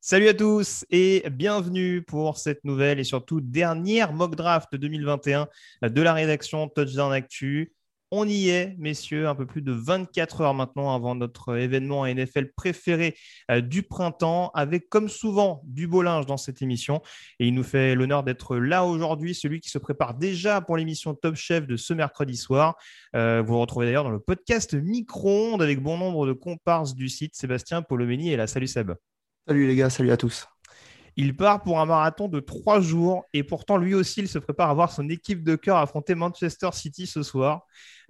Salut à tous et bienvenue pour cette nouvelle et surtout dernière mock draft 2021 de la rédaction Touchdown Actu. On y est, messieurs, un peu plus de 24 heures maintenant avant notre événement NFL préféré euh, du printemps, avec comme souvent du beau linge dans cette émission. Et il nous fait l'honneur d'être là aujourd'hui, celui qui se prépare déjà pour l'émission Top Chef de ce mercredi soir. Euh, vous retrouvez d'ailleurs dans le podcast Micro-ondes avec bon nombre de comparses du site. Sébastien Polomeni est là. Salut Seb. Salut les gars, salut à tous. Il part pour un marathon de trois jours et pourtant lui aussi il se prépare à voir son équipe de cœur affronter Manchester City ce soir.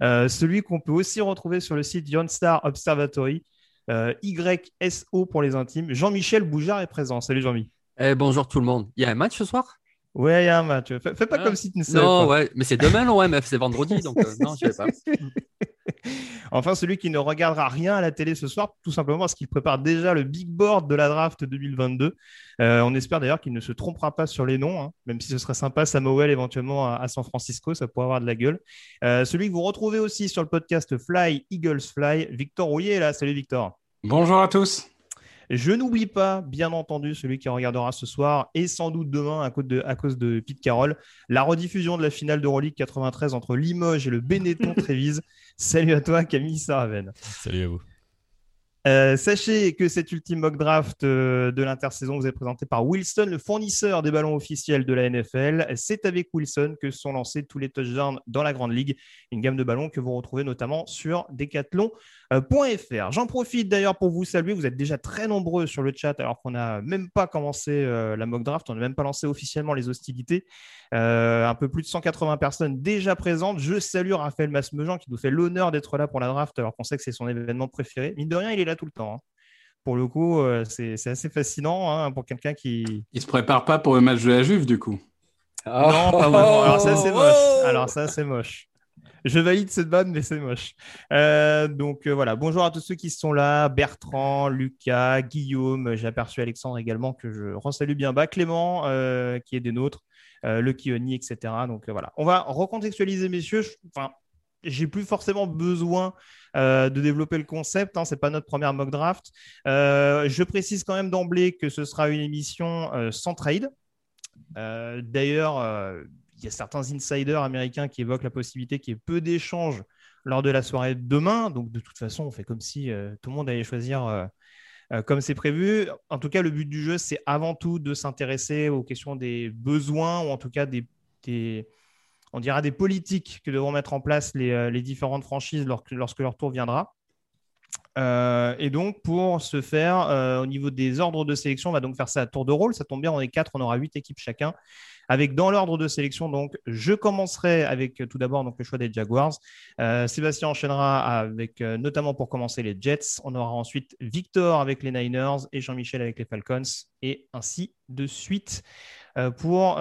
Euh, celui qu'on peut aussi retrouver sur le site Young Star Observatory, euh, YSO pour les intimes. Jean-Michel Boujard est présent. Salut Jean-Mi. Eh, bonjour tout le monde. Il y a un match ce soir? Ouais, il y a un match. Fais, fais pas Ah. comme si tu ne savais Non, pas. ouais, mais c'est demain l'OMF, c'est vendredi, donc euh, non, je ne sais pas. Enfin, celui qui ne regardera rien à la télé ce soir, tout simplement parce qu'il prépare déjà le big board de la draft 2022. Euh, on espère d'ailleurs qu'il ne se trompera pas sur les noms, hein, même si ce serait sympa Samuel éventuellement à, à San Francisco, ça pourrait avoir de la gueule. Euh, celui que vous retrouvez aussi sur le podcast Fly Eagles Fly, Victor Rouillet est là. Salut Victor. Bonjour à tous. Je n'oublie pas, bien entendu, celui qui regardera ce soir et sans doute demain à cause de, à cause de Pete Carroll, la rediffusion de la finale d'Euroleague 93 entre Limoges et le Benetton Trévise. Salut à toi, Camille Saraven. Salut à vous. Euh, sachez que cette ultime mock draft euh, de l'intersaison vous est présentée par Wilson, le fournisseur des ballons officiels de la NFL. C'est avec Wilson que sont lancés tous les touchdowns dans la Grande Ligue, une gamme de ballons que vous retrouvez notamment sur decathlon.fr. J'en profite d'ailleurs pour vous saluer. Vous êtes déjà très nombreux sur le chat alors qu'on n'a même pas commencé euh, la mock draft, on n'a même pas lancé officiellement les hostilités. Euh, un peu plus de 180 personnes déjà présentes. Je salue Raphaël Masmejean qui nous fait l'honneur d'être là pour la draft alors qu'on sait que c'est son événement préféré. Mine de rien, il est là tout le temps. hein. Pour le coup, euh, c'est assez fascinant hein, pour quelqu'un qui. Il se prépare pas pour le match de la Juve, du coup. Non, pas vraiment. Alors ça, c'est moche. Alors ça, c'est moche. Je valide cette vanne, mais c'est moche. Euh, donc euh, voilà, bonjour à tous ceux qui sont là. Bertrand, Lucas, Guillaume. J'ai aperçu Alexandre également que je resalue bien bas. Clément, euh, qui est des nôtres. Le Kioni, etc. Donc voilà, on va recontextualiser, messieurs. Enfin, j'ai plus forcément besoin de développer le concept. Hein, c'est pas notre première mock draft. Je précise quand même d'emblée que ce sera une émission sans trade. D'ailleurs, il y a certains insiders américains qui évoquent la possibilité qu'il y ait peu d'échanges lors de la soirée de demain. Donc, de toute façon, on fait comme si euh, tout le monde allait choisir euh, euh, comme c'est prévu. En tout cas, le but du jeu, c'est avant tout de s'intéresser aux questions des besoins ou en tout cas des, on dira des politiques que devront mettre en place les, différentes franchises lor- lorsque leur tour viendra. Et donc, pour ce faire, au niveau des ordres de sélection, on va donc faire ça à tour de rôle. Ça tombe bien, on est quatre, on aura huit équipes chacun. Avec dans l'ordre de sélection, donc, je commencerai avec euh, tout d'abord donc, le choix des Jaguars. Euh, Sébastien enchaînera avec, euh, notamment pour commencer, les Jets. On aura ensuite Victor avec les Niners et Jean-Michel avec les Falcons, et ainsi de suite. Pour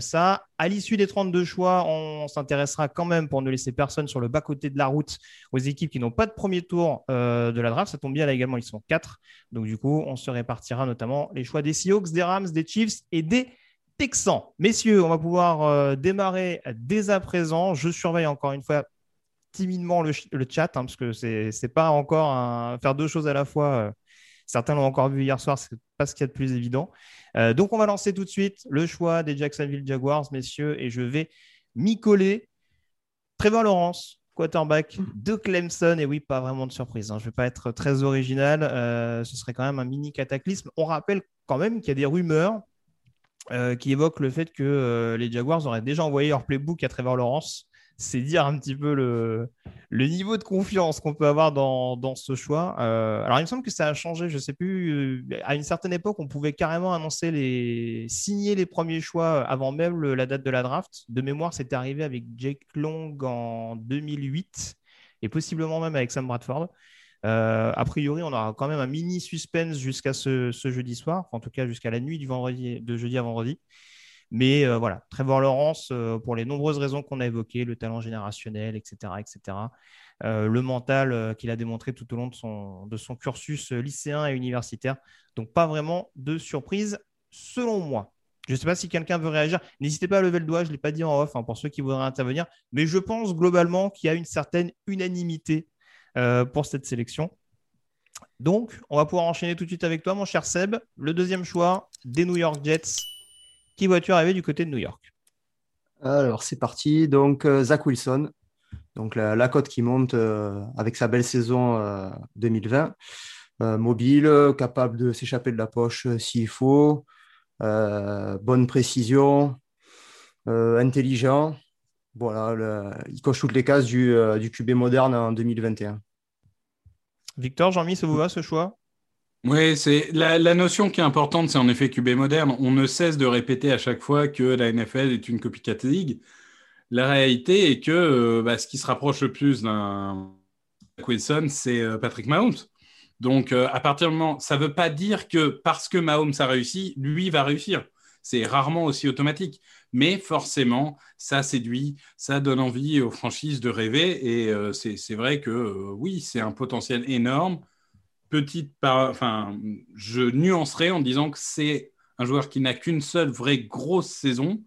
ça, à l'issue des 32 choix, on s'intéressera quand même, pour ne laisser personne sur le bas-côté de la route, aux équipes qui n'ont pas de premier tour de la draft. Ça tombe bien, là également, ils sont quatre. Donc, du coup, on se répartira notamment les choix des Seahawks, des Rams, des Chiefs et des Texans. Messieurs, on va pouvoir euh, démarrer dès à présent. Je surveille encore une fois timidement le, ch- le chat, hein, parce que c'est pas encore faire deux choses à la fois. euh, Certains l'ont encore vu hier soir, c'est pas ce qu'il y a de plus évident. Euh, donc, on va lancer tout de suite le choix des Jacksonville Jaguars, messieurs, et je vais m'y coller. Trevor Lawrence, quarterback de Clemson. Et oui, pas vraiment de surprise. Hein. Je ne vais pas être très original. Ce serait quand même un mini cataclysme. On rappelle quand même qu'il y a des rumeurs euh, qui évoquent le fait que les Jaguars auraient déjà envoyé leur playbook à Trevor Lawrence c'est dire un petit peu le, niveau de confiance qu'on peut avoir dans, ce choix. Euh, alors, il me semble que ça a changé. Je ne sais plus. Euh, à une certaine époque, on pouvait carrément annoncer les, signer les premiers choix avant même la date de la draft. De mémoire, c'était arrivé avec Jake Long en 2008 et possiblement même avec Sam Bradford. Euh, a priori, on aura quand même un mini suspense jusqu'à ce, jeudi soir, en tout cas jusqu'à la nuit du vendredi, de jeudi à vendredi. Mais euh, voilà, Trevor Lawrence, euh, pour les nombreuses raisons qu'on a évoquées, le talent générationnel, etc., etc., euh, le mental qu'il a démontré tout au long de son, de son cursus lycéen et universitaire. Donc, pas vraiment de surprise, selon moi. Je ne sais pas si quelqu'un veut réagir. N'hésitez pas à lever le doigt, je ne l'ai pas dit en off hein, pour ceux qui voudraient intervenir. Mais je pense globalement qu'il y a une certaine unanimité pour cette sélection. Donc, on va pouvoir enchaîner tout de suite avec toi, mon cher Seb. Le deuxième choix des New York Jets qui vois-tu arriver du côté de New York? Alors, c'est parti. Donc, euh, Zach Wilson. Donc, la, cote qui monte euh, avec sa belle saison 2020. Euh, mobile, capable de s'échapper de la poche s'il faut. bonne précision. intelligent. Voilà, il coche toutes les cases du, du QB moderne en 2021. Victor, Jean-Mi, ça vous va ce choix? Oui, c'est la, notion qui est importante, c'est en effet QB moderne. On ne cesse de répéter à chaque fois que la NFL est une copycat league. La réalité est que euh, bah, ce qui se rapproche le plus d'un Wilson, c'est euh, Patrick Mahomes. Donc, euh, à partir du moment, ça ne veut pas dire que parce que Mahomes a réussi, lui va réussir. C'est rarement aussi automatique. Mais forcément, ça séduit, ça donne envie aux franchises de rêver. Et c'est vrai que oui, c'est un potentiel énorme petite enfin, je nuancerai en disant que c'est un joueur qui n'a qu'une seule vraie grosse saison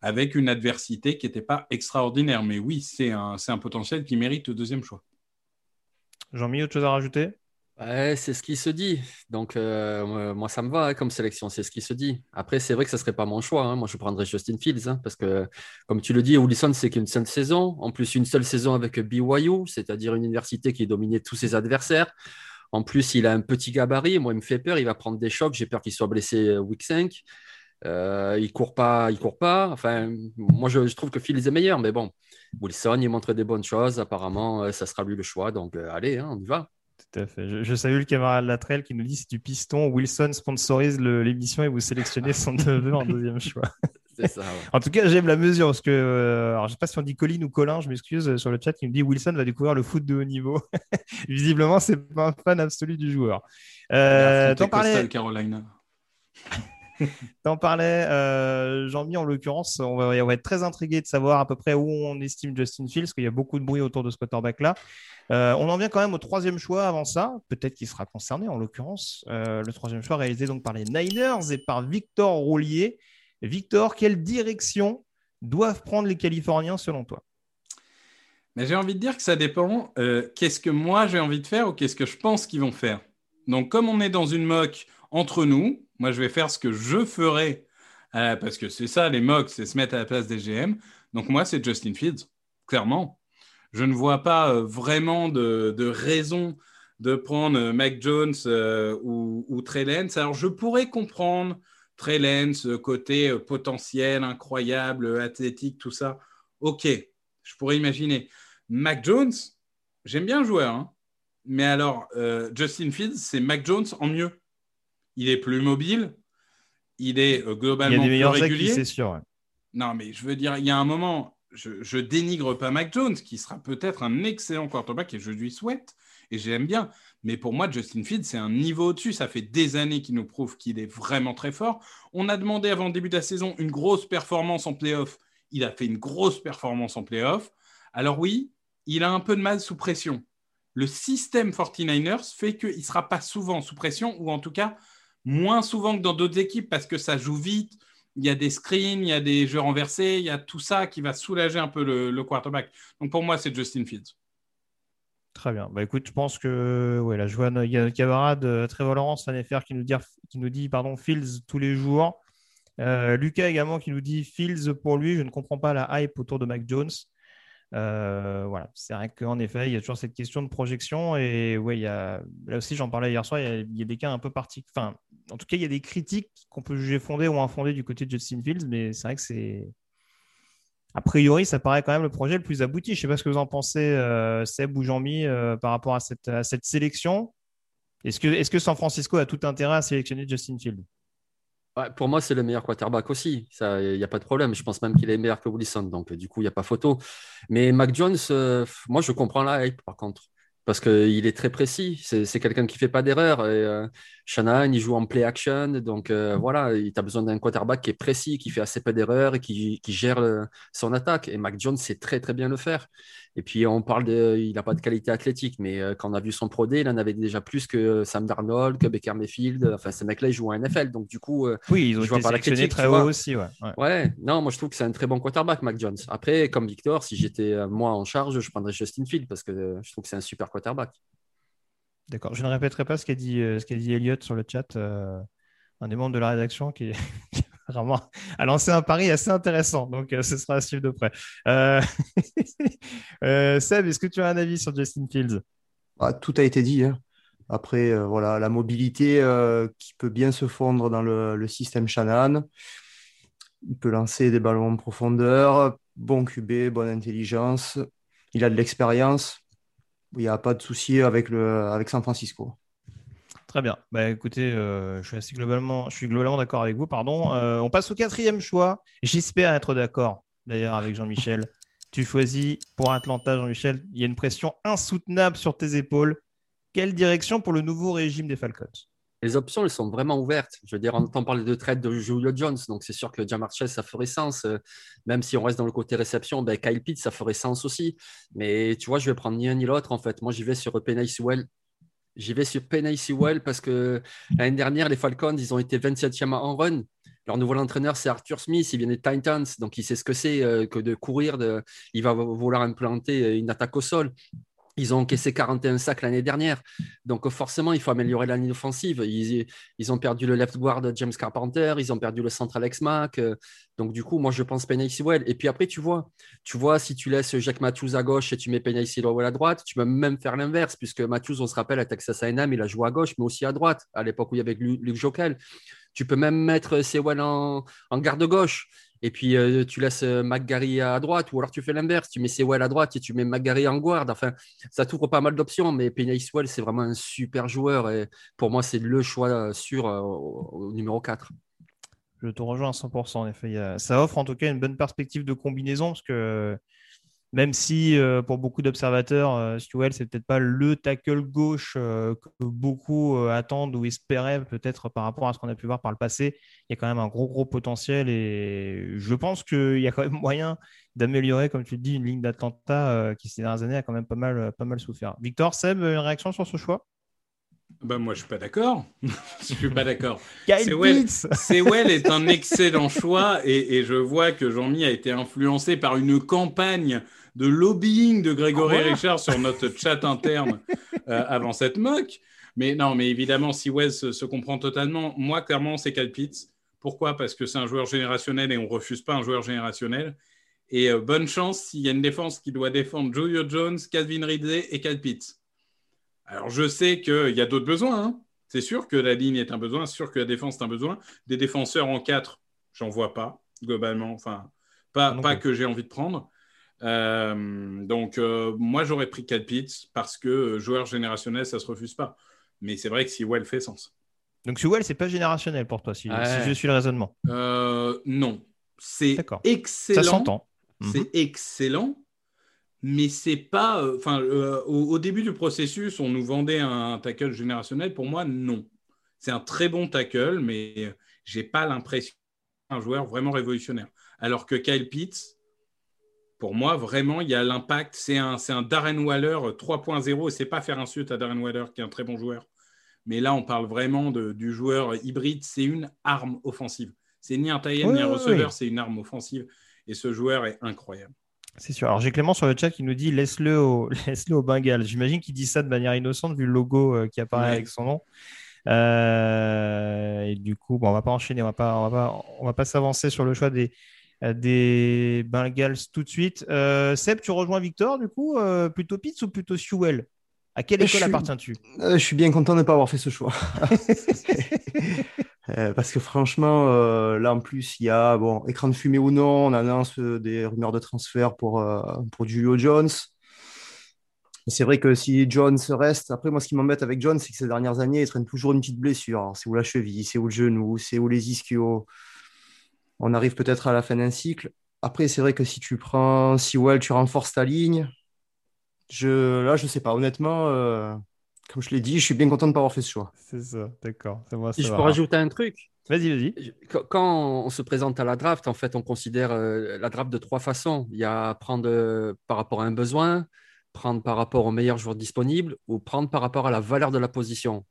avec une adversité qui n'était pas extraordinaire. Mais oui, c'est un, un potentiel qui mérite le deuxième choix. Jean-Mi, autre chose à rajouter? C'est ce qui se dit. Donc, euh, moi, ça me va hein, comme sélection, c'est ce qui se dit. Après, c'est vrai que ce ne serait pas mon choix. Hein. Moi, je prendrais Justin Fields hein, parce que, comme tu le dis, Wilson, c'est qu'une seule saison. En plus, une seule saison avec BYU, c'est-à-dire une université qui dominait tous ses adversaires. En plus, il a un petit gabarit. Moi, il me fait peur. Il va prendre des chocs. J'ai peur qu'il soit blessé euh, week 5. Euh, il court pas, il court pas. Enfin, moi, je, trouve que Phil est meilleur, mais bon, Wilson, il montre des bonnes choses. Apparemment, ça sera lui le choix. Donc, allez, on y va. Tout à fait. Je, salue le camarade Latrell qui nous dit c'est du piston. Wilson sponsorise l'émission et vous sélectionnez son neveu en deuxième choix. En tout cas, j'aime la mesure parce que, euh, alors, je ne sais pas si on dit Colin ou Colin, je m'excuse euh, sur le chat qui me dit Wilson va découvrir le foot de haut niveau. Visiblement, c'est pas un fan absolu du joueur. Euh, T'en parlais. Carolina. T'en parlais, euh, Jean-Mi, en l'occurrence, on va, être très intrigué de savoir à peu près où on estime Justin Fields, parce qu'il y a beaucoup de bruit autour de ce quarterback-là. on en vient quand même au troisième choix avant ça, peut-être qu'il sera concerné en l'occurrence. le troisième choix réalisé donc par les Niners et par Victor Roulier. Victor, quelle direction doivent prendre les Californiens selon toi? Mais J'ai envie de dire que ça dépend. Euh, qu'est-ce que moi j'ai envie de faire ou qu'est-ce que je pense qu'ils vont faire Donc, comme on est dans une mock entre nous, moi je vais faire ce que je ferais, euh, parce que c'est ça, les mocks, c'est se mettre à la place des GM. Donc, moi, c'est Justin Fields, clairement. Je ne vois pas euh, vraiment de, raison de prendre Mac Jones ou, ou Trey. Alors, je pourrais comprendre ce côté euh, potentiel, incroyable, athlétique, tout ça. Ok, je pourrais imaginer. Mac Jones, j'aime bien le joueur, hein. mais alors euh, Justin Fields, c'est Mac Jones en mieux. Il est plus mobile, il est euh, globalement il y a des plus régulier. C'est sûr. Non, mais je veux dire, il y a un moment, je, je dénigre pas Mac Jones, qui sera peut-être un excellent quarterback et je lui souhaite et j'aime bien. Mais pour moi, Justin Fields, c'est un niveau au-dessus. Ça fait des années qu'il nous prouve qu'il est vraiment très fort. On a demandé avant le début de la saison une grosse performance en playoff. Il a fait une grosse performance en playoff. Alors oui, il a un peu de mal sous pression. Le système 49ers fait qu'il ne sera pas souvent sous pression, ou en tout cas moins souvent que dans d'autres équipes, parce que ça joue vite, il y a des screens, il y a des jeux renversés, il y a tout ça qui va soulager un peu le, quarterback. Donc pour moi, c'est Justin Fields. Très bien. Bah écoute, je pense que ouais, je vois il notre camarade euh, Trevor nous dit, qui nous dit pardon, Fields tous les jours. Euh, Lucas également qui nous dit Fields pour lui. Je ne comprends pas la hype autour de Mac Jones. Euh, voilà, c'est vrai qu'en effet, il y a toujours cette question de projection. Et ouais, il y a, là aussi, j'en parlais hier soir, il y, a, des cas un peu particuliers. Enfin, en tout cas, il y a des critiques qu'on peut juger fondées ou infondées du côté de Justin Fields, mais c'est vrai que c'est. A priori, ça paraît quand même le projet le plus abouti. Je ne sais pas ce que vous en pensez, euh, Seb ou Jean-Mi, euh, par rapport à cette, sélection. Est que San Francisco a tout intérêt à sélectionner Justin Fields? Pour moi, c'est le meilleur quarterback aussi. Il n'y a pas de problème. Je pense même qu'il est meilleur que Wilson. Donc, du coup, il n'y a pas photo. Mais Mac Jones, euh, moi, je comprends la hype, par contre parce qu'il est très précis. C'est quelqu'un qui ne fait pas d'erreur. Euh, Shanahan, il joue en play action. Donc euh, voilà, il a besoin d'un quarterback qui est précis, qui fait assez peu d'erreurs et qui, gère son attaque. Et Mac Jones sait très très bien le faire. Et puis on parle de. Il n'a pas de qualité athlétique, mais euh, quand on a vu son Pro il en avait déjà plus que Sam Darnold, que Baker Mayfield. Enfin, ces mecs-là, ils jouent en NFL. Donc du coup, oui, ils ont été sélectionnés très haut aussi. Ouais. ouais. non, moi je trouve que c'est un très bon quarterback, Mac Jones. Après, comme Victor, si j'étais moi en charge, je prendrais Justin Field parce que je trouve que c'est un super quarterback. D'accord. Je ne répéterai pas ce qu'a dit, euh, ce qu'a dit Elliot sur le chat, euh, un des membres de la rédaction qui, vraiment a lancé un pari assez intéressant. Donc, euh, ce sera à suivre de près. Seb, est-ce que tu as un avis sur Justin Fields? Ah, Tout a été dit. Hein. Après, voilà, la mobilité qui peut bien se fondre dans le, le système Shannon. Il peut lancer des ballons en profondeur, bon QB, bonne intelligence. Il a de l'expérience il n'y a pas de souci avec, le, avec San Francisco. Très bien. Bah, écoutez, euh, je, suis globalement, je suis globalement d'accord avec vous. Pardon. Euh, on passe au quatrième choix. J'espère être d'accord, d'ailleurs, avec Jean-Michel. Tu choisis pour Atlanta, Jean-Michel. Il y a une pression insoutenable sur tes épaules. Quelle direction pour le nouveau régime des Falcons? Les options, elles sont vraiment ouvertes. Je veux dire, on entend parler de trade de Julio Jones, donc c'est sûr que Jamar Chase, ça ferait sens. Euh, même si on reste dans le côté réception, ben Kyle Pitts, ça ferait sens aussi. Mais tu vois, je vais prendre ni un ni l'autre, en fait. Moi, j'y vais sur Penny Sewell. J'y vais sur Penny Sewell parce que l'année dernière, les Falcons, ils ont été 27e en run. Leur nouvel entraîneur, c'est Arthur Smith. Il vient des Titans, donc il sait ce que c'est euh, que de courir. Il va vouloir implanter une attaque au sol. Ils ont encaissé 41 sacs l'année dernière. Donc, forcément, il faut améliorer la ligne offensive. Ils, ont perdu le left guard James Carpenter. Ils ont perdu le central Alex Mack. Donc, du coup, moi, je pense Penny Sewell. Et puis après, tu vois, tu vois, si tu laisses Jack Matthews à gauche et tu mets Penny Sewell à droite, tu peux même faire l'inverse, puisque Matthews, on se rappelle, à Texas A&M, il a joué à gauche, mais aussi à droite, à l'époque où il y avait Luc Jokel. Tu peux même mettre Sewell en, en garde gauche et puis euh, tu laisses euh, McGarry à droite, ou alors tu fais l'inverse, tu mais Sewell à droite et tu mets McGarry en guard. Enfin, ça t'ouvre pas mal d'options, mais Penny Sewell, c'est vraiment un super joueur et pour moi, c'est le choix sûr euh, au, numéro 4. Je te rejoins à 100%. En effet, ça offre en tout cas une bonne perspective de combinaison parce que même si euh, pour beaucoup d'observateurs, euh, Sewell, c'est peut-être pas le tackle gauche euh, que beaucoup attendent ou espéraient peut-être par rapport à ce qu'on a pu voir par le passé, il y a quand même un gros gros potentiel et je pense qu'il y a quand même moyen d'améliorer, comme tu le dis, une ligne d'Atlanta qui ces dernières années a quand même pas mal, pas mal souffert. Victor, Seb, une réaction sur ce choix? Ben moi, je suis pas d'accord. je suis pas d'accord. Sewell est un excellent choix et, et je vois que Jean-Mi a été influencé par une campagne de lobbying de Grégory Richard sur notre chat interne euh, avant cette moque. Mais non, mais évidemment, si Wes se, comprend totalement, moi, clairement, c'est Cal Pitts. Pourquoi? Parce que c'est un joueur générationnel et on refuse pas un joueur générationnel. Et euh, bonne chance s'il y a une défense qui doit défendre Julio Jones, Calvin Ridley et Cal Pitts. Alors, je sais qu'il y a d'autres besoins. Hein. C'est sûr que la ligne est un besoin, c'est sûr que la défense est un besoin. Des défenseurs en 4, j'en vois pas, globalement. Enfin, pas, pas que j'ai envie de prendre. Euh, donc, euh, moi, j'aurais pris Cal Pitts parce que euh, joueur générationnel, ça se refuse pas. Mais c'est vrai que si Well fait sens. Donc, Well, c'est pas générationnel pour toi, si, je suis le raisonnement. non. C'est excellent. Ça s'entend. C'est mhm. excellent. Mais c'est pas. Enfin, au, début du processus, on nous vendait un, tackle générationnel. Pour moi, non. C'est un très bon tackle, mais j'ai pas l'impression d'un joueur vraiment révolutionnaire. Alors que Kyle Pitts, pour moi, vraiment, il y a l'impact. C'est un, un, Darren Waller 3.0 et c'est pas faire un suite à Darren Waller qui est un très bon joueur. Mais là, on parle vraiment de, du joueur hybride. C'est une arme offensive. C'est ni un tailleur ni un receveur, c'est une arme offensive. Et ce joueur est incroyable. C'est sûr. Alors j'ai Clément sur le chat qui nous dit laisse-le au, laisse au Bengals. J'imagine qu'il dit ça de manière innocente vu le logo euh, qui apparaît Ouais. avec son nom. Euh, et du coup, bon, on va pas enchaîner, on va pas, on va pas, on va pas s'avancer sur le choix des, euh, des Bengals tout de suite. Euh, Seb, tu rejoins Victor du coup, euh, plutôt Pitts ou plutôt Sewell? À quelle école appartiens-tu? Euh, je suis bien content de ne pas avoir fait ce choix. Euh, parce que franchement, euh, là en plus, il y a, bon, écran de fumée ou non, on annonce euh, des rumeurs de transfert pour, pour Julio Jones. C'est vrai que si Jones reste, après moi ce qui m'embête avec Jones, c'est que ces dernières années, il traîne toujours une petite blessure. C'est où la cheville, c'est où le genou, c'est où les ischios. On arrive peut-être à la fin d'un cycle. Après, c'est vrai que si tu prends Sewell, tu renforces ta ligne. Je, là, je sais pas, honnêtement, comme je l'ai dit, je suis bien content de ne pas avoir fait ce choix. C'est ça, d'accord. Si je peux rajouter un truc, Vas-y, vas-y. Quand- on se présente à la draft, en fait, on considère euh, la draft de trois façons. Il y a prendre euh, par rapport à un besoin, prendre par rapport aux meilleurs joueurs disponibles ou prendre par rapport à la valeur de la position.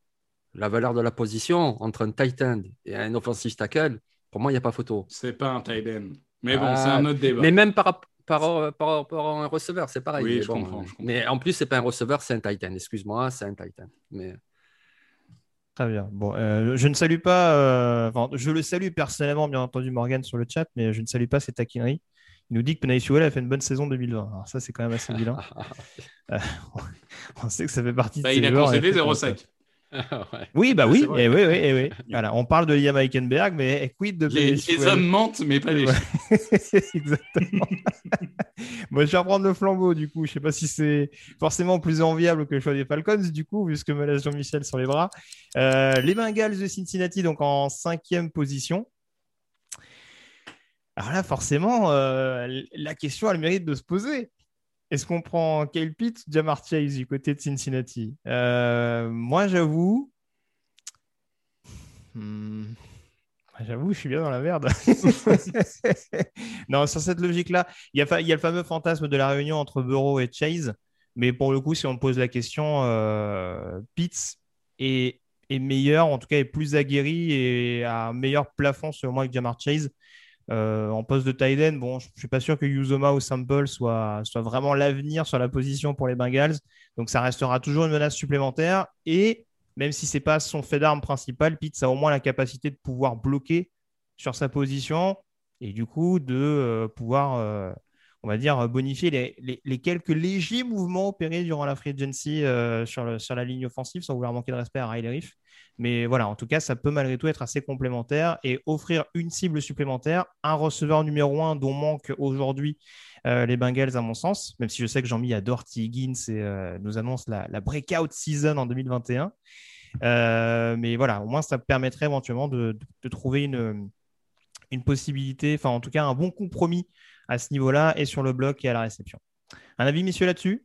La valeur de la position entre un tight end et un offensive tackle, pour moi, il n'y a pas photo. C'est pas un tight end. Mais bon, Ah, c'est un autre débat. Mais même par, par, euh, par rapport à un receveur, c'est pareil. Oui, Mais je bon, comprends, je comprends. Mais en plus, c'est pas un receveur, c'est un tight end. Excuse-moi, c'est un tight end. Mais Très bien. Bon, euh, je ne salue pas, euh, enfin, je le salue personnellement, bien entendu, Morgan sur le chat, mais je ne salue pas ses taquineries. Il nous dit que Penay a fait une bonne saison 2020. Alors ça, c'est quand même assez vilain. Euh, on sait que ça fait partie de Bah, ces il a concédé en effet, 0,5. Ouais. Oui, bah Ouais, oui, et oui, oui, et oui. Voilà, on parle de Liam Eikenberg, mais quid de Les, les hommes mentent, mais pas les. Exactement. Moi, je vais reprendre le flambeau, du coup. Je sais pas si c'est forcément plus enviable que le choix des Falcons, du coup, vu ce que me laisse Jean-Michel sur les bras. Euh, les Bengals de Cincinnati, donc en cinquième position. Alors là, forcément, euh, la question a le mérite de se poser. Est-ce qu'on prend Kyle Pitts ou Jamar Chase du côté de Cincinnati? Euh, Moi, j'avoue. Hmm, J'avoue, je suis bien dans la merde. non, sur cette logique-là, il y, a fa- il y a le fameux fantasme de la réunion entre Burrow et Chase. Mais pour le coup, si on me pose la question, euh, Pitts est, est meilleur, en tout cas est plus aguerri et a un meilleur plafond selon moi que Jamar Chase. Euh, en poste de end, bon, je ne suis pas sûr que Uzoma ou Sample soit, soit vraiment l'avenir sur la position pour les Bengals. Donc ça restera toujours une menace supplémentaire. Et même si ce n'est pas son fait d'arme principal, Pitts a au moins la capacité de pouvoir bloquer sur sa position et du coup de euh, pouvoir, euh, on va dire, bonifier les, quelques légers mouvements opérés durant la free agency euh, sur, la ligne offensive, sans vouloir manquer de respect à Riley Reef. Mais voilà, en tout cas, ça peut malgré tout être assez complémentaire et offrir une cible supplémentaire, un receveur numéro un dont manquent aujourd'hui euh, les Bengals, à mon sens, même si je sais que Jean-Mi adore T. Higgins et euh, nous annonce la, breakout season en 2021. Euh, mais voilà, au moins, ça permettrait éventuellement de, trouver une possibilité, enfin, en tout cas, un bon compromis à ce niveau-là et sur le bloc et à la réception. Un avis, messieurs, là-dessus?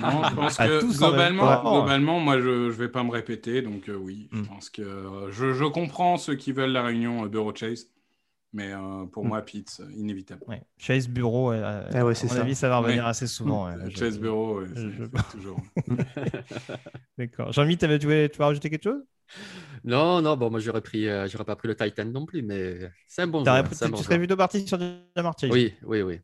Non, je pense À que même globalement, globalement, moi, je ne vais pas me répéter. Donc, euh, oui, je Mm. pense que euh, je, je comprends ceux qui veulent la réunion euh, Burrow-Chase. Mais euh, pour Mm. moi, Pitts, euh, inévitable. ouais. Chase Bureau, euh, Eh ouais, à c'est mon ça. avis, ça va revenir Ouais. assez souvent. Ouais. Je- Chase Bureau, ouais, je- c'est toujours. D'accord. Jean-Mi, t'avais- tu veux, tu veux rajouter quelque chose? Non, non, bon, moi, j'aurais pris, euh, j'aurais pas pris le Titan non plus, mais c'est un bon joueur. un Tu bon serais joueur. plutôt parti sur Jamar Chase Oui, oui, oui.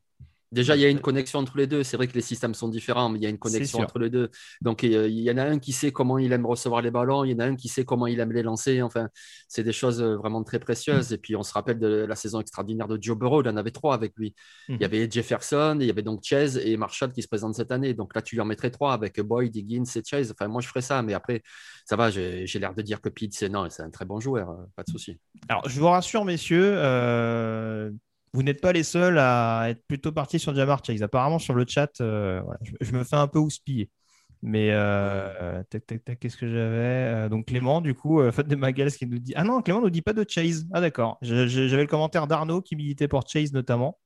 Déjà, il y a une connexion entre les deux. C'est vrai que les systèmes sont différents, mais il y a une connexion entre les deux. Donc, il y en a un qui sait comment il aime recevoir les ballons, il y en a un qui sait comment il aime les lancer. Enfin, c'est des choses euh, vraiment très précieuses. Et puis, on se rappelle de la saison extraordinaire de Joe Burrow. Il en avait trois avec lui. Il y avait Jefferson, il y avait donc Chase et Marshall qui se présentent cette année. Donc là, tu lui en mettrais trois avec Boyd, Higgins et Chase. Enfin, moi, je ferais ça. Mais après, ça va, j'ai j'ai l'air de dire que Pete, c'est non, c'est un très bon joueur. euh, Pas de souci. Alors, je vous rassure, messieurs, euh, vous n'êtes pas les seuls à être plutôt partis sur Jamar Chase. Apparemment, sur le chat, euh, voilà, je, je me fais un peu houspiller. Mais euh, tac, tac, tac, qu'est-ce que j'avais Euh, Donc Clément, du coup, Fat de Magals qui nous dit Ah non, Clément nous dit pas de Chase. Ah d'accord. J'avais le commentaire d'Arnaud qui militait pour Chase notamment.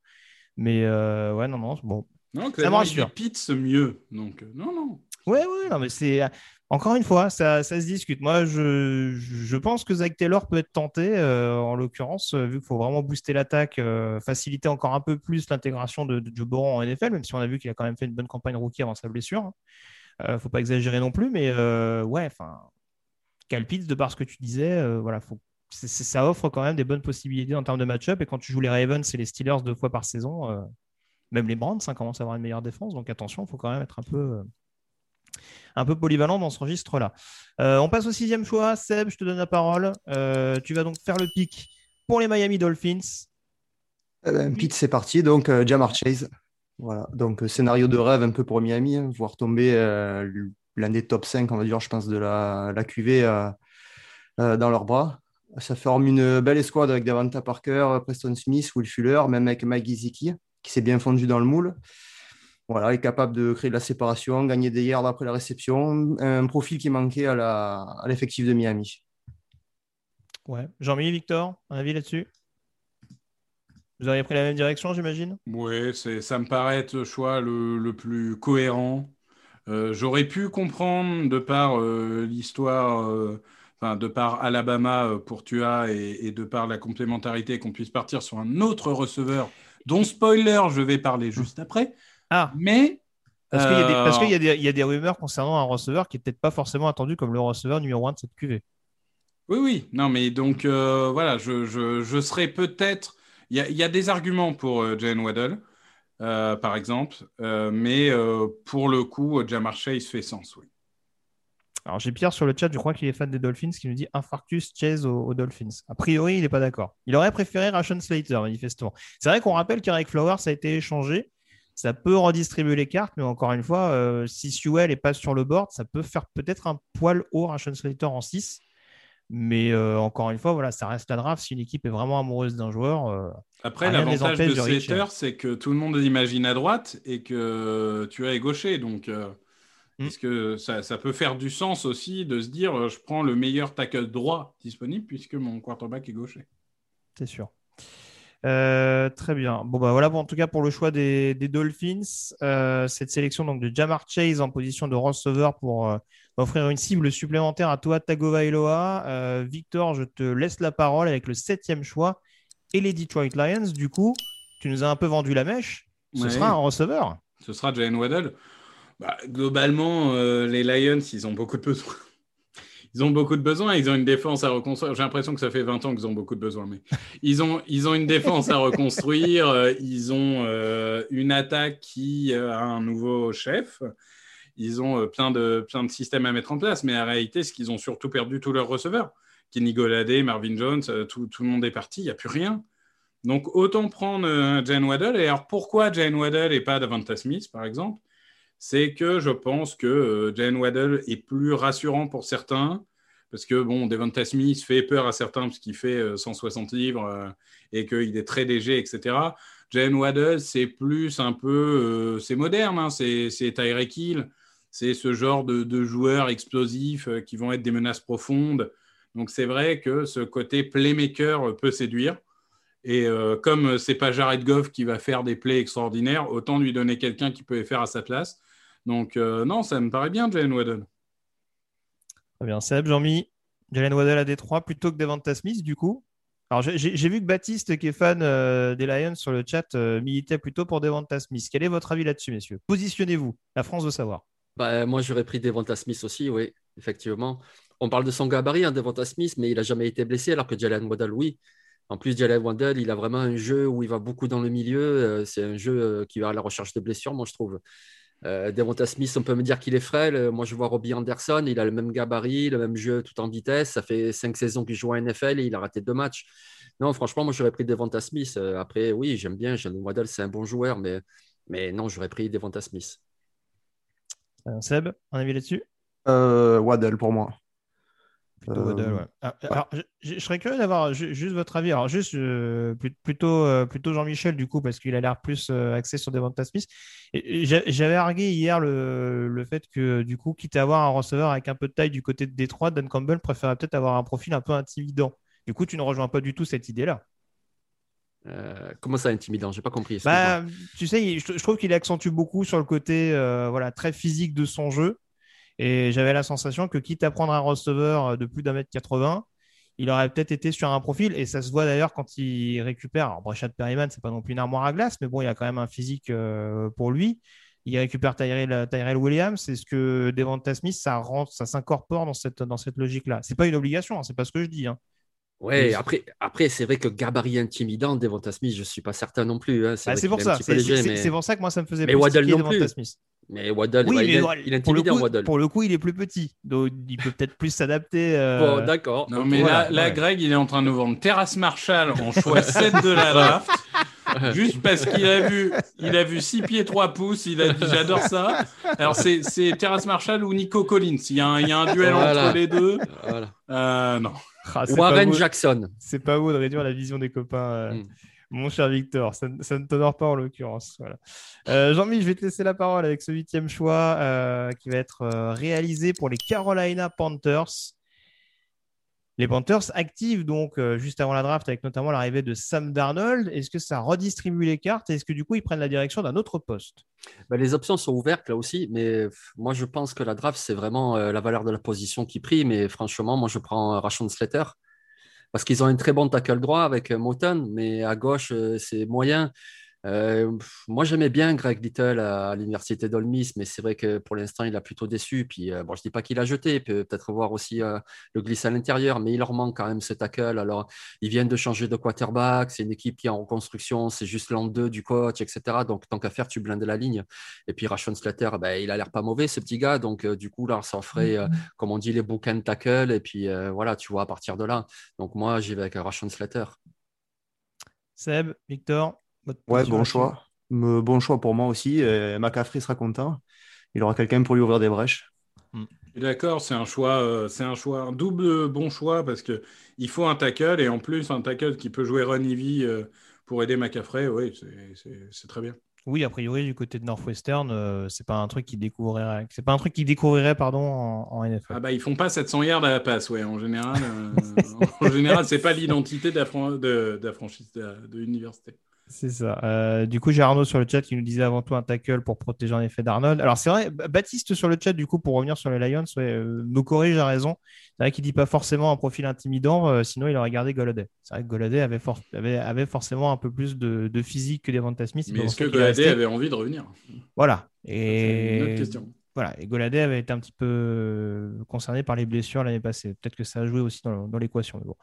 Mais euh, ouais, non, non, bon. Non, me clairement, il rassure. Pitts mieux. Donc, non, non. Ouais, ouais, non, mais c'est. Encore une fois, ça, ça se discute. Moi, je, pense que Zach Taylor peut être tenté, euh, en l'occurrence, euh, vu qu'il faut vraiment booster l'attaque, euh, faciliter encore un peu plus l'intégration de, Joe Burrow en NFL, même si on a vu qu'il a quand même fait une bonne campagne rookie avant sa blessure. Il ne faut pas exagérer non plus, mais ouais, enfin, Cal Pitts, de par ce que tu disais, voilà, ça offre quand même des bonnes possibilités en termes de match-up. Et quand tu joues les Ravens et les Steelers deux fois par saison, même les Browns hein, commencent à avoir une meilleure défense. Donc attention, il faut quand même être un peu, un peu polyvalent dans ce registre-là. Euh, on passe au sixième choix. Seb, je te donne la parole. tu vas donc faire le pic pour les Miami Dolphins. Ben, pic, c'est parti. Donc Jamar Chase. Voilà. Donc scénario de rêve un peu pour Miami, hein. voir tomber l'un des top 5, on va dire, je pense, de la, la QV dans leurs bras. Ça forme une belle escouade avec Davanta Parker, Preston Smith, Will Fuller, même avec Mike Giziki, qui s'est bien fondu dans le moule. Voilà, est capable de créer de la séparation, gagner des yards après la réception. Un profil qui manquait à l'effectif de Miami. Ouais. Jean-Mi, Victor, un avis là-dessus? Vous auriez pris la même direction, j'imagine? Oui, ça me paraît être le choix le, plus cohérent. Euh, j'aurais pu comprendre, de par euh, l'histoire euh, de par Alabama euh, pour Tua et, de par la complémentarité, qu'on puisse partir sur un autre receveur, dont spoiler, je vais parler juste après. Ah. Mais. Parce qu'il y, y, a des rumeurs concernant un receveur qui n'est peut-être pas forcément attendu comme le receveur numéro 1 de cette QV. Oui, oui. Non, mais donc, euh, voilà, je, je, serais peut-être. Il y, a des arguments pour euh, Jane Waddell, par exemple, mais pour le coup, Jamar Chase fait sens, oui. Alors j'ai Pierre sur le chat, je crois qu'il est fan des Dolphins, qui nous dit infarctus Chase aux, Dolphins. A priori, il n'est pas d'accord. Il aurait préféré Ration Slater, manifestement. C'est vrai qu'on rappelle qu'Eric Flowers a été échangé. Ça peut redistribuer les cartes, mais encore une fois, euh, si Sewell n'est pas sur le board, ça peut faire peut-être un poil haut Ration Slater en 6. Mais euh, encore une fois, voilà, ça reste la draft. Si une équipe est vraiment amoureuse d'un joueur. Euh, Après, l'avantage de, Slater, c'est que tout le monde l'imagine à droite et que tu es gaucher. Donc. Mm. Parce que ça, peut faire du sens aussi de se dire je prends le meilleur tackle droit disponible puisque mon quarterback est gaucher? C'est sûr. Euh, très bien. Bon, bah voilà, en tout cas pour le choix des, Dolphins, euh, cette sélection donc, de Jamar Chase en position de receiver pour offrir une cible supplémentaire à toi, Tagovailoa. Victor, je te laisse la parole avec le septième choix et les Detroit Lions. Du coup, tu nous as un peu vendu la mèche. Ce sera un receveur. Ce sera Jalen Waddell. Bah, globalement, euh, les Lions, ils ont beaucoup de besoins. Ils ont beaucoup de besoins. Ils ont une défense à reconstruire. J'ai l'impression que ça fait 20 ans qu'ils ont beaucoup de besoins, mais ils ont, ils ont une défense à reconstruire. Euh, ils ont euh, une attaque qui a un nouveau chef. Ils ont plein, de, plein de systèmes à mettre en place. Mais en réalité, ce qu'ils ont surtout perdu tous leurs receveurs. Kenny Goladé, Marvin Jones, tout, tout, le monde est parti. Il n'y a plus rien. Donc, autant prendre Jane Waddell. Et alors, pourquoi Jane Waddell et pas Davanta Smith, par exemple? C'est que je pense que euh, Jalen Waddell est plus rassurant pour certains, parce que bon, Devonta Smith fait peur à certains parce qu'il fait 160 euh, livres euh, et qu'il est très léger, etc. Jalen Waddell, c'est plus un peu, c'est moderne, hein, c'est Tyreek Hill, c'est ce genre de, joueurs explosifs qui vont être des menaces profondes. Donc c'est vrai que ce côté playmaker peut séduire. Et comme c'est pas Jared Goff qui va faire des plays extraordinaires, autant lui donner quelqu'un qui peut les faire à sa place. Donc, euh, non, ça me paraît bien, Jalen Waddell. Très bien. Seb, Jean-Mi, Jalen Waddell à Détroit plutôt que Devonta Smith, du coup alors, j'ai vu que Baptiste, qui est fan euh, des Lions sur le chat, euh, militait plutôt pour Devonta Smith. Quel est votre avis là-dessus, messieurs? Positionnez-vous. La France veut savoir. Bah, moi, j'aurais pris Devonta Smith aussi, oui, effectivement. On parle de son gabarit, hein, Devonta Smith, mais il n'a jamais été blessé, alors que Jalen Waddell, oui. En plus, Jalen Waddell, il a vraiment un jeu où il va beaucoup dans le milieu. C'est un jeu qui va à la recherche de blessures, moi, je trouve. Euh, Devonta Smith, on peut me dire qu'il est frêle. Euh, moi, je vois Robbie Anderson, il a le même gabarit, le même jeu tout en vitesse. Ça fait cinq saisons qu'il joue en NFL et il a raté deux matchs. Non, franchement, moi, j'aurais pris Devonta Smith. Euh, après, oui, j'aime bien. Jalen Waddell, c'est un bon joueur, mais, mais non, j'aurais pris Devonta Smith. Seb, un avis là-dessus? Waddell pour moi. Euh, ah, alors, je, serais curieux d'avoir juste votre avis. Alors, juste euh, plutôt, euh, plutôt Jean-Michel, du coup, parce qu'il a l'air plus axé sur Devonta Smith. J'avais argué hier le, le, fait que, du coup, quitte à avoir un receveur avec un peu de taille du côté de Détroit, Dan Campbell préférait peut-être avoir un profil un peu intimidant. Du coup, tu ne rejoins pas du tout cette idée-là. comment ça intimidant? J'ai pas compris. Bah, tu sais, je, je trouve qu'il accentue beaucoup sur le côté voilà, très physique de son jeu. Et j'avais la sensation que quitte à prendre un receveur euh, de plus d'un mètre 80, il aurait peut-être été sur un profil, et ça se voit d'ailleurs quand il récupère. Alors, Breshad Perryman, c'est pas non plus une armoire à glace, mais bon, il y a quand même un physique euh, pour lui. Il récupère Tyrell, Tyrell Williams. C'est ce que Devonta Smith, ça, ça s'incorpore dans cette, dans cette logique-là. C'est pas une obligation, hein, c'est pas ce que je dis. Hein. Ouais, Oui. après, après c'est vrai que gabarit intimidant, Devonta Smith, je ne suis pas certain non plus. hein. C'est Bah, pour ça. C'est mais- pour ça que moi, ça me faisait Mais plus Waddle non plus. Smith. Mais Waddle, Oui, mais il, il est intimidant, coup- Waddle. Pour le coup, il est plus petit. Donc, il peut peut-être plus s'adapter. euh, Bon, d'accord. Non, mais Voilà, là. Greg, il est en train de nous vendre Terrace Marshall en choix 7 de la draft. Juste parce qu'il a vu, il a vu 6 pieds 3 pouces, il a dit j'adore ça. Alors c'est, c'est Terrace Marshall ou Nico Collins. Il y a un, il y a un duel Voilà. entre les deux. Voilà. Euh, non. Ah, Warren beau- Jackson. C'est pas beau de réduire la vision des copains, euh, Mm. mon cher Victor. Ça, ne- ça ne t'honore pas en l'occurrence. Voilà. Euh, Jean-Mi, je vais te laisser la parole avec ce huitième choix euh, qui va être réalisé pour les Carolina Panthers. Les Panthers activent donc euh, juste avant la draft avec notamment l'arrivée de Sam Darnold. Est-ce que ça redistribue les cartes? Est-ce que du coup ils prennent la direction d'un autre poste? Ben, les options sont ouvertes là aussi, mais moi je pense que la draft, c'est vraiment euh, la valeur de la position qui prime. Mais franchement, moi je prends euh, Rashon Slater parce qu'ils ont un très bon tackle droit avec Moton, mais à gauche, c'est moyen. Euh, moi j'aimais bien Greg Little à, à l'université d'Ole Miss, mais c'est vrai que pour l'instant il a plutôt déçu. Puis euh, bon, je dis pas qu'il a jeté, peut-être voir aussi euh, le glisse à l'intérieur, mais il leur manque quand même ce tackle. Alors ils viennent de changer de quarterback, c'est une équipe qui est en reconstruction, c'est juste l'an 2 du coach, etc. Donc tant qu'à faire, tu blindes la ligne. Et puis Rashon Slater, ben, il a l'air pas mauvais ce petit gars, donc du coup là ça ferait, euh, comme on dit, les bookend tackle. Et puis voilà, tu vois à partir de là. Donc moi j'y vais avec Rashon Slater. Seb, Victor Ouais, bon choix. Me- Bon choix pour moi aussi. Et McCaffrey sera content. Il aura quelqu'un pour lui ouvrir des brèches. Suis D'accord, c'est un choix, euh, c'est un choix, un double bon choix parce que il faut un tackle et en plus un tackle qui peut jouer run heavy euh, pour aider McCaffrey. Oui, c'est- très bien. Oui, a priori, du côté de Northwestern, euh, c'est pas un truc qui découvrirait, c'est pas un truc qui découvrirait pardon en, en NFL. Ah bah ils font pas 700 yards à la passe, ouais. En général, euh, en général, c'est pas l'identité de la, de, de l'université. C'est ça. Euh, du coup, j'ai Arnaud sur le chat qui nous disait avant tout un tackle pour protéger en effet d'Arnold. Alors, c'est vrai, Baptiste sur le chat, du coup, pour revenir sur les Lions, ouais, euh, nous corrige à raison. C'est vrai qu'il dit pas forcément un profil intimidant, euh, sinon il aurait gardé Goladay. C'est vrai que Goladay avait, for- avait, avait forcément un peu plus de, de physique que Devonta Smith. Mais est-ce que resté. avait envie de revenir? Voilà. C'est une autre Et question. voilà. Et Goladay avait été un petit peu euh, concerné par les blessures l'année passée. Peut-être que ça a joué aussi dans, l'équation. mais bon.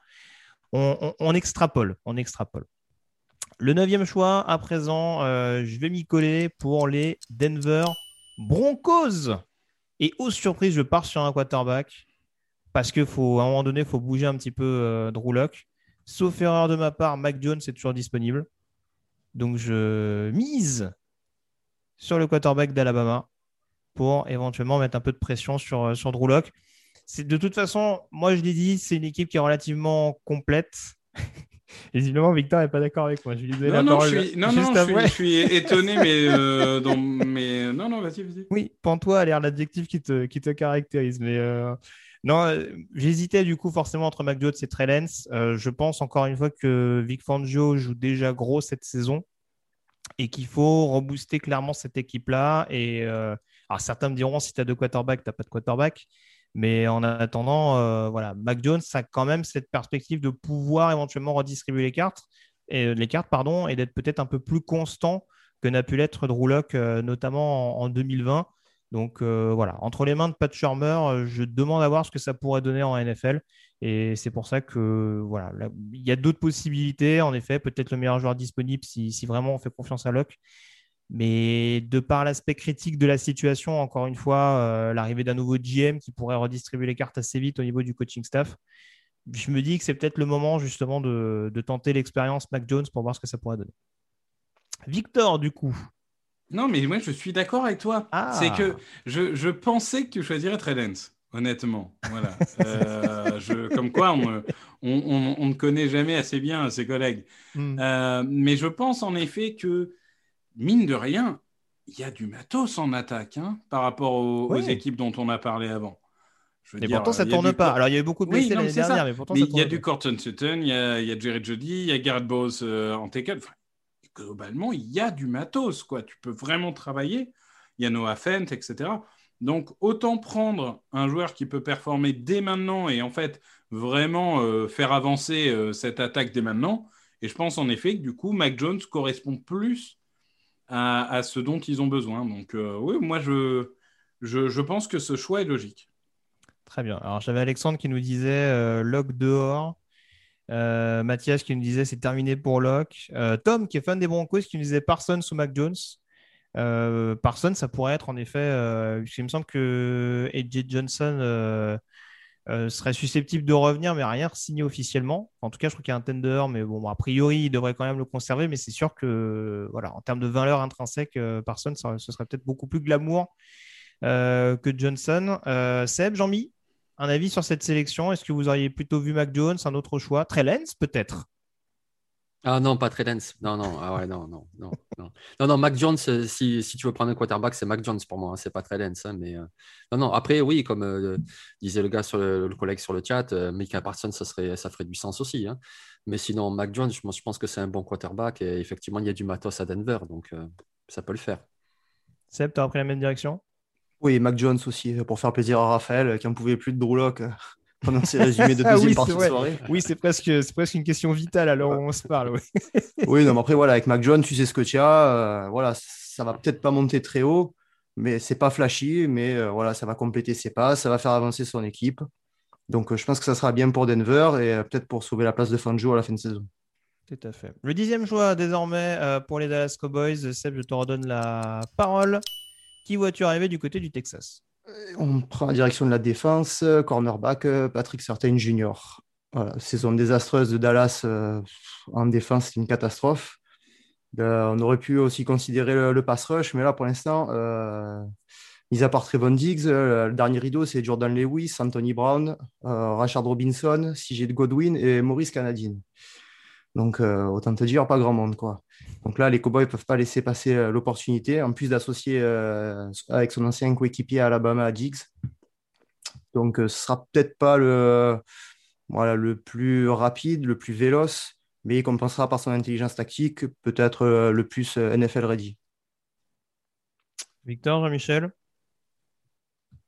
On, on- on extrapole. On extrapole. Le neuvième choix, à présent, euh, je vais m'y coller pour les Denver Broncos. Et aux surprises, je pars sur un quarterback parce que faut, à un moment donné, il faut bouger un petit peu euh, Drew Lock. Sauf erreur de ma part, Mac Jones est toujours disponible. Donc je mise sur le quarterback d'Alabama pour éventuellement mettre un peu de pression sur, euh, sur Drew Lock. De toute façon, moi je l'ai dit, c'est une équipe qui est relativement complète. Visiblement, Victor n'est pas d'accord avec moi. Je lui Non, la non, parole je suis, non, je suis, après. je suis étonné, mais, euh, dans, mais non, non, vas-y, vas-y. Oui, Pantois a l'air l'adjectif qui te, qui te caractérise. Mais euh, non, euh, j'hésitais du coup forcément entre Jones et Trey Lance. Euh, je pense encore une fois que Vic Fangio joue déjà gros cette saison et qu'il faut rebooster clairement cette équipe-là. Et alors certains me diront si tu as deux quarterbacks, tu n'as pas de quarterback. Mais en attendant, euh, voilà, Mac a quand même cette perspective de pouvoir éventuellement redistribuer les cartes, et, les cartes pardon, et d'être peut-être un peu plus constant que n'a pu l'être Drew Lock, euh, notamment en, en 2020. Donc euh, voilà, entre les mains de Pat Shermer, euh, je demande à voir ce que ça pourrait donner en NFL. Et c'est pour ça que voilà, là, il y a d'autres possibilités. En effet, peut-être le meilleur joueur disponible si, si vraiment on fait confiance à Locke. Mais de par l'aspect critique de la situation, encore une fois, euh, l'arrivée d'un nouveau GM qui pourrait redistribuer les cartes assez vite au niveau du coaching staff, je me dis que c'est peut-être le moment justement de, de tenter l'expérience Mac Jones pour voir ce que ça pourrait donner. Victor, du coup. Non, mais moi, je suis d'accord avec toi. Ah. C'est que je, je pensais que tu choisirais Trey Lance, honnêtement. Voilà. Euh, je, comme quoi, on, ne- on, on- on ne connaît jamais assez bien ses collègues. Hmm. Euh, mais je pense en effet que, mine de rien, il y a du matos en attaque hein, par rapport aux, équipes dont on a parlé avant. Je veux dire, pourtant, ça a tourne pas. cor- Alors, il y a eu beaucoup de Oui, blessés mais l'année ça. dernière, mais pourtant, Mais ça il y a tourne du. Corton Sutton, il y a, a Jared Jody, il y a Garrett Bowles euh, en tackle. Enfin, globalement, il y a du matos. Quoi. Tu peux vraiment travailler. Il y a Noah Fent, etc. Donc, autant prendre un joueur qui peut performer dès maintenant et en fait vraiment euh, faire avancer euh, cette attaque dès maintenant. Et je pense en effet que du coup, Mac Jones correspond plus à, ce dont ils ont besoin. Donc, euh, oui, moi, je, je, pense que ce choix est logique. Très bien. Alors, j'avais Alexandre qui nous disait euh, Locke dehors. Euh, Mathias qui nous disait c'est terminé pour Locke. Tom qui est fan des Broncos qui nous disait Parsons ou Mac Jones. Euh, Parsons, ça pourrait être en effet. Il me semble que AJ Johnson euh, euh, serait susceptible de revenir, mais rien signé officiellement. En tout cas, je crois qu'il y a un tender, mais bon, a priori, il devrait quand même le conserver. Mais c'est sûr que, voilà, en termes de valeur intrinsèque, Parsons, ça- ce serait peut-être beaucoup plus glamour euh, que Johnson. Euh, Seb, Jean-Mi, un avis sur cette sélection? Est-ce que vous auriez plutôt vu Mac Jones, un autre choix? Trey Lance, peut-être? Ah non, pas Trey Lance. Non, non, ah ouais, non, non, non, non. Non, non, Mac Jones, euh, si, si tu veux prendre un quarterback, c'est Mac Jones pour moi, hein, c'est pas Trey Lance. hein, mais, euh, Non, non, après, oui, comme euh, disait le gars, sur le, le collègue sur le chat, euh, Micah Parsons, ça, serait, ça ferait du sens aussi. hein. Mais sinon, Mac Jones, je, pense- je pense que c'est un bon quarterback et effectivement, il y a du matos à Denver, donc euh, ça peut le faire. Seb, tu as pris la même direction? Oui, Mac Jones aussi, pour faire plaisir à Raphaël, qui n'en pouvait plus de Drew pendant ses résumés de Ah deuxième oui, partie c'est de soirée. Oui, c'est presque, c'est presque une question vitale où on se parle. oui. Oui, non, mais après, voilà, avec Mac Jones, tu sais ce que tu as. euh, voilà, ça va peut-être pas monter très haut, mais c'est pas flashy, mais euh, voilà, ça va compléter ses passes, ça va faire avancer son équipe. Donc, euh, je pense que ça sera bien pour Denver et peut-être pour sauver la place de Fangio à la fin de saison. Tout à fait. Le dixième choix désormais pour les Dallas Cowboys. Seb, je te redonne la parole. Qui vois-tu arriver du côté du Texas? On prend la direction de la défense, euh, cornerback euh, Patrick Surtain Jr. Voilà, saison désastreuse de Dallas euh, en défense, c'est une catastrophe. Euh, on aurait pu aussi considérer le, pass rush, mais là pour l'instant, euh, mis à part Trevon Diggs, euh, le dernier rideau c'est Jordan Lewis, Anthony Brown, euh, Rashard Robinson, CJ Godwin et Maurice Canadine. Donc euh, autant te dire, pas grand monde quoi. Donc là, les Cowboys ne peuvent pas laisser passer euh, l'opportunité, en plus d'associer euh, avec son ancien coéquipier à Alabama à Diggs. Donc euh, ce sera peut-être pas le, voilà, le plus rapide, le plus véloce, mais il compensera par son intelligence tactique, peut-être euh, le plus euh, NFL ready. Victor, Jean-Michel?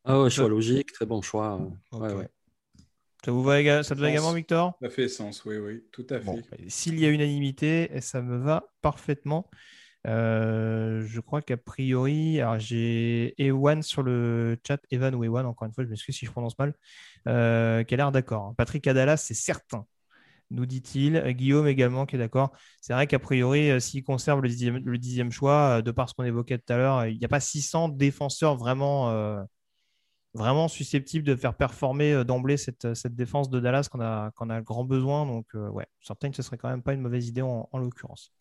Ah ouais, choix logique, très bon choix. ouais, Ok. ouais. Ça, vous va, éga- ça te va également, Victor? Ça fait sens, oui, oui, tout à fait. Bon, S'il y a unanimité, ça me va parfaitement. Euh, je crois qu'a priori, alors j'ai Ewan sur le chat, Evan ou Ewan, encore une fois, je m'excuse si je prononce mal, euh, qui a l'air d'accord. hein. Patrick Adalas, c'est certain, nous dit-il. Guillaume également qui est d'accord. C'est vrai qu'a priori, euh, s'il conserve le dixième, le dixième choix, de par ce qu'on évoquait tout à l'heure, il n'y a pas 600 défenseurs vraiment, euh, vraiment susceptibles de faire performer euh, d'emblée cette, cette défense de Dallas qu'on a, qu'on a grand besoin. Donc, euh, ouais, certain que ce serait quand même pas une mauvaise idée en, en l'occurrence.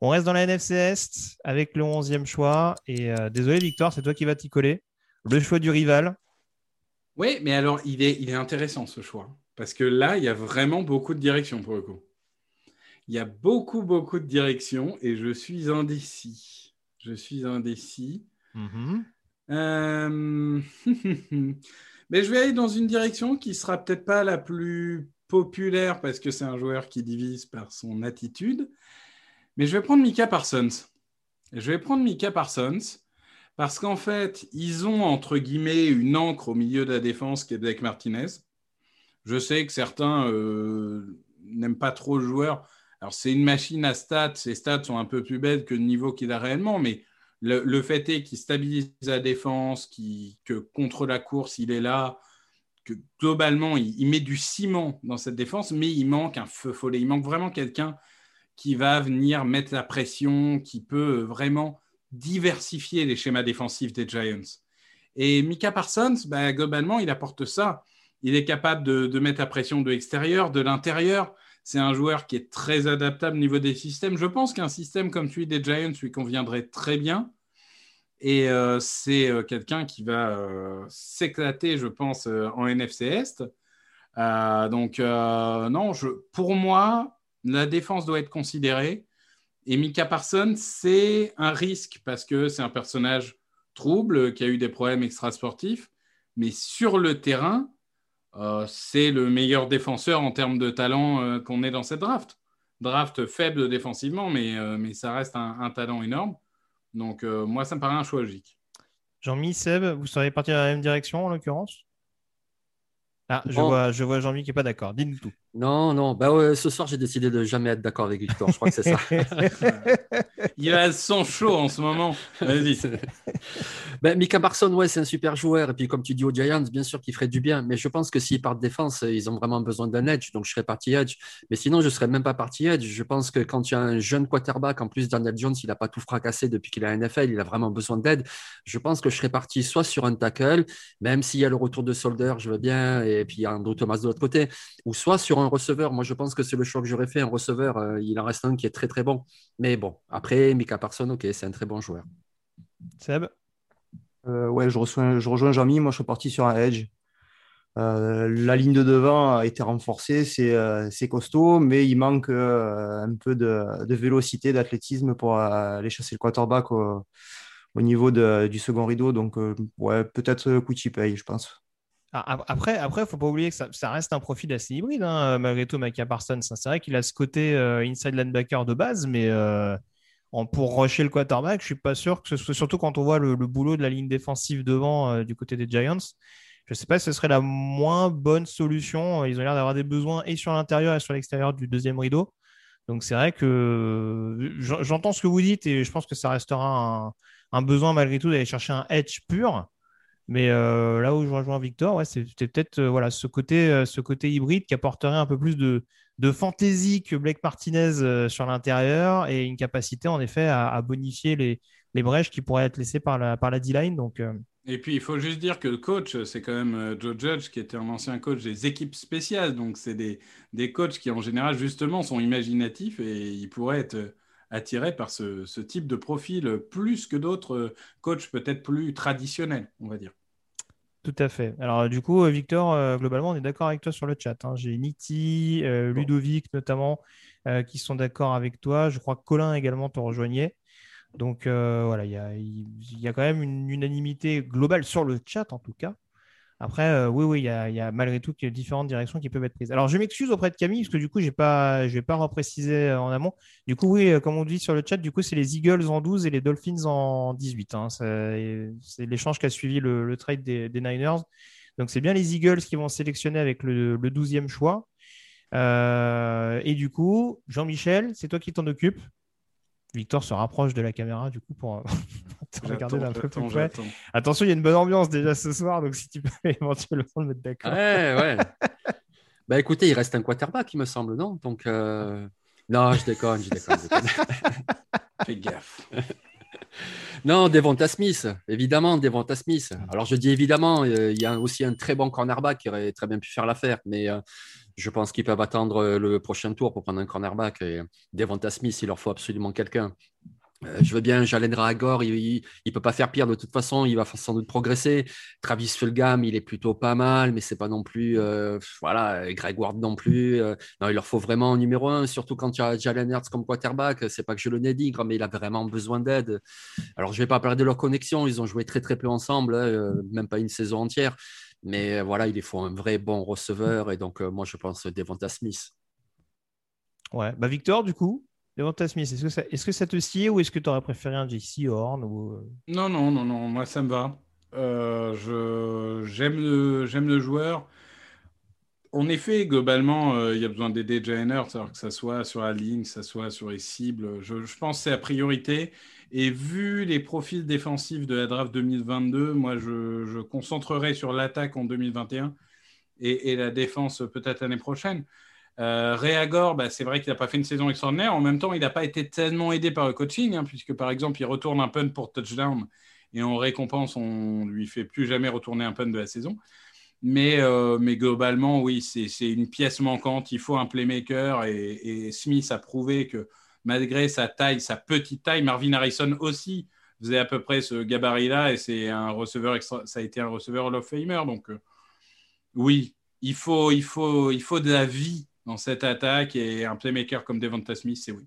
On reste dans la NFC Est avec le 11e choix. Et euh, désolé, Victor, c'est toi qui vas t'y coller. Le choix du rival. Oui, mais alors, il est, il est intéressant ce choix. Parce que là, il y a vraiment beaucoup de directions pour le coup. Il y a beaucoup, beaucoup de directions et je suis indécis. Je suis indécis. Euh, Mais je vais aller dans une direction qui sera peut-être pas la plus populaire parce que c'est un joueur qui divise par son attitude. Mais je vais prendre Mika Parsons. Je vais prendre Mika Parsons parce qu'en fait, ils ont entre guillemets une encre au milieu de la défense qui est Blake Martinez. Je sais que certains euh, n'aiment pas trop le joueur. Alors, c'est une machine à stats. Ses stats sont un peu plus belles que le niveau qu'il a réellement, mais le, fait est qu'il stabilise la défense, que contre la course, il est là, que globalement, il, il met du ciment dans cette défense, mais il manque un feu follet. Il manque vraiment quelqu'un qui va venir mettre la pression, qui peut vraiment diversifier les schémas défensifs des Giants. Et Mika Parsons, bah, globalement, il apporte ça. Il est capable de, de mettre la pression de l'extérieur, de l'intérieur. C'est un joueur qui est très adaptable au niveau des systèmes. Je pense qu'un système comme celui des Giants lui conviendrait très bien. Et euh, c'est euh, quelqu'un qui va euh, s'éclater, je pense, en NFC Est. Donc, non, pour moi, la défense doit être considérée. Et Mika Parsons, c'est un risque parce que c'est un personnage trouble, qui a eu des problèmes extrasportifs. Mais sur le terrain, euh, c'est le meilleur défenseur en termes de talent euh, qu'on ait dans cette draft. Draft faible défensivement, mais, euh, mais ça reste un, un talent énorme. Donc, euh, moi, ça me paraît un choix logique. Jean-Mi, Seb, vous seriez parti dans la même direction en l'occurrence? Ah, je Bon. vois, je vois Jean-Mi qui n'est pas d'accord. Dis-nous tout. Non, non. Bah ouais, ce soir, j'ai décidé de jamais être d'accord avec Victor. Je crois que c'est ça. Il a son chaud en ce moment. Vas-y. ben, Mika Barson, ouais, c'est un super joueur. Et puis, comme tu dis aux Giants, bien sûr qu'il ferait du bien. Mais je pense que s'ils partent défense, ils ont vraiment besoin d'un edge. Donc, je serais parti edge. Mais sinon, je ne serais même pas parti edge. Je pense que quand tu as un jeune quarterback, en plus, Daniel Jones, il n'a pas tout fracassé depuis qu'il a NFL. Il a vraiment besoin d'aide. Je pense que je serais parti soit sur un tackle, même s'il y a le retour de Solder, je veux bien. Et puis, il y a Andrew Thomas de l'autre côté. Ou soit sur un receveur. Moi, je pense que c'est le choix que j'aurais fait. Un receveur, euh, il en reste un qui est très, très bon. Mais bon, après, Mika Parson, ok, c'est un très bon joueur. Seb? Euh, Ouais, je, reçois, je rejoins Jean-Mi. Moi, je suis parti sur un edge. Euh, la ligne de devant a été renforcée, c'est costaud, mais il manque un peu de, de vélocité, d'athlétisme pour aller chasser le quarterback au, au niveau de, du second rideau. Donc, ouais, peut-être Kuchi paye, je pense. Ah, après, après, faut pas oublier que ça, reste un profil assez hybride, hein, malgré tout, Micah Parsons. C'est vrai qu'il a ce côté euh, inside linebacker de base, mais euh, pour rusher le quarterback, je suis pas sûr que ce soit, surtout quand on voit le, boulot de la ligne défensive devant euh, du côté des Giants. Je sais pas si ce serait la moins bonne solution. Ils ont l'air d'avoir des besoins et sur l'intérieur et sur l'extérieur du deuxième rideau. Donc c'est vrai que j'entends ce que vous dites et je pense que ça restera un, un besoin malgré tout d'aller chercher un edge pur. Mais euh, là où je rejoins Victor, ouais, c'était peut-être euh, voilà, ce, côté, euh, ce côté hybride qui apporterait un peu plus de, fantaisie que Blake Martinez sur l'intérieur et une capacité en effet à, bonifier les, les, brèches qui pourraient être laissées par la, par la D-line. Donc, Et puis il faut juste dire que le coach, c'est quand même Joe Judge qui était un ancien coach des équipes spéciales. Donc c'est des, des coachs qui en général justement sont imaginatifs et ils pourraient être attirés par ce type de profil plus que d'autres coachs peut-être plus traditionnels, on va dire. Tout à fait. Alors, du coup, euh, Victor, euh, globalement, on est d'accord avec toi sur le chat. Hein. J'ai Niti, euh, Ludovic notamment, qui sont d'accord avec toi. Je crois que Colin également te rejoignait. Donc, voilà, il y a, y a, quand même une unanimité globale sur le chat, en tout cas. Après, euh, oui, oui, il y, a, malgré tout différentes directions qui peuvent être prises. Alors, je m'excuse auprès de Camille, parce que du coup, pas, je ne vais pas repréciser euh, en amont. Du coup, oui, euh, comme on dit sur le chat, du coup, c'est les Eagles en 12 et les Dolphins en 18. Hein. C'est l'échange qui a suivi le, trade des, Niners. Donc, c'est bien les Eagles qui vont sélectionner avec le, 12e choix. et du coup, Jean-Michel, c'est toi qui t'en occupes. Victor se rapproche de la caméra du coup pour regarder d'un peu plus près. Attention, il y a une bonne ambiance déjà ce soir, donc si tu peux éventuellement me mettre d'accord. Ouais, ouais. bah écoutez, il reste un quarterback, il me semble, non? Donc, euh, non, je déconne, je déconne. Fais gaffe. Non, Devonta Smith, évidemment, Devonta Smith. Alors je dis évidemment, euh, il y a aussi un très bon cornerback qui aurait très bien pu faire l'affaire, mais euh, je pense qu'ils peuvent attendre le prochain tour pour prendre un cornerback. Et Devonta Smith, il leur faut absolument quelqu'un. Euh, je veux bien Jalen Ragor, il ne peut pas faire pire de toute façon, il va sans doute progresser. Travis Fulgham, il est plutôt pas mal, mais c'est pas non plus, euh, voilà, Greg Ward non plus. Euh. non, il leur faut vraiment un numéro un, surtout quand il y a Jalen Hurts comme quarterback. C'est pas que je le dénigre, mais il a vraiment besoin d'aide. Alors, je vais pas parler de leur connexion, ils ont joué très très peu ensemble, hein, même pas une saison entière. Mais voilà, il faut un vrai bon receveur, et donc moi je pense Devonta Smith. Ouais, bah Victor, du coup, Devonta Smith, est-ce que, ça, est-ce que ça te sied ou est-ce que tu aurais préféré un JC Horn ou... Euh? Non, non, non, non, moi ça me va. Euh, je, j'aime, le, j'aime le joueur. En effet, globalement, euh, il y a besoin d'aider Jainer, que ça soit sur la ligne, que ça soit sur les cibles. Je, pense que c'est la priorité. Et vu les profils défensifs de la draft 2022, moi, je, je concentrerai sur l'attaque en 2021 et, et la défense peut-être l'année prochaine. Euh, Réagor, bah, c'est vrai qu'il n'a pas fait une saison extraordinaire. En même temps, il n'a pas été tellement aidé par le coaching, hein, puisque par exemple, il retourne un punt pour touchdown et en récompense, on lui fait plus jamais retourner un punt de la saison. Mais, euh, globalement, oui, c'est une pièce manquante. Il faut un playmaker et, Smith a prouvé que malgré sa taille, sa petite taille, Marvin Harrison aussi faisait à peu près ce gabarit-là et c'est un receveur extra, ça a été un receveur of Famer. Donc, euh, oui, il faut, il, faut, il faut de la vie dans cette attaque et un playmaker comme Devonta Smith, c'est oui.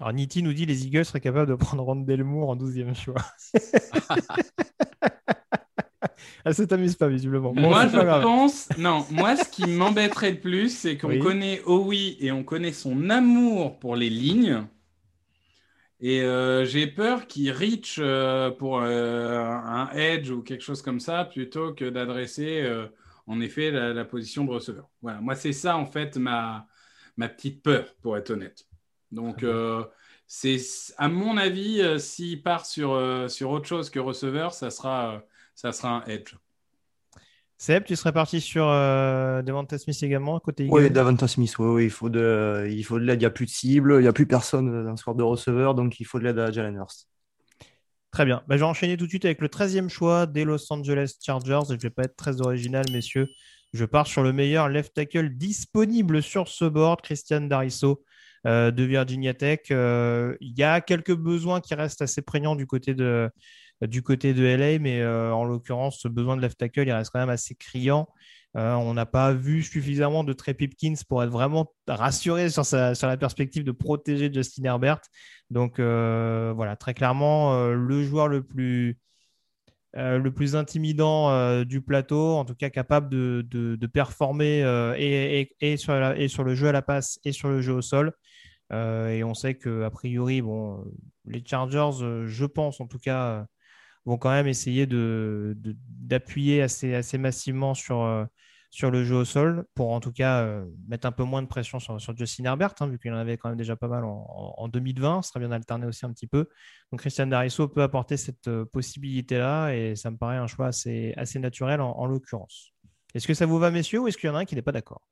Alors Nitti nous dit les Eagles seraient capables de prendre Rondell Moore en 12e choix. Elle ne t'amuse pas visiblement. moi, je pense. Non, moi, ce qui m'embêterait le plus, c'est qu'on connaît Owi et on connaît son amour pour les lignes. Et euh, j'ai peur qu'il reach euh, pour euh, un edge ou quelque chose comme ça plutôt que d'adresser en effet la, position de receveur. Voilà, moi c'est ça en fait ma, ma petite peur, pour être honnête. Donc euh, c'est à mon avis, s'il part sur, sur autre chose que receveur, ça sera, ça sera un edge. Seb, tu serais parti sur euh, Devonta Smith également, côté Oui, Devonta Smith, oui, il faut de, il faut de l'aide. Il n'y a plus de cible, il n'y a plus personne dans ce corps de receveur, donc il faut de l'aide à Jalen Hurst. Très bien. Bah, je vais enchaîner tout de suite avec le 13e choix des Los Angeles Chargers. Je ne vais pas être très original, messieurs. Je pars sur le meilleur left tackle disponible sur ce board, Christian Darisso euh, de Virginia Tech. Euh, il y a quelques besoins qui restent assez prégnants du côté de, du côté de LA, mais euh, en l'occurrence, ce besoin de left tackle, il reste quand même assez criant. Euh, on n'a pas vu suffisamment de Trey Pipkins pour être vraiment rassuré sur, la perspective de protéger Justin Herbert. Donc euh, voilà, très clairement, le joueur le plus, le plus intimidant du plateau, en tout cas capable de, performer et, et, sur et, sur le jeu à la passe et sur le jeu au sol. et on sait qu'a priori, bon, les Chargers, je pense en tout cas, vont quand même essayer d'appuyer de, assez, assez massivement sur, euh, sur le jeu au sol pour en tout cas euh, mettre un peu moins de pression sur, Justin Herbert, hein, vu qu'il en avait quand même déjà pas mal en, 2020. Ce serait bien d'alterner aussi un petit peu. Donc Christian Darisso peut apporter cette euh, possibilité-là et ça me paraît un choix assez, assez naturel en, l'occurrence. Est-ce que ça vous va, messieurs, ou est-ce qu'il y en a un qui n'est pas d'accord?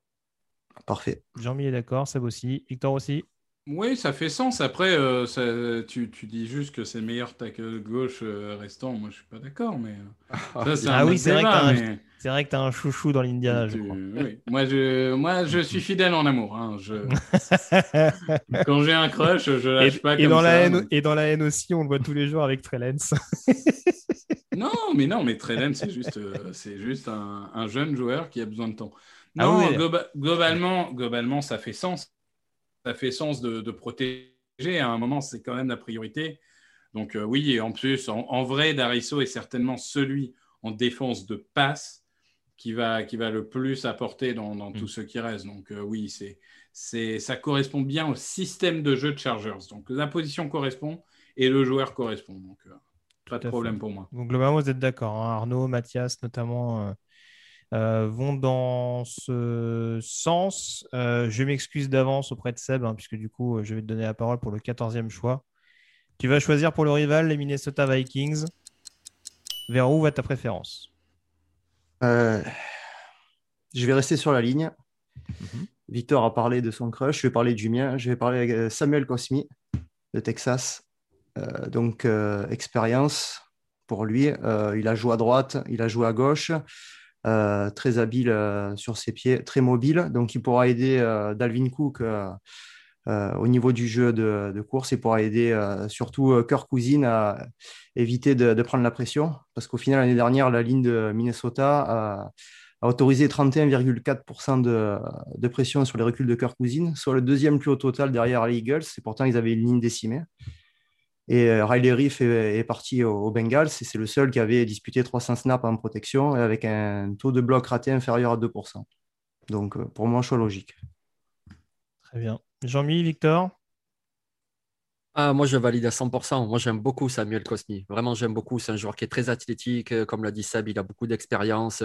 Parfait. Jean-Mi est d'accord, Seb aussi, Victor aussi? Oui, ça fait sens. Après, euh, tu, dis juste que c'est le meilleur tackle gauche euh, restant. Moi, je suis pas d'accord, mais euh, ah oui, c'est vrai, que tu as un chouchou dans l'Indiana, je crois. Oui. Moi, je, moi, je suis fidèle en amour. Hein. Quand j'ai un crush, je lâche et, pas et dans La haine, Et dans la haine aussi, on le voit tous les jours avec Trellens. non, mais non, mais Trellens, c'est juste, c'est juste un, jeune joueur qui a besoin de temps. Ah non, globalement, globalement, ça fait sens ça fait sens de, protéger. À un moment, c'est quand même la priorité. Donc euh, oui, et en plus, en, vrai, Darisso est certainement celui en défense de passe qui va, qui va le plus apporter dans, dans tout mm. ce qui reste. Donc euh, oui, c'est, c'est, ça correspond bien au système de jeu de Chargers. Donc la position correspond et le joueur correspond. Donc euh, pas de problème pour moi. Donc globalement, vous êtes d'accord. Hein. Arnaud, Mathias notamment vont dans ce sens. Euh, je m'excuse d'avance auprès de Seb, hein, puisque du coup, je vais te donner la parole pour le 14e choix. Tu vas choisir pour le rival les Minnesota Vikings. Vers où va ta préférence? Euh, Je vais rester sur la ligne. Mhm. Victor a parlé de son crush, je vais parler du mien. Je vais parler avec Samuel Cosmi de Texas. donc, expérience pour lui. il a joué à droite, il a joué à gauche. Euh, très habile euh, sur ses pieds, très mobile. Donc, il pourra aider euh, Dalvin Cook au niveau du jeu de, course et pourra aider surtout Kirk Cousine à éviter de, prendre la pression. Parce qu'au final, l'année dernière, la ligne de Minnesota a, autorisé 31,4% de, pression sur les reculs de Kirk Cousine, soit le deuxième plus haut total derrière les Eagles. Et pourtant, ils avaient une ligne décimée. Et euh, Riley Reef est, parti au, Bengals et c'est le seul qui avait disputé 300 snaps en protection avec un taux de bloc raté inférieur à 2%. Donc euh, pour moi, choix logique. Très bien. Jean-Mi, Victor? Ah, moi, je valide à 100%. Moi, j'aime beaucoup Samuel Cosmi. Vraiment, j'aime beaucoup. C'est un joueur qui est très athlétique. Euh, comme l'a dit Seb, il a beaucoup d'expérience.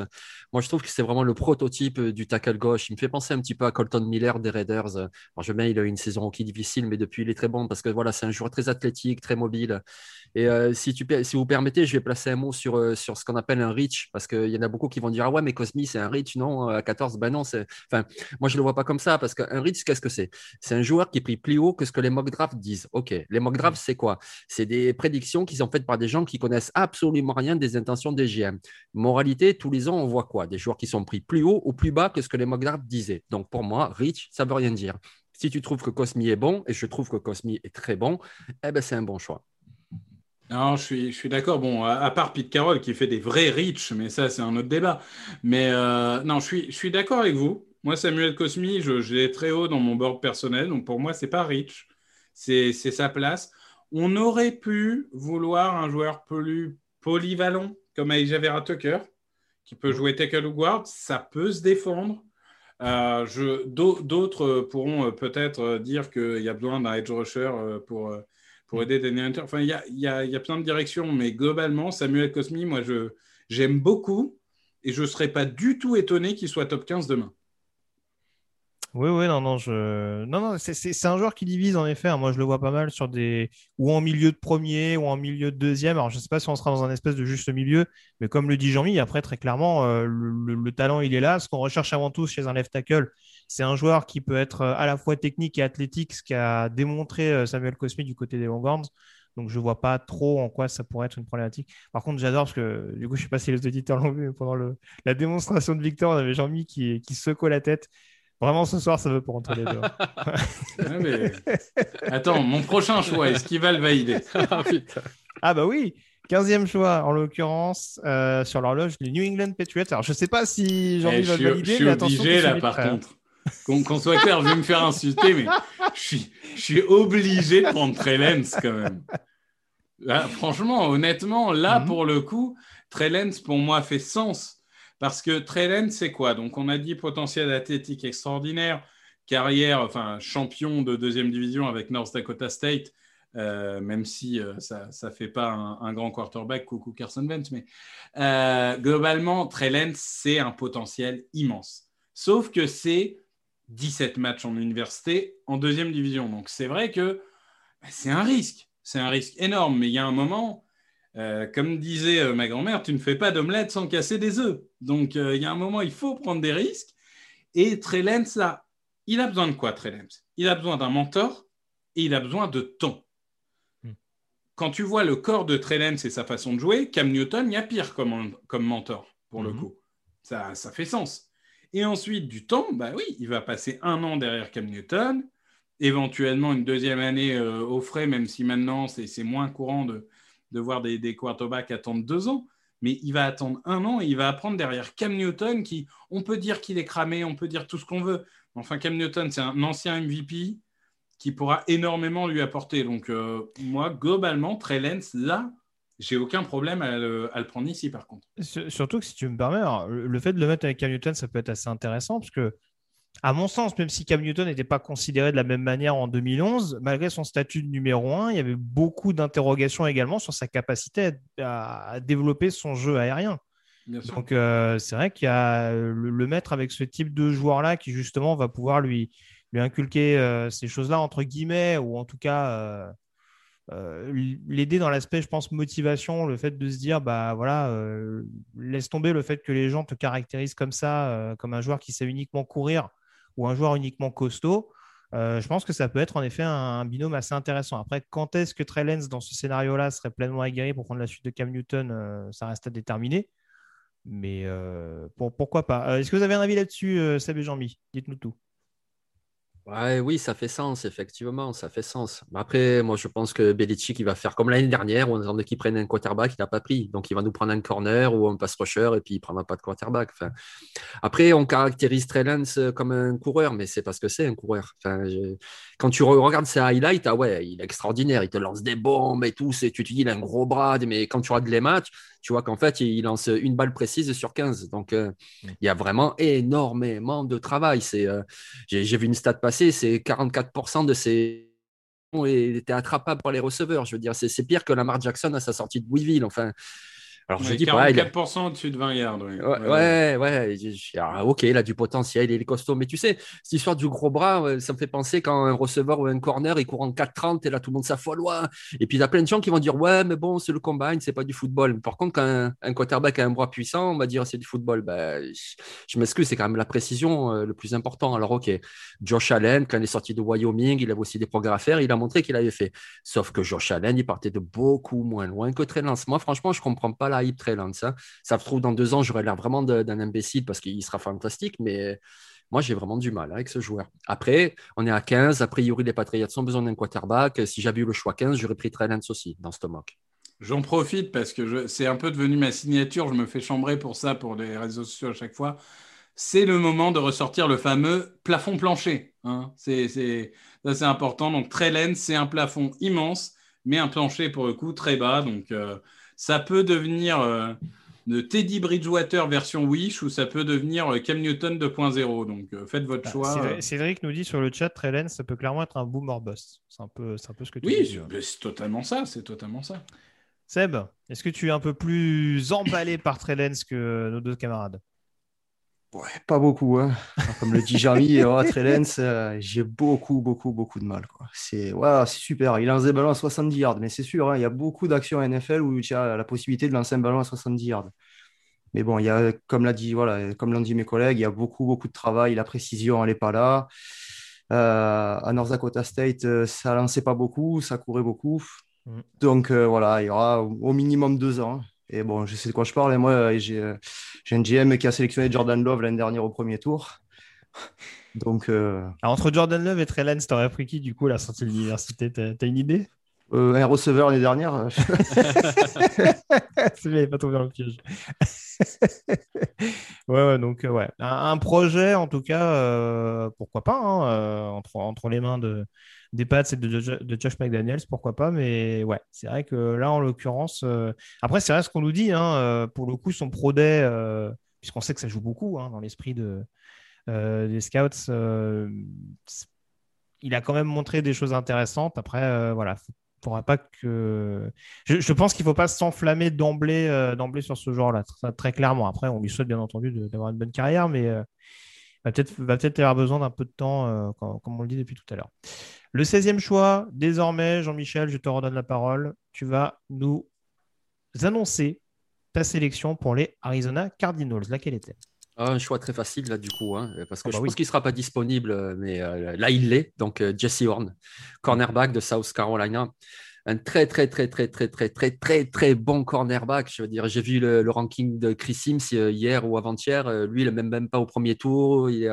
Moi, je trouve que c'est vraiment le prototype euh, du tackle gauche. Il me fait penser un petit peu à Colton Miller des Raiders. Alors, je mets, il a eu une saison qui difficile, mais depuis, il est très bon parce que voilà, c'est un joueur très athlétique, très mobile. Et euh, si, tu, si vous permettez, je vais placer un mot sur, sur ce qu'on appelle un reach parce qu'il y en a beaucoup qui vont dire Ah ouais, mais Cosmi, c'est un reach. Non, à 14, ben non. Enfin, moi, je ne le vois pas comme ça parce qu'un reach, qu'est-ce que c'est? C'est un joueur qui est pris plus haut que ce que les mock drafts disent. OK, les mock drafts, c'est quoi? C'est des prédictions qui sont faites par des gens qui connaissent absolument rien des intentions des GM. Moralité, tous les ans, on voit quoi? Des joueurs qui sont pris plus haut ou plus bas que ce que les mock drafts disaient. Donc pour moi, Rich, ça veut rien dire. Si tu trouves que Cosmi est bon, et je trouve que Cosmi est très bon, eh ben c'est un bon choix. Non, je suis, je suis d'accord. Bon, à, part Pete Carroll qui fait des vrais Rich, mais ça, c'est un autre débat. Mais euh, non, je suis, je suis d'accord avec vous. Moi, Samuel Cosmi, je, je l'ai très haut dans mon board personnel. Donc, pour moi, c'est pas Rich. C'est sa place. On aurait pu vouloir un joueur plus polyvalent comme Aïja Vera Tucker, qui peut jouer tackle ou guard. Ça peut se défendre. Euh, d'autres pourront euh, peut-être dire qu'il y a besoin d'un edge rusher euh, pour, aider Daniel Hunter. Enfin, il y a, y, a, y a, plein de directions, mais globalement, Samuel Cosmi, moi, j'aime beaucoup. et je ne serais pas du tout étonné qu'il soit top 15 demain. Oui, oui, non, non, je... non, non c'est un joueur qui divise en effet. Hein. Moi, je le vois pas mal sur des. ou en milieu de premier, ou en milieu de deuxième. Alors, je ne sais pas si on sera dans un espèce de juste milieu, mais comme le dit Jean-Mi, après, très clairement, euh, le, talent, il est là. Ce qu'on recherche avant tout chez un left tackle, c'est un joueur qui peut être euh, à la fois technique et athlétique, ce qu'a démontré euh, Samuel Cosmi du côté des Longhorns. Donc, je ne vois pas trop en quoi ça pourrait être une problématique. Par contre, j'adore parce que, du coup, je ne sais pas si les auditeurs l'ont vu, mais pendant le... la démonstration de Victor, on avait Jean-Mi qui, qui secoue la tête. Vraiment, ce soir, ça veut pour entre les deux. Attends, mon prochain choix, est-ce qu'il va le valider? Ah, ah, bah oui 15e choix, en l'occurrence, euh, sur l'horloge, les New England Patriots. Alors, je ne sais pas si Jean-Mi eh, va le valider, mais attention. Je suis obligé, là, par contre. Qu'on soit clair, je vais me faire insulter, mais je suis, je suis obligé de prendre Trellens quand même. franchement, honnêtement, là, mhm. pour le coup, Trellens, pour moi, fait sens. Parce que Trellen, c'est quoi? Donc, on a dit potentiel athlétique extraordinaire, carrière, enfin, champion de deuxième division avec North Dakota State, euh, même si euh, ça ne fait pas un, grand quarterback, coucou Carson Wentz, mais euh, globalement, Trellen, c'est un potentiel immense. Sauf que c'est 17 matchs en université en deuxième division. Donc, c'est vrai que bah, c'est un risque. C'est un risque énorme, mais il y a un moment, euh, comme disait euh, ma grand-mère, tu ne fais pas d'omelette sans casser des œufs. Donc, euh, il y a un moment, il faut prendre des risques. Et Trellens, là, il a besoin de quoi, Trellens Il a besoin d'un mentor et il a besoin de temps. Hmm. Quand tu vois le corps de Trellens et sa façon de jouer, Cam Newton, il y a pire comme, comme mentor, pour le hmm. coup. Ça, ça fait sens. Et ensuite, du temps, bah oui, il va passer un an derrière Cam Newton, éventuellement une deuxième année au frais, même si maintenant c'est moins courant de, de voir des, des quarterbacks attendre deux ans, mais il va attendre un an et il va apprendre derrière Cam Newton, qui, on peut dire qu'il est cramé, on peut dire tout ce qu'on veut. Enfin, Cam Newton, c'est un ancien MVP qui pourra énormément lui apporter. Donc, euh, moi, globalement, Trellens, là, j'ai aucun problème à le, prendre ici, par contre. Surtout que si tu me permets, le fait de le mettre avec Cam Newton, ça peut être assez intéressant parce que à mon sens, même si Cam Newton n'était pas considéré de la même manière en 2011, malgré son statut de numéro 1, il y avait beaucoup d'interrogations également sur sa capacité à, développer son jeu aérien. Donc, euh, c'est vrai qu'il y a le, mettre avec ce type de joueur-là qui, justement, va pouvoir lui, lui inculquer euh, ces choses-là, entre guillemets, ou en tout cas euh, l'aider dans l'aspect, je pense, motivation, le fait de se dire, bah voilà, laisse tomber le fait que les gens te caractérisent comme ça, comme un joueur qui sait uniquement courir ou un joueur uniquement costaud, euh, je pense que ça peut être en effet un, binôme assez intéressant. Après, quand est-ce que Trey Lance, dans ce scénario-là, serait pleinement aguerri pour prendre la suite de Cam Newton euh, Ça reste à déterminer. Mais euh, pourquoi pas Est-ce que vous avez un avis là-dessus, Seb et Jean-Mi? Dites-nous tout. Ouais, oui, ça fait sens, effectivement, ça fait sens. Après, moi, je pense que Belichick, il va faire comme l'année dernière, où on attendait qu'il prenne un quarterback, il n'a pas pris. Donc, il va nous prendre un corner ou un pass rusher, et puis il ne prendra pas de quarterback. Après, on caractérise Trey comme un coureur, mais c'est parce que c'est un coureur. Quand tu regardes ses highlights, ah ouais, il est extraordinaire, il te lance des bombes et tout, tu te dis, il a un gros bras, mais quand tu regardes les matchs, tu vois qu'en fait, il lance une balle précise sur 15. Donc, euh, mm. il y a vraiment énormément de travail. C'est, euh, j'ai, vu une stat passer, c'est 44% de ses étaient attrapables par les receveurs. Je veux dire, c'est, pire que Lamar Jackson à sa sortie de Louisville. Enfin, alors, je dis 44% au-dessus de 20 yards. Ouais, ouais, ah, ok, il a du potentiel, il est costaud. Mais tu sais, cette histoire du gros bras, ça me fait penser quand un receveur ou un corner, il court en 4-30 et là, tout le monde s'affole. Et puis, il y a plein de gens qui vont dire Ouais, mais bon, c'est le combine, c'est pas du football. Par contre, quand un, quarterback a un bras puissant, on va dire c'est du football. Ben, je, m'excuse, c'est quand même la précision euh, le plus important. Alors, ok, Josh Allen, quand il est sorti de Wyoming, il avait aussi des progrès à faire, il a montré qu'il avait fait. Sauf que Josh Allen, il partait de beaucoup moins loin que Trey Lance. Moi, franchement, je comprends pas la hype. Ça, ça se trouve, dans deux ans, j'aurais l'air vraiment d'un imbécile parce qu'il sera fantastique, mais moi, j'ai vraiment du mal avec ce joueur. Après, on est à 15. A priori, les Patriots ont besoin d'un quarterback. Si j'avais eu le choix 15, j'aurais pris Trey aussi dans ce mock. J'en profite parce que c'est un peu devenu ma signature. Je me fais chambrer pour ça, pour les réseaux sociaux à chaque fois. C'est le moment de ressortir le fameux plafond plancher. Hein. C'est important. Donc, Trey c'est un plafond immense, mais un plancher pour le coup très bas. Donc, euh, ça peut devenir euh, de Teddy Bridgewater version Wish ou ça peut devenir euh, Cam Newton 2.0. Donc euh, faites votre bah, choix. Cédric nous dit sur le chat, Trellen, ça peut clairement être un boomer boss. C'est un peu, un peu ce que tu oui, dis. Oui, c'est totalement ça. C'est totalement ça. Seb, est-ce que tu es un peu plus emballé par Trellens que nos deux camarades? Ouais, pas beaucoup. Hein. Comme le dit oh, Trellens, euh, j'ai beaucoup, beaucoup, beaucoup de mal. C'est ouais, super. Il lance des ballons à 70 yards, mais c'est sûr, hein, il y a beaucoup d'actions NFL où tu as la possibilité de lancer un ballon à 70 yards. Mais bon, il y a, comme l'a dit, voilà, comme l'ont dit mes collègues, il y a beaucoup, beaucoup de travail. La précision, elle n'est pas là. Euh, à North Dakota State, euh, ça lançait pas beaucoup, ça courait beaucoup. Mm. Donc voilà, il y aura au minimum deux ans. Et bon, je sais de quoi je parle. Et moi, j'ai un GM qui a sélectionné Jordan Love l'année dernière au premier tour. Donc. Euh, entre Jordan Love et Trey Lance, t'aurais pris qui du coup à la sortie de l'université? T'as une idée? Euh, Un receveur l'année dernière. C'est pas tombé dans le piège. ouais, ouais, donc, ouais. Un, projet, en tout cas, pourquoi pas, hein, entre, entre les mains de, des Pats et de, Josh McDaniels, pourquoi pas. Mais ouais, c'est vrai que là, en l'occurrence, euh, après, c'est vrai ce qu'on nous dit. Hein, euh, pour le coup, son Pro Day, euh, puisqu'on sait que ça joue beaucoup hein, dans l'esprit de, des scouts, il a quand même montré des choses intéressantes. Après, voilà, Je, pense qu'il ne faut pas s'enflammer d'emblée, d'emblée sur ce genre-là, très, clairement. Après, on lui souhaite bien entendu d'avoir une bonne carrière, mais peut-être va peut-être avoir besoin d'un peu de temps, comme on le dit depuis tout à l'heure. Le 16e choix, désormais, Jean-Michel, je te redonne la parole. Tu vas nous annoncer ta sélection pour les Arizona Cardinals. Laquelle était ah, un choix très facile là du coup, hein, parce que ah je bah pense qu'il ne sera pas disponible, mais euh, là il l'est. Donc euh, Jesse Horn, cornerback de South Carolina, un très très très très très très très très très bon cornerback. Je veux dire, j'ai vu le, ranking de Chris Sims euh, hier ou avant-hier. Lui, il n'est même, même pas au premier tour. Il,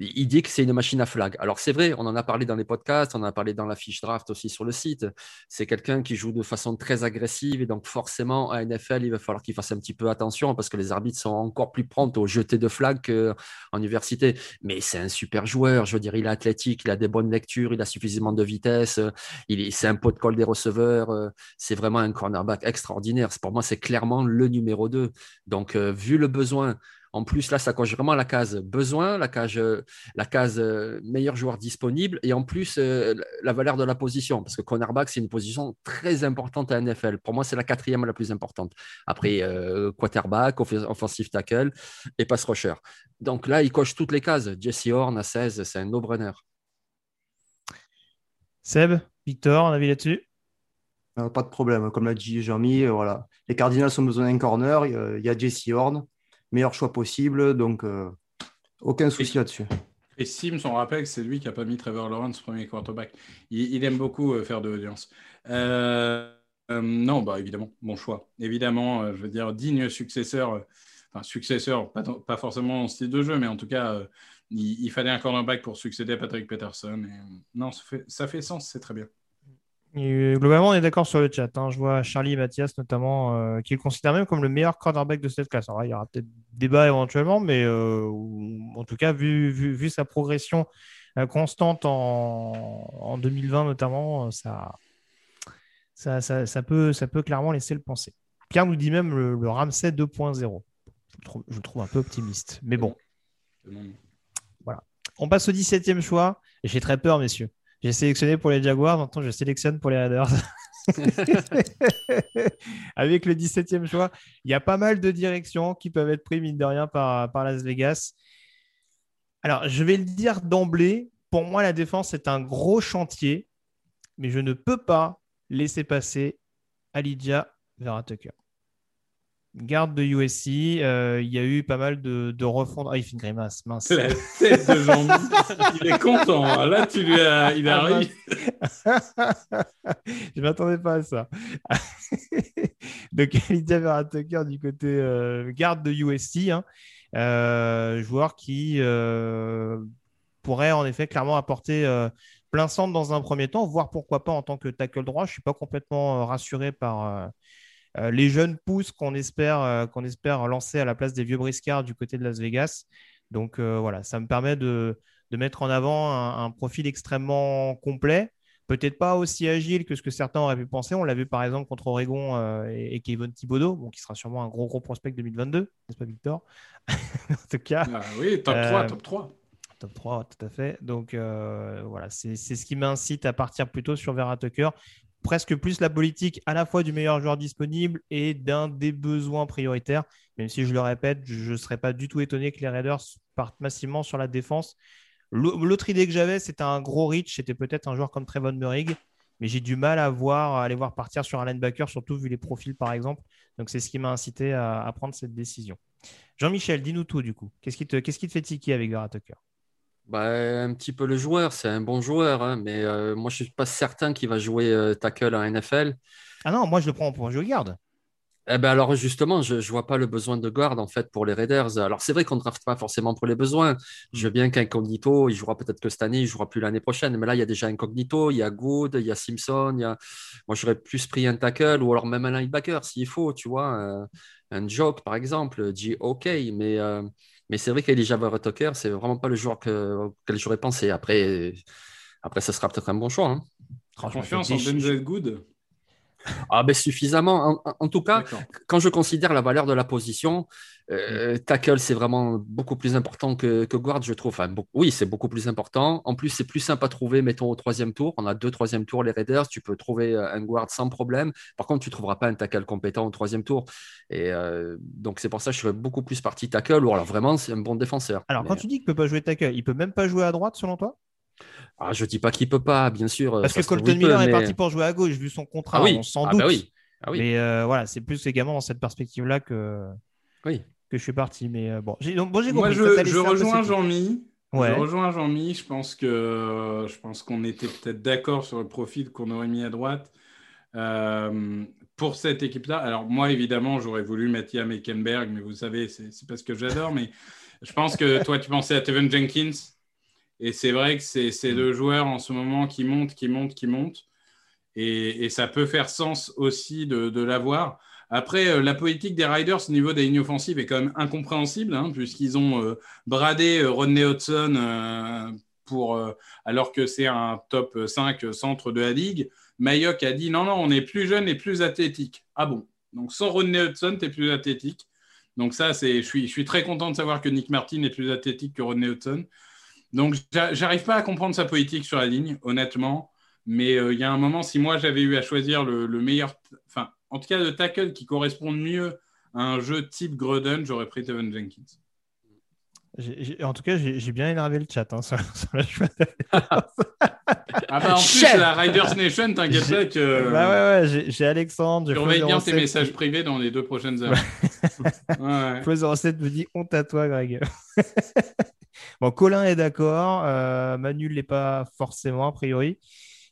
il dit que c'est une machine à flag. Alors c'est vrai, on en a parlé dans les podcasts, on en a parlé dans la fiche draft aussi sur le site. C'est quelqu'un qui joue de façon très agressive et donc forcément à NFL, il va falloir qu'il fasse un petit peu attention parce que les arbitres sont encore plus prompts au jeter de flag qu'en université. Mais c'est un super joueur, je veux dire, il est athlétique, il a des bonnes lectures, il a suffisamment de vitesse, il c'est un pot de colle des receveurs, c'est vraiment un cornerback extraordinaire. Pour moi, c'est clairement le numéro 2. Donc euh, vu le besoin en plus, là, ça coche vraiment la case besoin, la case, euh, la case euh, meilleur joueur disponible et en plus euh, la valeur de la position. Parce que cornerback, c'est une position très importante à NFL. Pour moi, c'est la quatrième la plus importante. Après, quarterback, offensive tackle et pass rusher. Donc là, il coche toutes les cases. Jesse Horn à 16, c'est un no-brainer. Seb, Victor, un avis là-dessus? Pas de problème. Comme l'a dit Jean-Mi, voilà. les Cardinals ont besoin d'un corner. Il y a Jesse Horn meilleur choix possible. Donc, euh, aucun souci là-dessus. Et Sims, on rappelle que c'est lui qui n'a pas mis Trevor Lawrence premier quarterback. Il, aime beaucoup euh, faire de l'audience. Euh, non, bah évidemment, bon choix. Évidemment, je veux dire, digne successeur, enfin successeur, pas, forcément en style de jeu, mais en tout cas, il, fallait un cornerback pour succéder à Patrick Peterson. non, ça fait, ça fait sens, c'est très bien. Euh, globalement, on est d'accord sur le chat. Hein. Je vois Charlie et Mathias notamment euh, qui le considèrent même comme le meilleur cornerback de cette classe. il y aura peut-être débat éventuellement, mais euh, en tout cas, vu, vu, sa progression constante en, 2020 notamment, ça, ça, ça, peut, ça peut clairement laisser le penser. Pierre nous dit même le, le Ramsey 2.0. Je, le trouve un peu optimiste, mais bon. Voilà. On passe au 17e choix. J'ai très peur, messieurs. J'ai sélectionné pour les Jaguars, maintenant je sélectionne pour les Raiders. Avec le 17e choix, il y a pas mal de directions qui peuvent être prises, mine de rien, par, par Las Vegas. Alors, je vais le dire d'emblée, pour moi, la défense est un gros chantier, mais je ne peux pas laisser passer Alidia Vera Tucker garde de USC. Euh, il y a eu pas mal de, de refondre. Ah, il fait une grimace, mince. La tête de jean il est content. Hein. Là, tu lui as, il ah, arrive. Je m'attendais pas à ça. Donc, Lydia Vera Tucker du côté euh, garde de USC, hein. euh, joueur qui pourrait en effet clairement apporter plein centre dans un premier temps, voire pourquoi pas en tant que tackle droit. Je suis pas complètement rassuré par les jeunes pousses qu'on espère, euh, qu'on espère lancer à la place des vieux briscards du côté de Las Vegas. Donc euh, voilà, ça me permet de, mettre en avant un, profil extrêmement complet. Peut-être pas aussi agile que ce que certains auraient pu penser. On l'a vu par exemple contre Oregon et, Kevin Thibodeau, bon, qui sera sûrement un gros gros prospect 2022, n'est-ce pas Victor? En tout cas. Ah oui, top 3, top 3. Top 3, tout à fait. Donc voilà, c'est ce qui m'incite à partir plutôt sur Vera Tucker presque plus la politique à la fois du meilleur joueur disponible et d'un des besoins prioritaires. Même si je le répète, je ne serais pas du tout étonné que les Raiders partent massivement sur la défense. L'autre idée que j'avais, c'était un gros reach, c'était peut-être un joueur comme Trevon Murig, mais j'ai du mal à voir aller voir partir sur un linebacker, surtout vu les profils par exemple. Donc c'est ce qui m'a incité à, prendre cette décision. Jean-Michel, dis-nous tout du coup. Qu'est-ce qui te, qu'est-ce qui te fait tiquer avec Vera Tucker? Bah, un petit peu le joueur, c'est un bon joueur, hein, mais euh, moi je ne suis pas certain qu'il va jouer euh, tackle en NFL. Ah non, moi je le prends pour jouer garde. Eh ben alors justement, je ne vois pas le besoin de garde en fait pour les Raiders. Alors c'est vrai qu'on ne draft pas forcément pour les besoins. Je veux bien qu'Incognito, il jouera peut-être que cette année, il jouera plus l'année prochaine. Mais là, il y a déjà Incognito, il y a Good, il y a Simpson. Il y a... Moi, j'aurais plus pris un tackle ou alors même un linebacker s'il faut, tu vois. Euh, un joke par exemple, dit OK, mais mais c'est vrai qu'Elijah Tucker, c'est vraiment pas le joueur que, auquel j'aurais pensé. Après, après, ça sera peut-être un bon choix. Hein. Confiance en Denzel Good ah ben suffisamment. En, tout cas, quand je considère la valeur de la position, euh, tackle c'est vraiment beaucoup plus important que, que guard, je trouve. Enfin, oui, c'est beaucoup plus important. En plus, c'est plus simple à trouver, mettons au troisième tour. On a deux troisième tours les Raiders. Tu peux trouver euh, un guard sans problème. Par contre, tu trouveras pas un tackle compétent au troisième tour. Et euh, donc c'est pour ça que je serais beaucoup plus parti tackle. Ou alors vraiment, c'est un bon défenseur. Alors quand tu dis qu'il peut pas jouer tackle, il peut même pas jouer à droite selon toi? Ah, je dis pas qu'il peut pas, bien sûr. Parce que Colton Miller est parti pour jouer à gauche, vu son contrat, ah oui. sans ah doute. Bah oui. Ah oui. Mais euh, voilà, c'est plus également dans cette perspective-là que, oui. Que je suis parti. Mais euh, bon, j'ai bon, Moi, je, je rejoins Jean-Mi. Je rejoins Jean-Mi. Je pense que je pense qu'on était peut-être d'accord sur le profil qu'on aurait mis à droite. Euh, pour cette équipe-là, alors moi évidemment j'aurais voulu Mathias Meckenberg, mais vous savez, c'est parce que j'adore. Mais je pense que toi tu pensais à Tevin Jenkins, et c'est vrai que c'est ces deux joueurs en ce moment qui montent, qui montent, qui montent. Et, ça peut faire sens aussi de, l'avoir. Après, euh, la politique des Riders au niveau des lignes offensives est quand même incompréhensible, hein, puisqu'ils ont euh, bradé euh, Rodney Hudson pour, alors que c'est un top 5 centre de la ligue. Mayock a dit non, non, on est plus jeune et plus athlétique. Ah bon? Donc sans Rodney Hudson, tu es plus athlétique. Donc ça, je suis, je suis très content de savoir que Nick Martin est plus athlétique que Rodney Hudson. Donc, j'arrive pas à comprendre sa politique sur la ligne, honnêtement. Mais il y a un moment, si moi j'avais eu à choisir le, meilleur, enfin, en tout cas, le tackle qui correspond mieux à un jeu type Gruden, j'aurais pris Tevin Jenkins. en tout cas, j'ai bien énervé le chat hein, sur, la choix. ah bah en plus, la Riders Nation, t'inquiète pas que. Bah ouais, ouais, j'ai Alexandre. Surveille bien tes messages privés dans les deux prochaines heures. ouais. 07 me dit honte à toi, Greg. Bon, Colin est d'accord. Euh, Manu ne l'est pas forcément, a priori.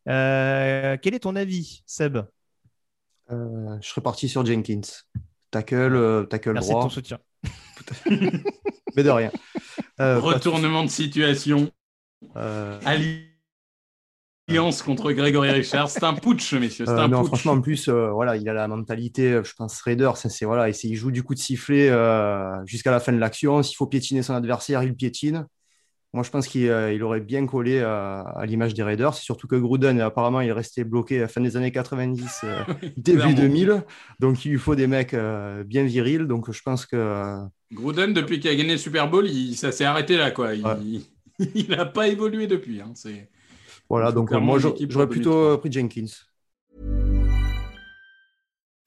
Euh, quel est ton avis, Seb? Euh, Je serais parti sur Jenkins. Tackle, tackle Merci droit. de ton soutien. Mais de rien. Retournement de situation. Alliance contre Grégory Richard. C'est un putsch, messieurs. Un non, franchement, en plus, voilà, il a la mentalité, je pense, Raider. C'est voilà, il joue du coup de sifflet jusqu'à la fin de l'action. S'il faut piétiner son adversaire, il piétine. Moi, je pense qu'il euh, aurait bien collé à, l'image des Raiders. C'est surtout que Gruden, apparemment, il est resté bloqué à la fin des années 90, euh, début 2000. Donc, il lui faut des mecs euh, bien virils. Donc, je pense que. Gruden, depuis qu'il a gagné le Super Bowl, ça s'est arrêté là. Quoi. Il n'a pas évolué depuis. Hein. Voilà, donc moi, j'aurais plutôt pris Jenkins.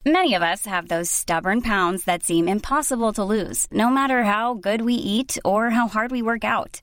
Many of us have those stubborn pounds that seem impossible to lose, no matter how good we eat or how hard we work out.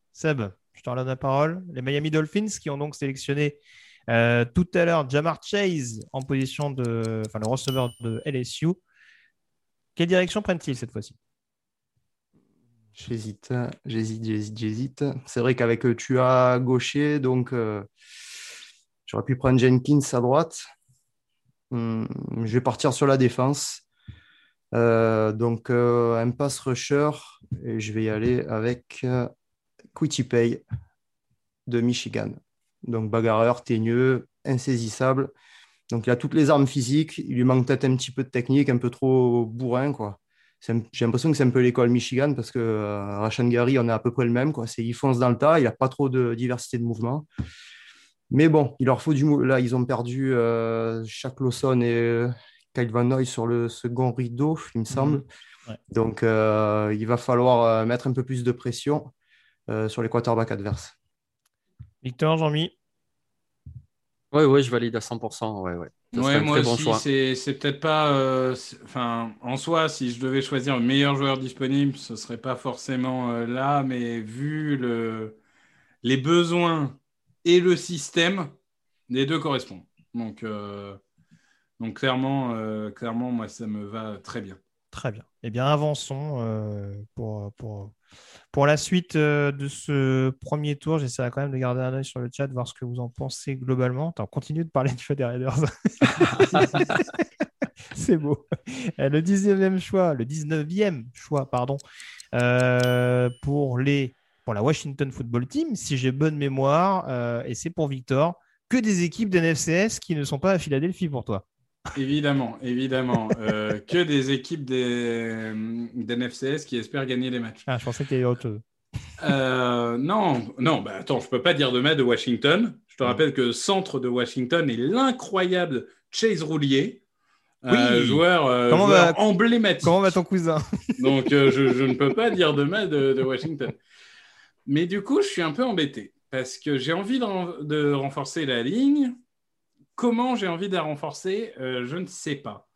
Seb, je te redonne la parole. Les Miami Dolphins qui ont donc sélectionné Euh, tout à l'heure, Jamar Chase en position de. Enfin, le receveur de LSU. Quelle direction prennent-ils cette fois-ci? J'hésite, j'hésite, j'hésite, j'hésite. C'est vrai qu'avec euh, Tua gaucher, donc euh, j'aurais pu prendre Jenkins à droite. Hum, je vais partir sur la défense. Donc un pass rusher et je vais y aller avec Pay de Michigan. Donc bagarreur, teigneux, insaisissable. Donc il a toutes les armes physiques. Il lui manque peut-être un petit peu de technique, un peu trop bourrin quoi j'ai l'impression que c'est un peu l'école Michigan parce que euh, Rashan Gary, on est à peu près le même. Quoi. il fonce dans le tas, il n'a pas trop de diversité de mouvement. Mais bon, il leur faut du Là, ils ont perdu euh, Shaq Lawson et euh, Kyle Van Noy sur le second rideau, il me semble. Mhm. Donc, euh, il va falloir mettre un peu plus de pression sur les quarterbacks adverses. Victor, Jean-Mi Oui, oui, je valide à 100%. Ouais, ouais. Ouais, moi aussi, c'est peut-être pas. Euh, enfin, en soi, si je devais choisir le meilleur joueur disponible, ce serait pas forcément euh, là, mais vu le, les besoins et le système, les deux correspondent. Donc, euh, donc clairement, clairement, moi, ça me va très bien. Très bien. Eh bien, avançons pour, pour, pour la suite euh, de ce premier tour, j'essaierai quand même de garder un œil sur le chat, voir ce que vous en pensez globalement. On continue de parler du choix des Raiders. C'est beau. Euh, le 19e choix, le 19e choix, pardon, euh, pour, les, pour la Washington Football Team, si j'ai bonne mémoire, et c'est pour Victor, que des équipes d'NFCS qui ne sont pas à Philadelphie pour toi? Évidemment, évidemment. Euh, que des équipes des, d'NFCS qui espèrent gagner des matchs. Ah, je pensais qu'il y avait autre chose. Euh, non, non, bah attends, je peux pas dire de mal de Washington. Je te rappelle que centre de Washington est l'incroyable Chase Roulier, euh, joueur, emblématique. Comment va ton cousin? Donc, je, ne peux pas dire de mal de, Washington. Mais du coup, je suis un peu embêté parce que j'ai envie de renforcer la ligne, Comment j'ai envie de la renforcer euh, Je ne sais pas.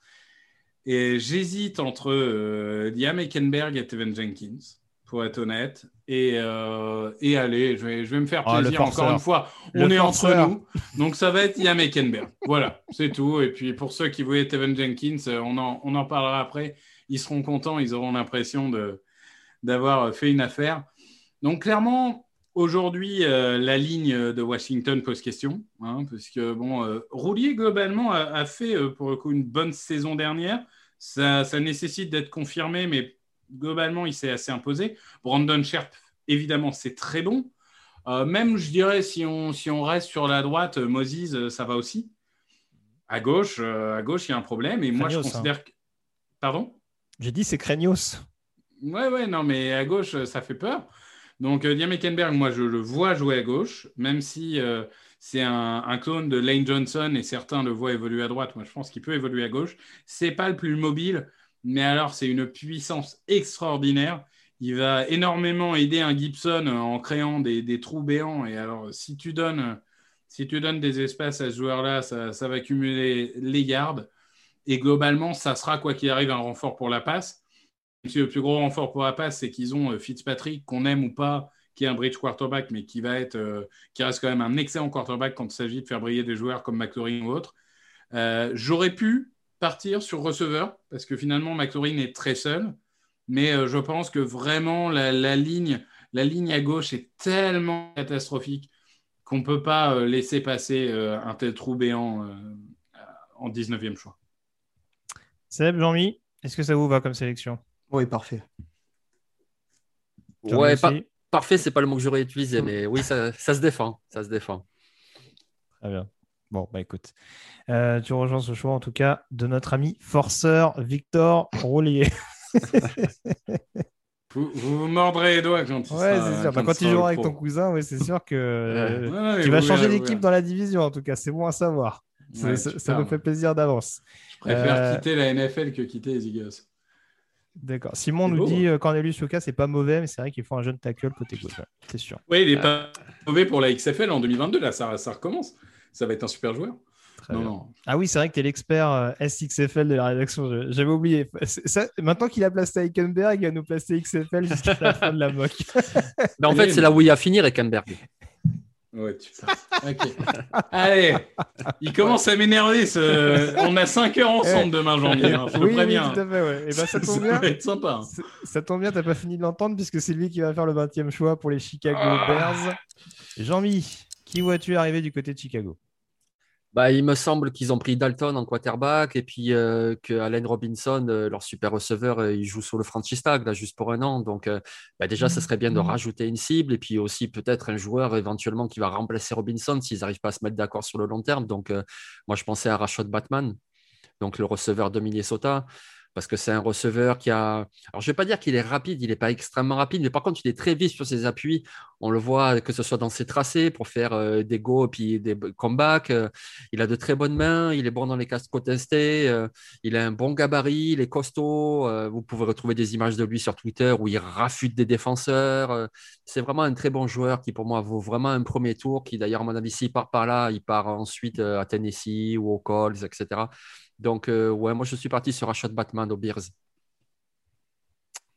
Et j'hésite entre euh, Liam Eckenberg et Teven Jenkins, pour être honnête. Et, euh, et allez, je vais, je vais me faire ah, plaisir encore une fois. On est entre nous. Donc ça va être Liam Eckenberg. voilà, c'est tout. Et puis pour ceux qui voulaient Teven Jenkins, on en, on en parlera après. Ils seront contents, ils auront l'impression d'avoir fait une affaire. Donc clairement, Aujourd'hui, euh, la ligne de Washington pose question, hein, parce que bon, euh, Roulier globalement a, fait euh, pour le coup une bonne saison dernière. Ça, nécessite d'être confirmé, mais globalement, il s'est assez imposé. Brandon Sherp, évidemment, c'est très bon. même, je dirais, si on, si on reste sur la droite, Moses, ça va aussi. À gauche, à gauche, il y a un problème, et moi, je considère hein. que. Pardon? J'ai dit c'est Craignos. Ouais, ouais, non, mais à gauche, ça fait peur. Donc, euh, Diam moi, je le vois jouer à gauche, même si euh, c'est un, clone de Lane Johnson et certains le voient évoluer à droite. Moi, je pense qu'il peut évoluer à gauche. C'est pas le plus mobile, mais alors, c'est une puissance extraordinaire. Il va énormément aider un Gibson en créant des, trous béants. Et alors, si tu donnes, si tu donnes des espaces à ce joueur-là, ça, ça va cumuler les gardes. Et globalement, ça sera, quoi qu'il arrive, un renfort pour la passe le plus gros renfort pour la passe, c'est qu'ils ont euh, Fitzpatrick, qu'on aime ou pas, qui est un bridge quarterback, mais qui va être, euh, qui reste quand même un excellent quarterback quand il s'agit de faire briller des joueurs comme McLaurin ou autres. Euh, j'aurais pu partir sur receveur parce que finalement McLaurin est très seul, mais je pense que vraiment la, ligne, la ligne à gauche est tellement catastrophique qu'on ne peut pas laisser passer un tel trou béant en 19e choix. Seb, Jean-Mi, est-ce que ça vous va comme sélection? Oui, parfait. Ouais, parfait, c'est pas le mot que j'aurais utilisé, mais oui, ça, se défend. Ça se défend. Très bien. Bon, bah écoute, euh, tu rejoins ce choix en tout cas de notre ami forceur Victor Roulier. vous, vous, mordrez les doigts quand Ouais, c'est sûr. Bah, quand tu joueras avec ton cousin, ouais, c'est sûr que tu vas changer d'équipe dans la division en tout cas. C'est bon à savoir. ça, nous fait plaisir d'avance. Je préfère euh, quitter la NFL que quitter les Eagles. D'accord. Simon nous dit euh, Cornelius Yoka, c'est pas mauvais, mais c'est vrai qu'il faut un jeune tackle côté gauche. C'est sûr. Oui, il n'est pas mauvais pour la XFL en 2022. Là, ça, ça recommence. Ça va être un super joueur. Ah oui, c'est vrai que tu es l'expert euh, SXFL de la rédaction. J'avais oublié. maintenant qu'il a placé Eichenberg, il va nous placer XFL jusqu'à la fin de la moque. Mais en fait, c'est là où il a fini. Ouais, tu Ok. Allez, il commence à m'énerver. Ce... On a 5 heures ensemble demain, janvier. Hein, je oui, oui, tout à fait, ouais. Et ben, ça tombe Ça bien. va être sympa. Ça- Ça tombe bien, t'as pas fini de l'entendre puisque c'est lui qui va faire le 20e choix pour les Chicago Ah. Bears. Jean-Mi, qui vois-tu arriver du côté de Chicago? Bah, il me semble qu'ils ont pris Dalton en quarterback et puis euh, que Allen Robinson, euh, leur super receveur, euh, il joue sur le franchise tag là, juste pour un an. Donc, euh, bah, déjà, ça serait bien de rajouter une cible et puis aussi peut-être un joueur éventuellement qui va remplacer Robinson s'ils n'arrivent pas à se mettre d'accord sur le long terme. Donc, moi, je pensais à Rashad Batman, donc le receveur de Minnesota. Parce que c'est un receveur qui a. Alors, je ne vais pas dire qu'il est rapide, il n'est pas extrêmement rapide, mais par contre, il est très vif sur ses appuis. On le voit que ce soit dans ses tracés pour faire euh, des go et puis des comebacks. Euh, il a de très bonnes mains, il est bon dans les casques contestés, euh, il a un bon gabarit, il est costaud. vous pouvez retrouver des images de lui sur Twitter où il rafute des défenseurs. c'est vraiment un très bon joueur qui, pour moi, vaut vraiment un premier tour. Qui, d'ailleurs, à mon avis, s'il part par là, il part ensuite à Tennessee ou aux Colts, etc. Donc, euh, ouais, moi, je suis parti sur Achat Batman aux Bears.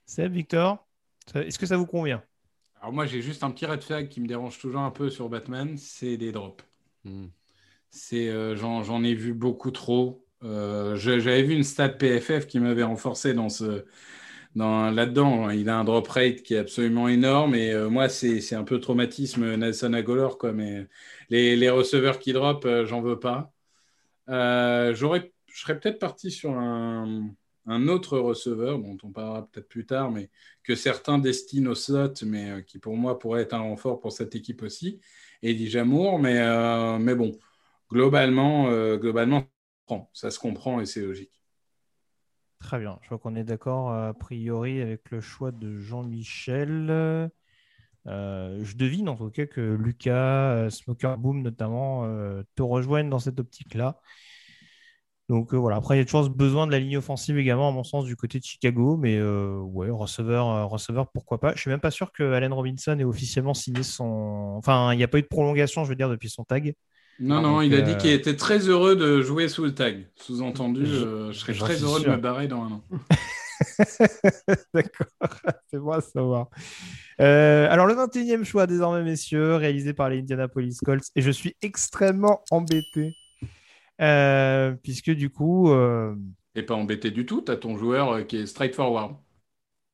Seb, Victor, est-ce que ça vous convient? Alors moi, j'ai juste un petit red flag qui me dérange toujours un peu sur Batman, c'est les drops. Hmm. C'est, euh, j'en, j'en ai vu beaucoup trop. Euh, j'avais vu une stat PFF qui m'avait renforcé dans ce, dans, là-dedans. Il a un drop rate qui est absolument énorme. Et euh, moi, c'est, c'est un peu traumatisme Nelson Aguilar, quoi. Mais les, les receveurs qui drop, euh, j'en veux pas. Euh, j'aurais, je serais peut-être parti sur un, autre receveur dont on parlera peut-être plus tard, mais que certains destinent au slot, mais euh, qui pour moi pourrait être un renfort pour cette équipe aussi. Eddie Jamour, mais, euh, mais bon, globalement, euh, globalement, ça se comprend. et c'est logique. Très bien, je vois qu'on est d'accord a priori avec le choix de Jean-Michel. Je devine en tout cas que Lucas, Smoker Boom notamment, te rejoignent dans cette optique-là. Donc euh, voilà, après il y a toujours besoin de la ligne offensive également, à mon sens, du côté de Chicago, mais euh, ouais, receveur, euh, receveur, pourquoi pas. Je suis même pas sûr que Allen Robinson ait officiellement signé son. Enfin, il n'y a pas eu de prolongation, je veux dire, depuis son tag. Non, non, Donc, il a euh, dit qu'il était très heureux de jouer sous le tag. Sous-entendu, Je- euh, je serais très heureux de me barrer dans un an. D'accord, c'est bon à savoir. Euh, alors, le 21e choix, désormais, messieurs, réalisé par les Indianapolis Colts. Et je suis extrêmement embêté. Euh, puisque du coup, euh, Et pas embêté du tout, tu as ton joueur euh, qui est straightforward.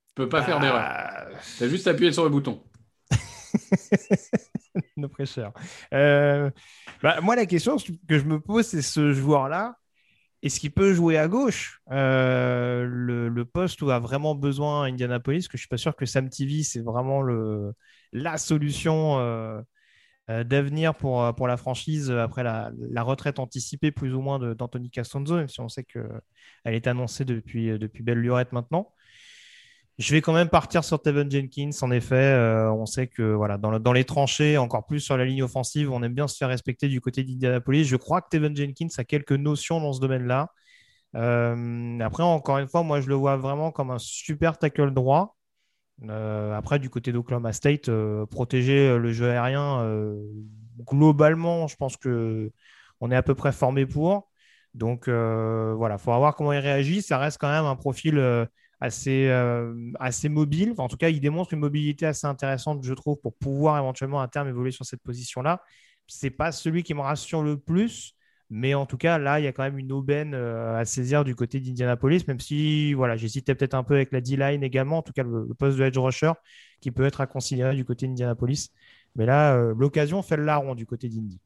Tu peux pas faire d'erreur. bah, Tu as juste appuyé sur le bouton. nos prêcheurs. Euh, bah, moi, la question que je me pose, c'est ce joueur-là, est-ce qu'il peut jouer à gauche? Euh, le, le poste où a vraiment besoin Indianapolis, que je suis pas sûr que Sam TV, c'est vraiment le, la solution euh, d'avenir pour, pour la franchise après la, la retraite anticipée plus ou moins d'Anthony Castonzo, même si on sait qu'elle est annoncée depuis, depuis belle lurette maintenant. Je vais quand même partir sur Tevin Jenkins. En effet, euh, on sait que voilà, dans, le- dans les tranchées, encore plus sur la ligne offensive, on aime bien se faire respecter du côté d'Indianapolis. Je crois que Tevin Jenkins a quelques notions dans ce domaine-là. Euh, après, encore une fois, moi, je le vois vraiment comme un super tackle droit. Euh, après, du côté d'Oklahoma State, euh, protéger le jeu aérien, euh, globalement, je pense que on est à peu près formé pour. Donc euh, voilà, il faudra voir comment il réagit. Ça reste quand même un profil euh, assez, euh, assez mobile. En tout cas, il démontre une mobilité assez intéressante, je trouve, pour pouvoir éventuellement à terme évoluer sur cette position-là. C'est pas celui qui me rassure le plus, mais en tout cas, là, il y a quand même une aubaine euh, à saisir du côté d'Indianapolis, même si voilà, j'hésitais peut-être un peu avec la D-line également, en tout cas le, poste de edge rusher qui peut être à considérer du côté d'Indianapolis. Mais là, euh, l'occasion fait le larron du côté d'Indy.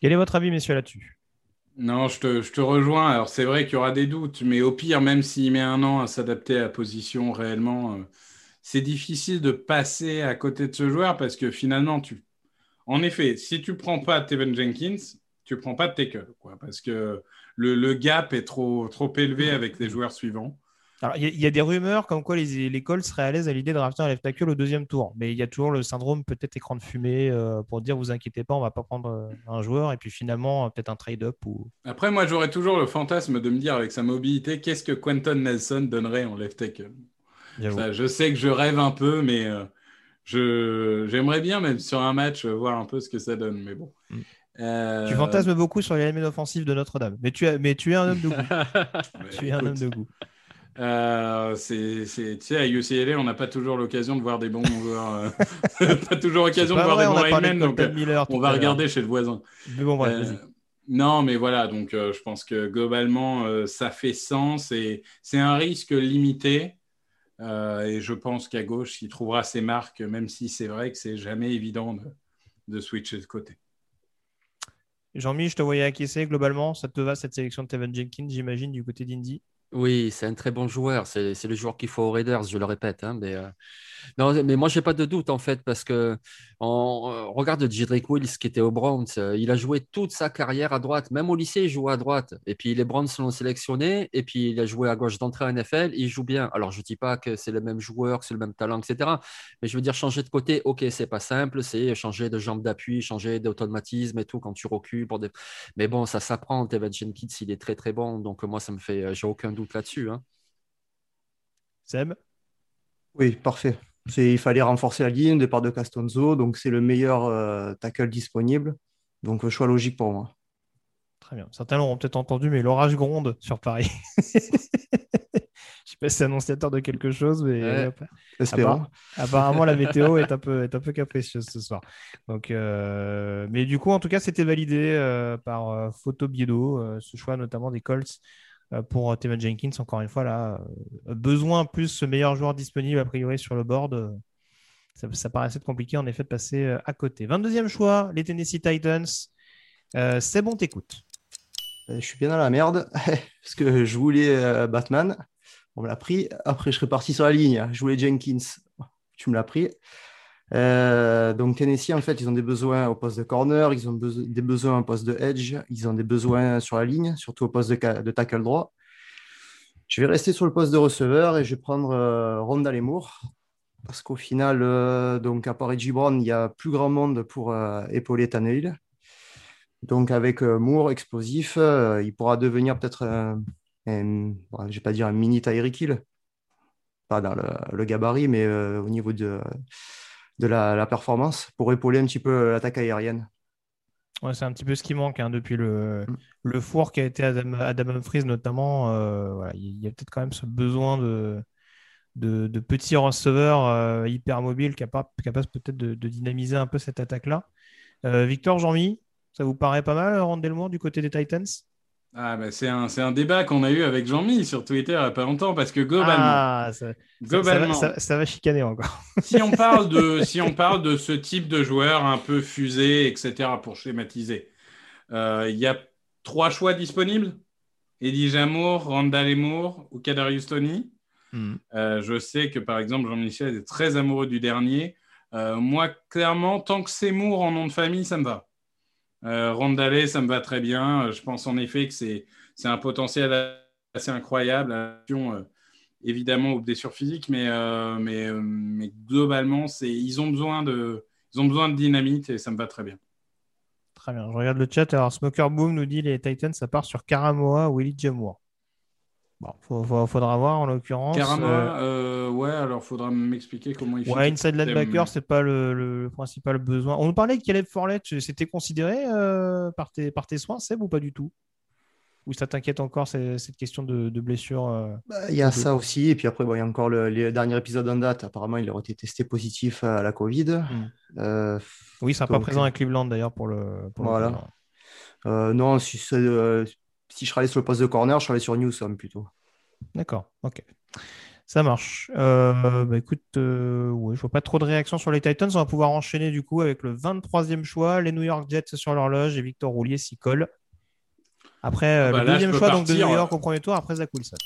Quel est votre avis, messieurs, là-dessus? Non, je te, rejoins. Alors, c'est vrai qu'il y aura des doutes, mais au pire, même s'il met un an à s'adapter à la position réellement, euh, c'est difficile de passer à côté de ce joueur parce que finalement, tu... en effet, si tu prends pas Tevin Jenkins, tu prends pas de tackle, quoi, parce que le, le gap est trop, trop élevé avec les joueurs suivants. Il y, a- il y a des rumeurs comme quoi les, les Colts seraient à l'aise à l'idée de drafter un left tackle au deuxième tour. Mais il y a toujours le syndrome peut-être écran de fumée euh, pour dire vous inquiétez pas, on va pas prendre euh, un joueur et puis finalement peut-être un trade-up ou Après, moi, j'aurais toujours le fantasme de me dire, avec sa mobilité, qu'est-ce que Quentin Nelson donnerait en left tackle? Ça, je sais que je rêve un peu, mais euh, je, j'aimerais bien, même sur un match, voir un peu ce que ça donne. Mais bon. Mm. Euh, Tu fantasmes beaucoup sur les lignes offensives de Notre-Dame, mais tu, as, mais tu es un homme de goût. tu es un écoute, homme de goût. Euh, c'est, tu sais, à UCLA, on n'a pas toujours l'occasion de voir des bons joueurs. euh, pas toujours l'occasion de voir vrai, des on bons linemen, de donc euh, Miller on va regarder chez le voisin. Mais bon, non, mais voilà, donc je pense que globalement, ça fait sens et c'est un risque limité. Et je pense qu'à gauche, il trouvera ses marques, même si c'est vrai que c'est jamais évident de, de switcher de côté. Jean-Mi, je te voyais acquiescer globalement. Ça te va cette sélection de Tevin Jenkins, j'imagine, du côté d'Indy? Oui, c'est un très bon joueur. C'est le joueur qu'il faut aux Raiders, je le répète. hein, mais, euh, non, mais moi, j'ai pas de doute en fait parce que on euh, regarde Jedrick Wills qui était au Browns. euh, il a joué toute sa carrière à droite. Même au lycée, il jouait à droite. Et puis les Browns l'ont sélectionné. Et puis il a joué à gauche d'entrée en NFL. Il joue bien. Alors je dis pas que c'est le même joueur, que c'est le même talent, etc. Mais je veux dire changer de côté. Ok, c'est pas simple. C'est changer de jambe d'appui, changer d'automatisme et tout quand tu recules. Mais bon, ça s'apprend. Tevin Jenkins, il est très très bon. Donc moi, ça me fait. J'ai aucun doute là-dessus. hein. Seb? Oui, parfait. C'est, il fallait renforcer la ligne, départ de Castonzo, donc c'est le meilleur euh, tackle disponible. Donc, euh, choix logique pour moi. Très bien. Certains l'auront peut-être entendu, mais l'orage gronde sur Paris. Je sais pas si c'est annonciateur de quelque chose, mais Ouais. Appar- apparemment, la météo est un peu, est un peu capricieuse ce soir. Donc, euh, Mais du coup, en tout cas, c'était validé euh, par euh, Photo Biedo, euh, ce choix notamment des Colts euh, pour euh, Tevin Jenkins. Encore une fois, là, euh, besoin plus ce meilleur joueur disponible a priori sur le board. euh, ça, ça paraissait compliqué en effet de passer euh, à côté. 22e choix, les Tennessee Titans. Euh, c'est bon, t'écoutes. Euh, Je suis bien dans la merde parce que je voulais euh, Batman. On me l'a pris. Après, je serais parti sur la ligne. Je voulais Jenkins. Tu me l'as pris. Euh, donc, Tennessee, en fait, ils ont des besoins au poste de corner, ils ont des besoins au poste de edge, ils ont des besoins sur la ligne, surtout au poste de, tackle droit. Je vais rester sur le poste de receveur et je vais prendre euh, Rondale et Moore. Parce qu'au final, euh, donc, à part Reggie Brown, il y a plus grand monde pour euh, épauler Tannehill. Donc, avec Moore explosif, il pourra devenir peut-être un, un- bon, vais pas dire un mini Tyreek Hill, pas dans le, gabarit, mais au niveau de, de la, la performance, pour épauler un petit peu l'attaque aérienne. Ouais, c'est un petit peu ce qui manque hein, depuis le, Mm. le four qui a été Adam, Adam Humphries notamment. euh, voilà, il y a peut-être quand même ce besoin de, de, de petits receveurs euh, hyper mobiles capables, capables peut-être de, de dynamiser un peu cette attaque-là. Euh, Victor, Jean-Mi, ça vous paraît pas mal, Randall Moore du côté des Titans? Ah, bah, c'est un, un débat qu'on a eu avec Jean-Mi sur Twitter il n'y a pas longtemps parce que globalement, Ah, ça, va, globalement ça- ça va chicaner encore. si, on parle de, si on parle de ce type de joueur un peu fusé, etc., pour schématiser, euh, il y a trois choix disponibles? Eddie Jamour, Randall Emour ou Kadarius Tony? Euh, je sais que par exemple Jean-Michel est très amoureux du dernier. Euh, moi, clairement, tant que c'est Moore en nom de famille, ça me va. Euh, Rondale, ça me va très bien. Euh, Je pense en effet que c'est un potentiel assez incroyable. Euh, évidemment aux blessures physiques, mais, mais, mais globalement, ils ont besoin de ils ont besoin de dynamite et ça me va très bien. Très bien, je regarde le chat. Alors, Smoker Boom nous dit les Titans, ça part sur Karamoa ou Willie Jamour. Bon, faut- faut- faudra voir en l'occurrence. Karama, Euh, euh, ouais, alors faudra m'expliquer comment il fait. Ouais, inside linebacker, c'est pas le, le principal besoin. On nous parlait de Caleb Fourlette, c'était considéré euh, par, tes, par tes soins, Seb, ou pas du tout? Ou ça t'inquiète encore, cette question de, de blessure euh, Bah, Il y a ça aussi. Et puis après, bon, il y a encore le, les derniers épisodes en date. Apparemment, il aurait été testé positif à la Covid. Euh, Oui, il sera pas Donc, présent à Cleveland d'ailleurs pour le. pour Voilà. euh, non, si, c'est, euh, si je serais allé sur le poste de corner, je serais allé sur Newsom plutôt. D'accord, ok. Ça marche. Euh, bah, écoute, euh, ouais, je vois pas trop de réactions sur les Titans. On va pouvoir enchaîner du coup avec le 23e choix. Les New York Jets sur l'horloge et Victor Roulier s'y colle. Après, euh, bah le là, deuxième choix donc, de New York au premier tour, après Zach Wilson.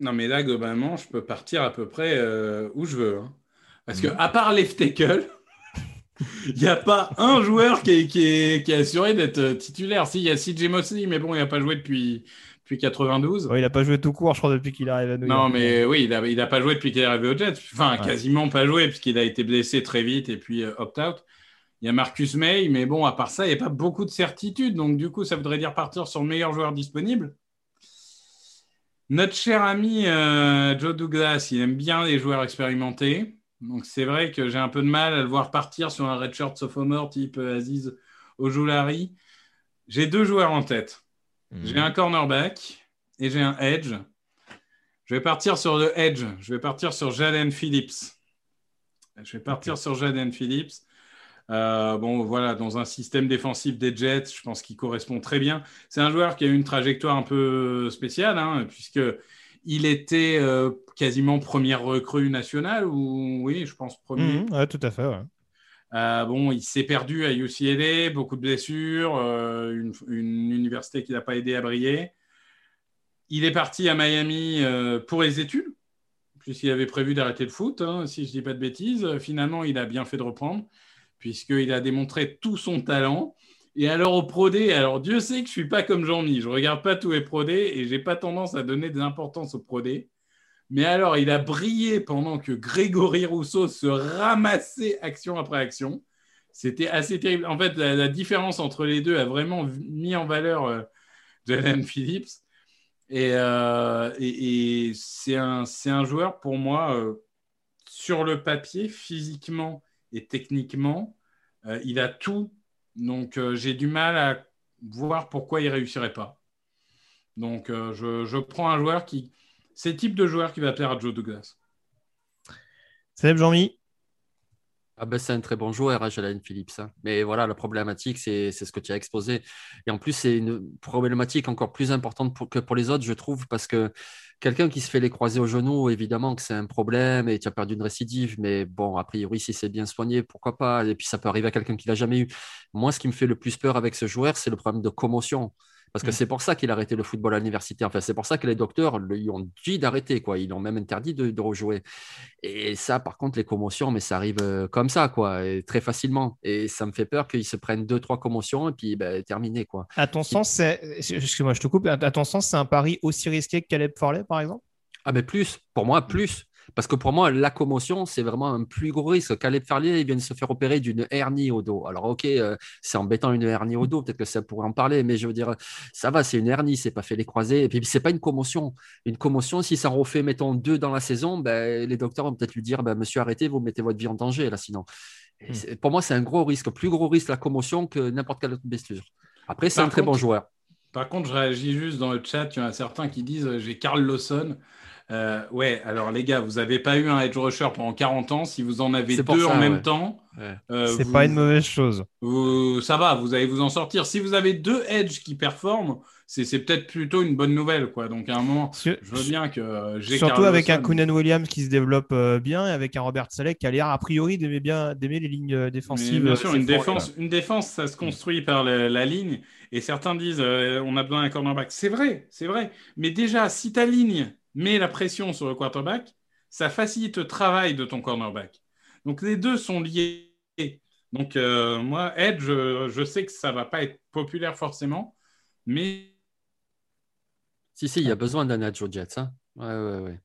Non, mais là, globalement, je peux partir à peu près euh, où je veux. hein. Parce que, à part left tackle, il n'y a pas un joueur qui est, qui est, qui est assuré d'être euh, titulaire. Si, il y a CJ Mosley, mais bon, il n'a pas joué depuis, depuis 92. Ouais, il a pas joué tout court, je crois, depuis qu'il arrive à New Non, York. mais oui, il n'a il a pas joué depuis qu'il est arrivé aux Jets. Enfin, Ouais. quasiment pas joué, puisqu'il a été blessé très vite et puis euh, opt-out. Il y a Marcus May, mais bon, à part ça, il n'y a pas beaucoup de certitude. Donc, du coup, ça voudrait dire partir sur le meilleur joueur disponible. Notre cher ami euh, Joe Douglas, il aime bien les joueurs expérimentés. Donc, c'est vrai que j'ai un peu de mal à le voir partir sur un redshirt sophomore type euh, Aziz Ojulari. J'ai deux joueurs en tête. J'ai un cornerback et j'ai un edge. Je vais partir sur le edge. Je vais partir sur Jaden Phillips. Je vais partir sur Jaden Phillips. Euh, bon, voilà, dans un système défensif des Jets, je pense qu'il correspond très bien. C'est un joueur qui a une trajectoire un peu spéciale, hein, puisque il était euh, quasiment première recrue nationale, ou oui, je pense premier. Ouais, tout à fait. ouais. Euh, bon, il s'est perdu à UCLA, beaucoup de blessures, euh, une, une université qui n'a pas aidé à briller. Il est parti à Miami pour les études, puisqu'il avait prévu d'arrêter le foot, hein, si je ne dis pas de bêtises. Finalement, il a bien fait de reprendre, puisqu'il a démontré tout son talent. Et alors au Pro D, alors Dieu sait que je suis pas comme Jean-Mi, je regarde pas tous les Pro D et j'ai pas tendance à donner de l'importance au Pro D. Mais alors, il a brillé pendant que Grégory Rousseau se ramassait action après action. C'était assez terrible. En fait, la, différence entre les deux a vraiment mis en valeur euh, Jalen Phillips. Et, euh, et- et c'est un, c'est un joueur, pour moi, euh, sur le papier, physiquement et techniquement, euh, il a tout. Donc, euh, j'ai du mal à voir pourquoi il ne réussirait pas. Donc, euh, je, prends un joueur qui. C'est le type de joueur qui va plaire à Joe Douglas. Seb, Jean-Mi? Ah ben, c'est un très bon joueur, Jalen Phillips. hein. Mais voilà, la problématique, c'est ce que tu as exposé. Et en plus, c'est une problématique encore plus importante que pour les autres, je trouve, parce que quelqu'un qui se fait les croisés au genou, évidemment que c'est un problème et tu as perdu une récidive. Mais bon, a priori, si c'est bien soigné, pourquoi pas? Et puis, ça peut arriver à quelqu'un qui l'a jamais eu. Moi, ce qui me fait le plus peur avec ce joueur, c'est le problème de commotion. Parce que Mm. c'est pour ça qu'il a arrêté le football à l'université. Enfin, c'est pour ça que les docteurs lui ont dit d'arrêter, quoi. Ils l'ont même interdit de, de rejouer. Et ça, par contre, les commotions, mais ça arrive euh, comme ça, quoi, et très facilement. Et ça me fait peur qu'ils se prennent deux, trois commotions et puis ben, terminé, quoi. À ton sens, c'est. Excuse-moi, je te coupe. À à ton sens, c'est un pari aussi risqué que Caleb Forley, par exemple? Ah, mais plus, pour moi, plus. Parce que pour moi, la commotion, c'est vraiment un plus gros risque. Caleb Farlier, il vient de se faire opérer d'une hernie au dos. Alors, ok, euh, c'est embêtant une hernie au dos, peut-être que ça pourrait en parler, mais je veux dire, ça va, c'est une hernie, c'est pas fait les croisés. Et puis, c'est pas une commotion. Une commotion, si ça refait, mettons, deux dans la saison, ben, les docteurs vont peut-être lui dire, ben, monsieur, arrêtez, vous mettez votre vie en danger, là, sinon. Et Hmm. Pour moi, c'est un gros risque, plus gros risque la commotion que n'importe quelle autre blessure. Après, c'est un très bon joueur. Par contre, je réagis juste dans le chat. Il y en a certains qui disent euh, J'ai Carl Lawson. Euh, ouais, alors les gars, vous n'avez pas eu un edge rusher pendant 40 ans. Si vous en avez deux ça, en même ouais. temps, Ouais. euh, C'est vous- pas une mauvaise chose. vous- ça va, vous allez vous en sortir. Si vous avez deux edge qui performent, c'est peut-être plutôt une bonne nouvelle. Quoi. Donc à un moment, Sur- je veux bien que euh, j'ai Surtout Carl avec un. Koonan Williams qui se développe euh, bien et avec un Robert Saleh qui a l'air a priori d'aimer bien d'aimer les lignes euh, Mais défensives. bien sûr, une fort, défense, une défense, ça se construit par le- la ligne. Et certains disent, euh, on a besoin d'un cornerback. C'est vrai, c'est vrai. Mais déjà, si ta ligne met la pression sur le quarterback, ça facilite le travail de ton cornerback. Donc les deux sont liés. Donc euh, moi, Edge, je, je sais que ça va pas être populaire forcément, mais Si, si, il y a besoin d'un edge aux Jets. Hein. Ouais, ouais, ouais.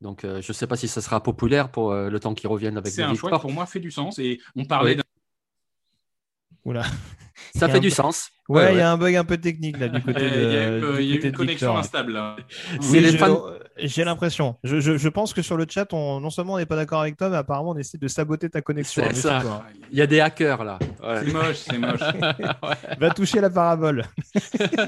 Donc, euh, je ne sais pas si ça sera populaire pour euh, le temps qu'ils reviennent avec c'est un choix qui pour moi fait du sens. Et on parlait d'un Oula. Ça fait un du sens. Ouais, il Ouais, y a un bug un peu technique là du côté Il y a eu, euh, y a une connexion Victor. instable. là. C'est Oui, les fans- J'ai l'impression. Je, je- je pense que sur le chat, on, non seulement on n'est pas d'accord avec toi, mais apparemment on essaie de saboter ta connexion. C'est hein, ça. méfie-toi. Il y a des hackers là. Ouais. C'est moche, c'est moche. Va toucher la parabole.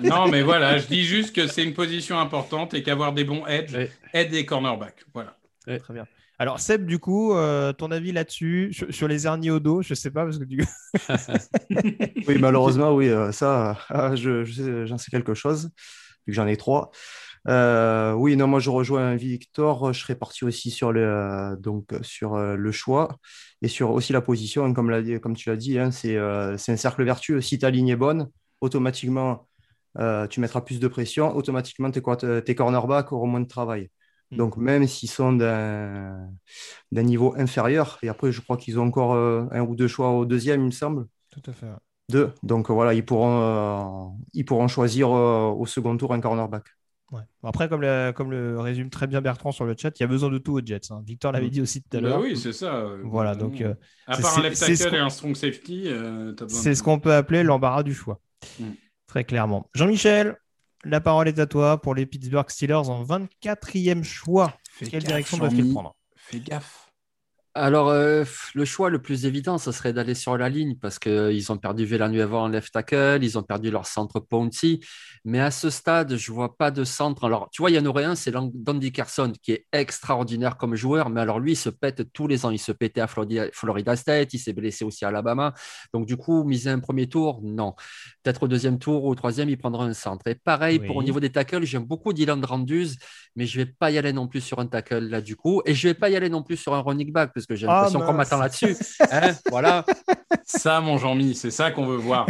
Non, mais voilà, je dis juste que c'est une position importante et qu'avoir des bons edge Ouais. aide les cornerbacks. Voilà. Très bien. Alors Seb, du coup, euh, ton avis là-dessus sur, les hernies au dos, je sais pas parce que Oui, malheureusement, oui, euh, ça, ah, je, je sais- j'en sais quelque chose, vu que j'en ai trois. Euh, oui, non, moi je rejoins Victor, je serais parti aussi sur le, euh, euh, choix et sur aussi la position, comme, tu l'as dit, hein, c'est euh, un cercle vertueux. Si ta ligne est bonne, automatiquement, euh, tu mettras plus de pression, automatiquement tes, tes cornerbacks auront moins de travail. Mm. Donc même s'ils sont d'un niveau inférieur, et après je crois qu'ils ont encore euh, un ou deux choix au deuxième, il me semble. tout à fait. Deux. Donc euh, voilà, ils pourront, euh, ils pourront choisir euh, au second tour un cornerback. Ouais. Après, comme le, comme le résume très bien Bertrand sur le chat, il y a besoin de tout aux Jets. hein. Victor l'avait Mm. dit aussi tout à Bah l'heure. oui, c'est ça. Voilà, donc euh, à part un left ce tackle et un strong safety, euh, c'est de- ce qu'on peut appeler l'embarras du choix. Mm. Très clairement. Jean-Michel, la parole est à toi pour les Pittsburgh Steelers en 24e choix. Fais Quelle gaffe, direction doivent-ils prendre? Fais gaffe. Alors, euh, le choix le plus évident, ce serait d'aller sur la ligne parce qu'ils ont perdu Villanueva en left tackle, ils ont perdu leur centre Ponty. Mais à ce stade, je ne vois pas de centre. Alors, tu vois, il y en aurait un, c'est Don Dickerson, qui est extraordinaire comme joueur. Mais alors, lui, il se pète tous les ans. Il se pétait à Florida State, il s'est blessé aussi à Alabama. Donc, du coup, miser un premier tour, non. Peut-être au deuxième tour ou au troisième, il prendra un centre. Et pareil, pour au niveau des tackles, j'aime beaucoup Dylan Dranduz, mais je ne vais pas y aller non plus sur un tackle là, du coup. Et je ne vais pas y aller non plus sur un running back parce que j'ai l'impression qu'on m'attend là-dessus. Hein, voilà. Ça, mon Jean-Mi, c'est ça qu'on veut voir.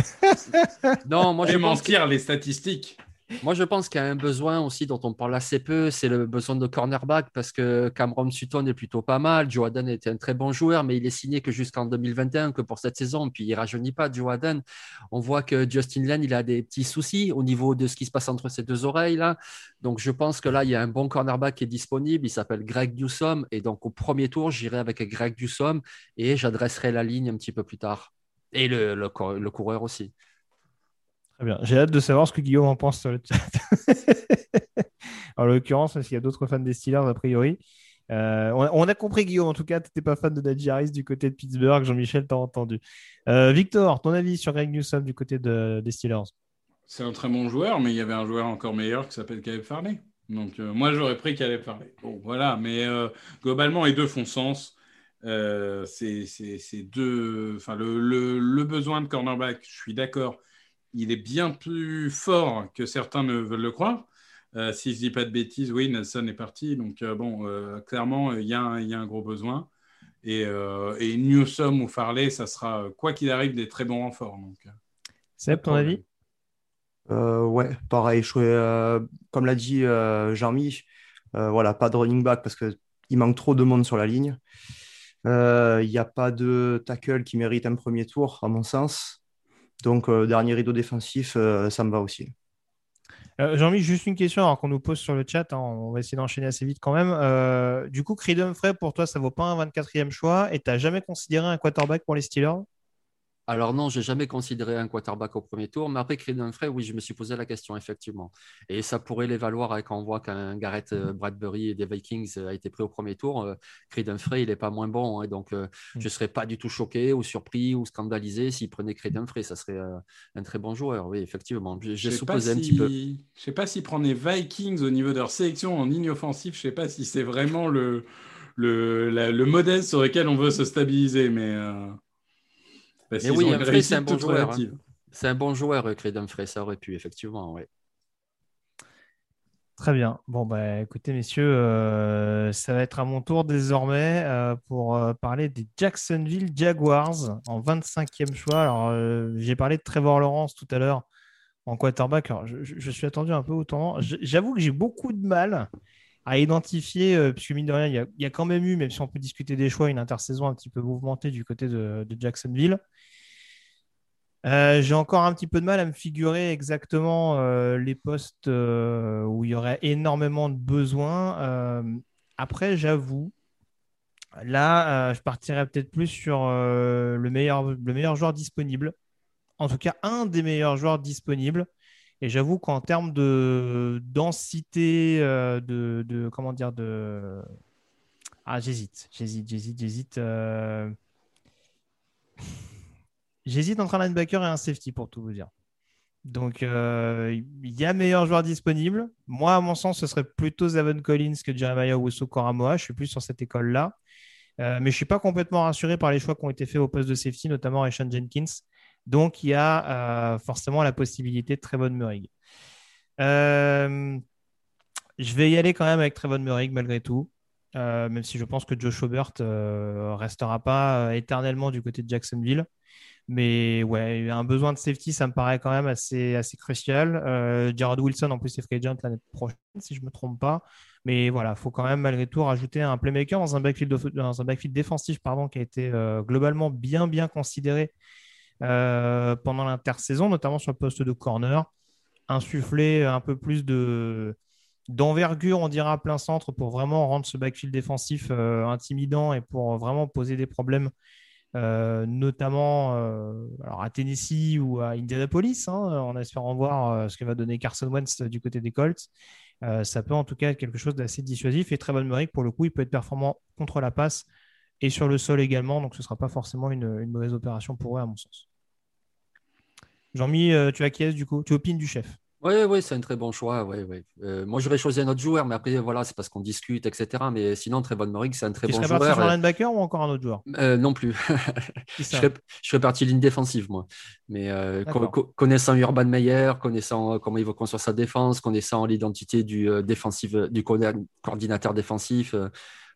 non, moi, je mentir les statistiques. Moi, je pense qu'il y a un besoin aussi dont on parle assez peu, c'est le besoin de cornerback parce que Cameron Sutton est plutôt pas mal. Joe Aden était un très bon joueur, mais il est signé que jusqu'en 2021, que pour cette saison. Puis il rajeunit pas, Joe Aden. On voit que Justin Lane, il a des petits soucis au niveau de ce qui se passe entre ses deux oreilles. Là. Donc je pense que là, il y a un bon cornerback qui est disponible. Il s'appelle Greg Newsom. Et donc au premier tour, j'irai avec Greg Newsom et j'adresserai la ligne un petit peu plus tard. Et le, le coureur aussi. J'ai hâte de savoir ce que Guillaume en pense sur le chat. en l'occurrence, s'il y a d'autres fans des Steelers, a priori. Euh, on, a, compris, Guillaume, en tout cas, tu n'étais pas fan de Najee Harris du côté de Pittsburgh. Jean-Michel, t'as entendu. Euh, Victor, ton avis sur Greg Newsom du côté des Steelers? C'est un très bon joueur, mais il y avait un joueur encore meilleur qui s'appelle Caleb Farley. Donc, euh, moi, j'aurais pris Caleb Farley. Bon, voilà, mais globalement, les deux font sens. c'est deux. Enfin, le, besoin de cornerback, je suis d'accord il est bien plus fort que certains ne veulent le croire. Euh, si je ne dis pas de bêtises, oui, Nelson est parti. Donc, euh, bon, euh, clairement, il y, a un gros besoin. Et, et Newsom ou Farley, ça sera, quoi qu'il arrive, des très bons renforts. Donc, Seb, ton avis? Ouais, pareil. comme l'a dit Jean-Mi, voilà, pas de running back parce qu'il manque trop de monde sur la ligne. Il n'y a pas de tackle qui mérite un premier tour, à mon sens. Donc, euh, dernier rideau défensif, euh, ça me va aussi. Euh, Jean-Mi, juste une question alors qu'on nous pose sur le chat. Hein, on va essayer d'enchaîner assez vite quand même. du coup, Creed Humphrey, pour toi, ça vaut pas un 24e choix et tu n'as jamais considéré un quarterback pour les Steelers? Alors non, j'ai jamais considéré un quarterback au premier tour, mais après Creed Humphrey, oui, je me suis posé la question effectivement. Et ça pourrait l'évaluer quand on voit qu'un Garrett euh, Bradbury et des Vikings euh, a été pris au premier tour. Euh, Creed Humphrey, il n'est pas moins bon, et hein, donc je ne mm. serais pas du tout choqué ou surpris ou scandalisé s'il prenait Creed Humphrey. Ça serait un très bon joueur, oui, effectivement. J'ai supposé un petit peu. Je ne sais pas s'il prenait Vikings au niveau de leur sélection en ligne offensive. Je ne sais pas si c'est vraiment le le, le, modèle sur lequel on veut se stabiliser, mais. Mais oui, Humphrey, c'est un bon joueur. Hein. C'est un bon joueur, Creed Humphrey, ça aurait pu, effectivement, oui. Très bien. Bon, bah, écoutez, messieurs, euh, ça va être à mon tour désormais euh, pour euh, parler des Jacksonville Jaguars en 25e choix. Alors, j'ai parlé de Trevor Lawrence tout à l'heure en quarterback. Alors, je, suis attendu un peu au temps. J'avoue que j'ai beaucoup de mal à identifier, puisque mine de rien, il y, a, quand même eu, même si on peut discuter des choix, une intersaison un petit peu mouvementée du côté de Jacksonville. Euh, j'ai encore un petit peu de mal à me figurer exactement euh, les postes euh, où il y aurait énormément de besoins. après, j'avoue, là, je partirais peut-être plus sur le, meilleur, le meilleur joueur disponible. En tout cas, un des meilleurs joueurs disponibles. Et j'avoue qu'en termes de densité, de, de, comment dire, de... Ah, j'hésite, j'hésite, j'hésite, j'hésite. J'hésite entre un linebacker et un safety pour tout vous dire. Donc, euh, il y a meilleur joueur disponible. Moi, à mon sens, ce serait plutôt Zavon Collins que Jeremiah Wusso Koramoa. Je suis plus sur cette école-là. Euh, mais je ne suis pas complètement rassuré par les choix qui ont été faits au poste de safety, notamment Rashan Jenkins. Donc, il y a euh, forcément la possibilité de Trevon Murray. je vais y aller quand même avec Trevon Murray malgré tout. même si je pense que Joe Schobert ne restera pas éternellement du côté de Jacksonville. Mais ouais, un besoin de safety, ça me paraît quand même assez, crucial. Euh, Jared Wilson, en plus, c'est free agent l'année prochaine, si je ne me trompe pas. Mais voilà, il faut quand même malgré tout rajouter un playmaker dans un backfield, dans un backfield défensif qui a été euh, globalement bien, bien considéré euh, pendant l'intersaison, notamment sur le poste de corner. Insuffler un peu plus de d'envergure, on dira, à plein centre pour vraiment rendre ce backfield défensif intimidant et pour vraiment poser des problèmes euh, notamment euh, à Tennessee ou à Indianapolis, hein, en espérant voir euh, ce que va donner Carson Wentz du côté des Colts. ça peut en tout cas être quelque chose d'assez dissuasif. Et Trevon Murray, pour le coup, il peut être performant contre la passe et sur le sol également, donc ce ne sera pas forcément une, mauvaise opération pour eux, à mon sens. Jean-Mi, tu acquiesces du coup Tu opines du chef oui, oui, c'est un très bon choix. Ouais, ouais. Euh, moi, j'aurais choisi un autre joueur, mais après, voilà, c'est parce qu'on discute, etc. Mais sinon, Trevon Moring, c'est un très bon joueur. Tu serais parti sur un linebacker ou encore un autre joueur? euh, Non plus. je, serais, je serais parti ligne défensive, moi. Mais euh, connaissant Urban Meyer, connaissant comment il va construire sa défense, connaissant l'identité du, défensif, du coordinateur défensif,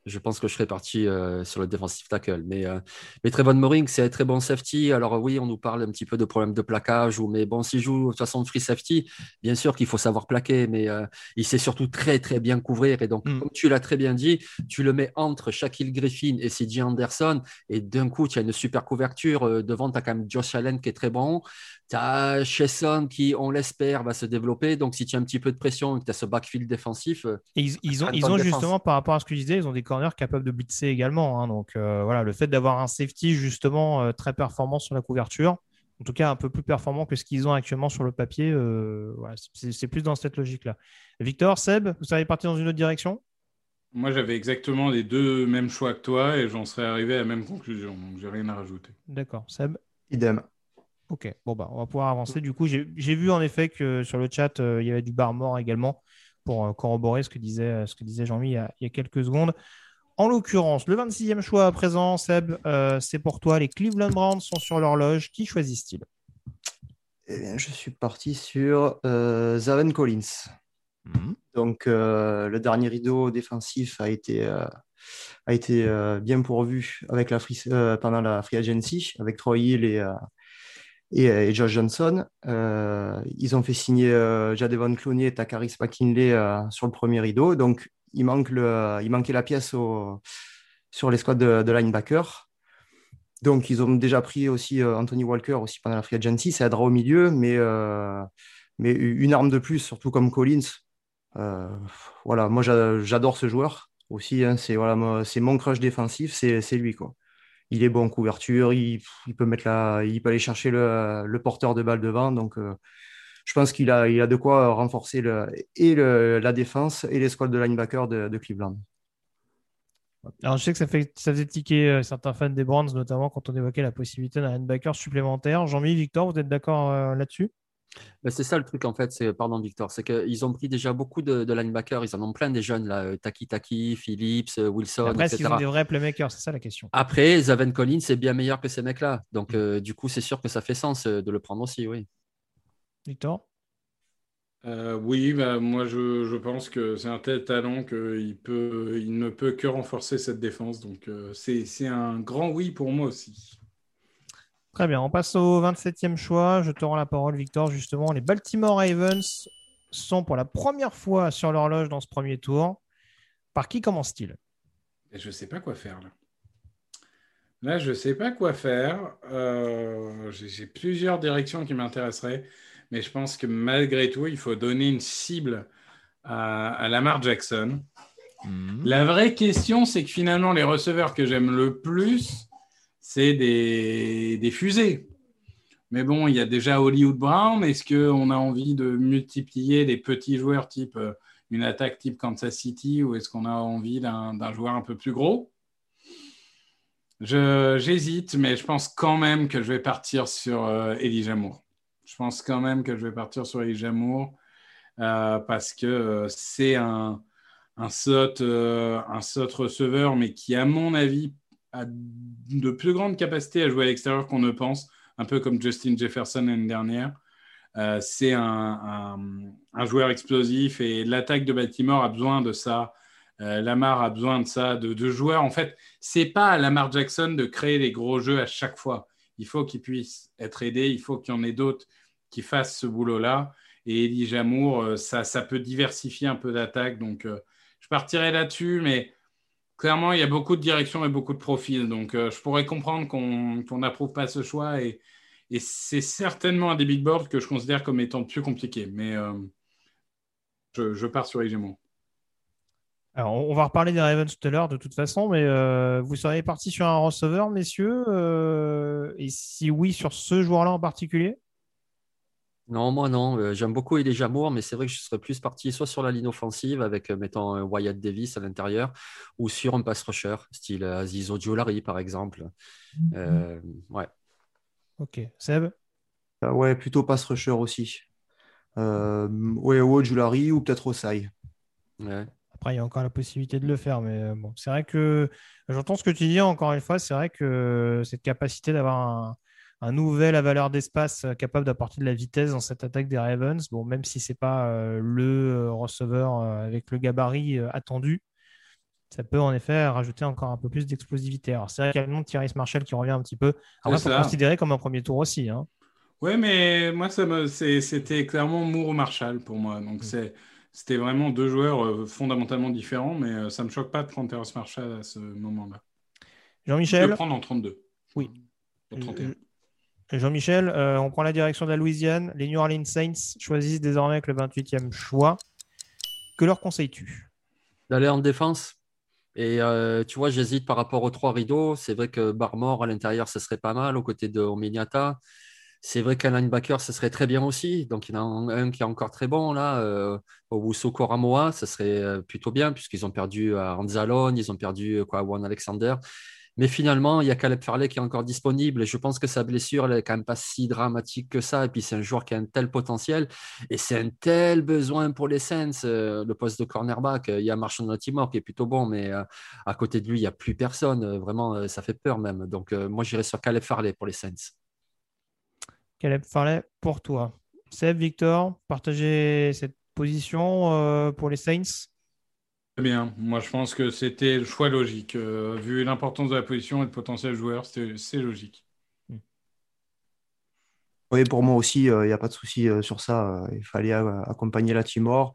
je pense que je serais parti euh, sur le defensive tackle. Mais, euh, mais Trevon Moring, c'est un très bon safety. Alors oui, on nous parle un petit peu de problèmes de plaquage, ou, mais bon, s'il joue de toute façon free safety, bien sûr qu'il faut savoir plaquer, mais euh, il sait surtout très très bien couvrir. Et donc, mm. comme tu l'as très bien dit, tu le mets entre Shaquille Griffin et CJ Anderson, et d'un coup, tu as une super couverture. Devant, tu as quand même Josh Allen qui est très bon. Tu as Chesson qui, on l'espère, va se développer. Donc, si tu as un petit peu de pression et que tu as ce backfield défensif. ils, ils, ont, ils ont justement, par rapport à ce que je disais, ils ont des capables de blitzer également. Hein. donc, euh, voilà, le fait d'avoir un safety justement euh, très performant sur la couverture, en tout cas un peu plus performant que ce qu'ils ont actuellement sur le papier, euh, voilà, c'est plus dans cette logique-là. Victor, Seb, vous savez partir dans une autre direction? Moi, j'avais exactement les deux mêmes choix que toi et j'en serais arrivé à la même conclusion. Donc, j'ai rien à rajouter. D'accord. Seb? Idem. Ok, bon bah on va pouvoir avancer. Du coup, j'ai vu en effet que sur le chat, euh, il y avait du bar mort également pour euh, corroborer ce que disait, ce que disait Jean-Mi il, y a quelques secondes. En l'occurrence, le 26e choix à présent, Seb, c'est pour toi. Les Cleveland Browns sont sur l'horloge. Qui choisissent-ils? Eh bien, Je suis parti sur Zaven Collins. Mhm. Donc, le dernier rideau défensif a été, a été bien pourvu avec la pendant la free agency, avec Troy Hill et, et, Josh Johnson. Euh, ils ont fait signer euh, Jadevon Clooney et Takaris McKinley euh, sur le premier rideau. Donc, il, manque le, il manquait la pièce sur les squads de, linebacker. Donc, ils ont déjà pris aussi Anthony Walker aussi pendant la free agency. Ça aidera au milieu, mais, mais une arme de plus, surtout comme Collins. voilà, moi, j'adore ce joueur aussi. Hein. c'est voilà, mon crush défensif, c'est lui. quoi il est bon en couverture, il, peut mettre la, il peut aller chercher le, porteur de balle devant. Donc, euh, je pense qu'il a, il a de quoi renforcer le, et la défense et les squads de linebacker de, Cleveland. Alors, je sais que ça, fait, ça faisait tiquer euh, certains fans des Browns, notamment quand on évoquait la possibilité d'un linebacker supplémentaire. Jean-Mi, Victor, vous êtes d'accord euh, là-dessus? Ben, c'est ça le truc en fait, c'est pardon Victor, c'est qu'ils ont pris déjà beaucoup de, linebackers, ils en ont plein des jeunes là, euh, Taki Taki, Phillips, Wilson, Après, etc. Ils ont des vrais playmakers, c'est ça la question. Après, Zaven Collins c'est bien meilleur que ces mecs-là, donc mm. euh, du coup c'est sûr que ça fait sens de le prendre aussi, oui. Victor? Oui, bah, moi je, je, pense que c'est un tel talent qu'il peut, il ne peut que renforcer cette défense. Donc c'est un grand oui pour moi aussi. Très bien, on passe au 27e choix. Je te rends la parole, Victor. Justement, les Baltimore Ravens sont pour la première fois sur l'horloge dans ce premier tour. Par qui commence-t-il? Je ne sais pas quoi faire là. Là, je ne sais pas quoi faire. Euh, j'ai plusieurs directions qui m'intéresseraient, mais je pense que malgré tout, il faut donner une cible à, Lamar Jackson. Mhm. La vraie question, c'est que finalement, les receveurs que j'aime le plus, c'est des, fusées. Mais bon, il y a déjà Hollywood Brown. Est-ce qu'on a envie de multiplier des petits joueurs type euh, une attaque type Kansas City ou est-ce qu'on a envie d'un joueur un peu plus gros? J'hésite, mais je pense quand même que je vais partir sur euh, Elijah Moore. Je pense quand même que je vais partir sur Moore euh, parce que c'est un, un, un saut receveur, mais qui, à mon avis, a de plus grandes capacités à jouer à l'extérieur qu'on ne pense, un peu comme Justin Jefferson l'année dernière. Euh, c'est un, joueur explosif et l'attaque de Baltimore a besoin de ça. Euh, Lamar a besoin de ça, de, joueurs. En fait, c'est pas à Lamar Jackson de créer des gros jeux à chaque fois. Il faut qu'il puisse être aidé, il faut qu'il y en ait d'autres qui fassent ce boulot-là. Et Elie Jamour, euh, ça, ça peut diversifier un peu d'attaque. Donc, je partirai là-dessus, mais clairement, il y a beaucoup de directions et beaucoup de profils. Donc, euh, je pourrais comprendre qu'on n'approuve pas ce choix. Et, c'est certainement un des big boards que je considère comme étant plus compliqué. Mais euh, je, pars sur Igemo. Alors, on va reparler des Ravens tout à l'heure, de toute façon. Mais euh, vous seriez parti sur un receveur, messieurs Et si oui, sur ce joueur-là en particulier? Non, moi non. Euh, j'aime beaucoup Elijah Jamour, mais c'est vrai que je serais plus parti soit sur la ligne offensive avec, euh, mettons, Wyatt Davis à l'intérieur, ou sur un pass rusher, style Aziz Ojolari, par exemple. Mhm. ouais. Ok. Seb? Ouais, plutôt pass rusher aussi. ouais, ou peut-être Osai. Ouais. Après, il y a encore la possibilité de le faire, mais bon, c'est vrai que j'entends ce que tu dis encore une fois. C'est vrai que cette capacité d'avoir un un nouvel à valeur d'espace euh, capable d'apporter de la vitesse dans cette attaque des Ravens. Bon, même si ce n'est pas euh, le euh, receveur avec le gabarit attendu, ça peut en effet rajouter encore un peu plus d'explosivité. Alors, c'est vrai qu'il y a le nom de Thierry Marshall qui revient un petit peu. Alors, il faut considérer comme un premier tour aussi. Hein. Oui, mais moi, ça me... c'était clairement Moore Marshall pour moi. Donc, mm. C'était vraiment deux joueurs fondamentalement différents, mais ça ne me choque pas de prendre Terrence Marshall à ce moment-là. Jean-Michel Je le prendre en 32. Oui. 31. Jean-Michel, euh, on prend la direction de la Louisiane. Les New Orleans Saints choisissent désormais avec le 28e choix. Que leur conseilles-tu? D'aller en défense. Et euh, tu vois, j'hésite par rapport aux trois rideaux. C'est vrai que Barmore à l'intérieur, ce serait pas mal, aux côtés de Ominiata. C'est vrai qu'un linebacker, ce serait très bien aussi. Donc, il y en a un qui est encore très bon, là, euh, Owusu Koramoa, ce serait euh, plutôt bien, puisqu'ils ont perdu à Anzalone, ils ont perdu quoi, One Alexander. Mais finalement, il y a Caleb Farley qui est encore disponible je pense que sa blessure, n'est quand même pas si dramatique que ça. Et puis, c'est un joueur qui a un tel potentiel et c'est un tel besoin pour les Saints. Euh, le poste de cornerback, il y a Marshall Timor qui est plutôt bon, mais euh, à côté de lui, il n'y a plus personne. Euh, vraiment, ça fait peur même. Donc, moi, j'irai sur Caleb Farley pour les Saints. Caleb Farley pour toi. Seb, Victor, partagez cette position pour les Saints Très bien. Moi, je pense que c'était le choix logique. Euh, vu l'importance de la position et le potentiel joueur, c'est logique. Oui, pour moi aussi, il n'y a pas de souci euh, sur ça. Il fallait accompagner la Timor.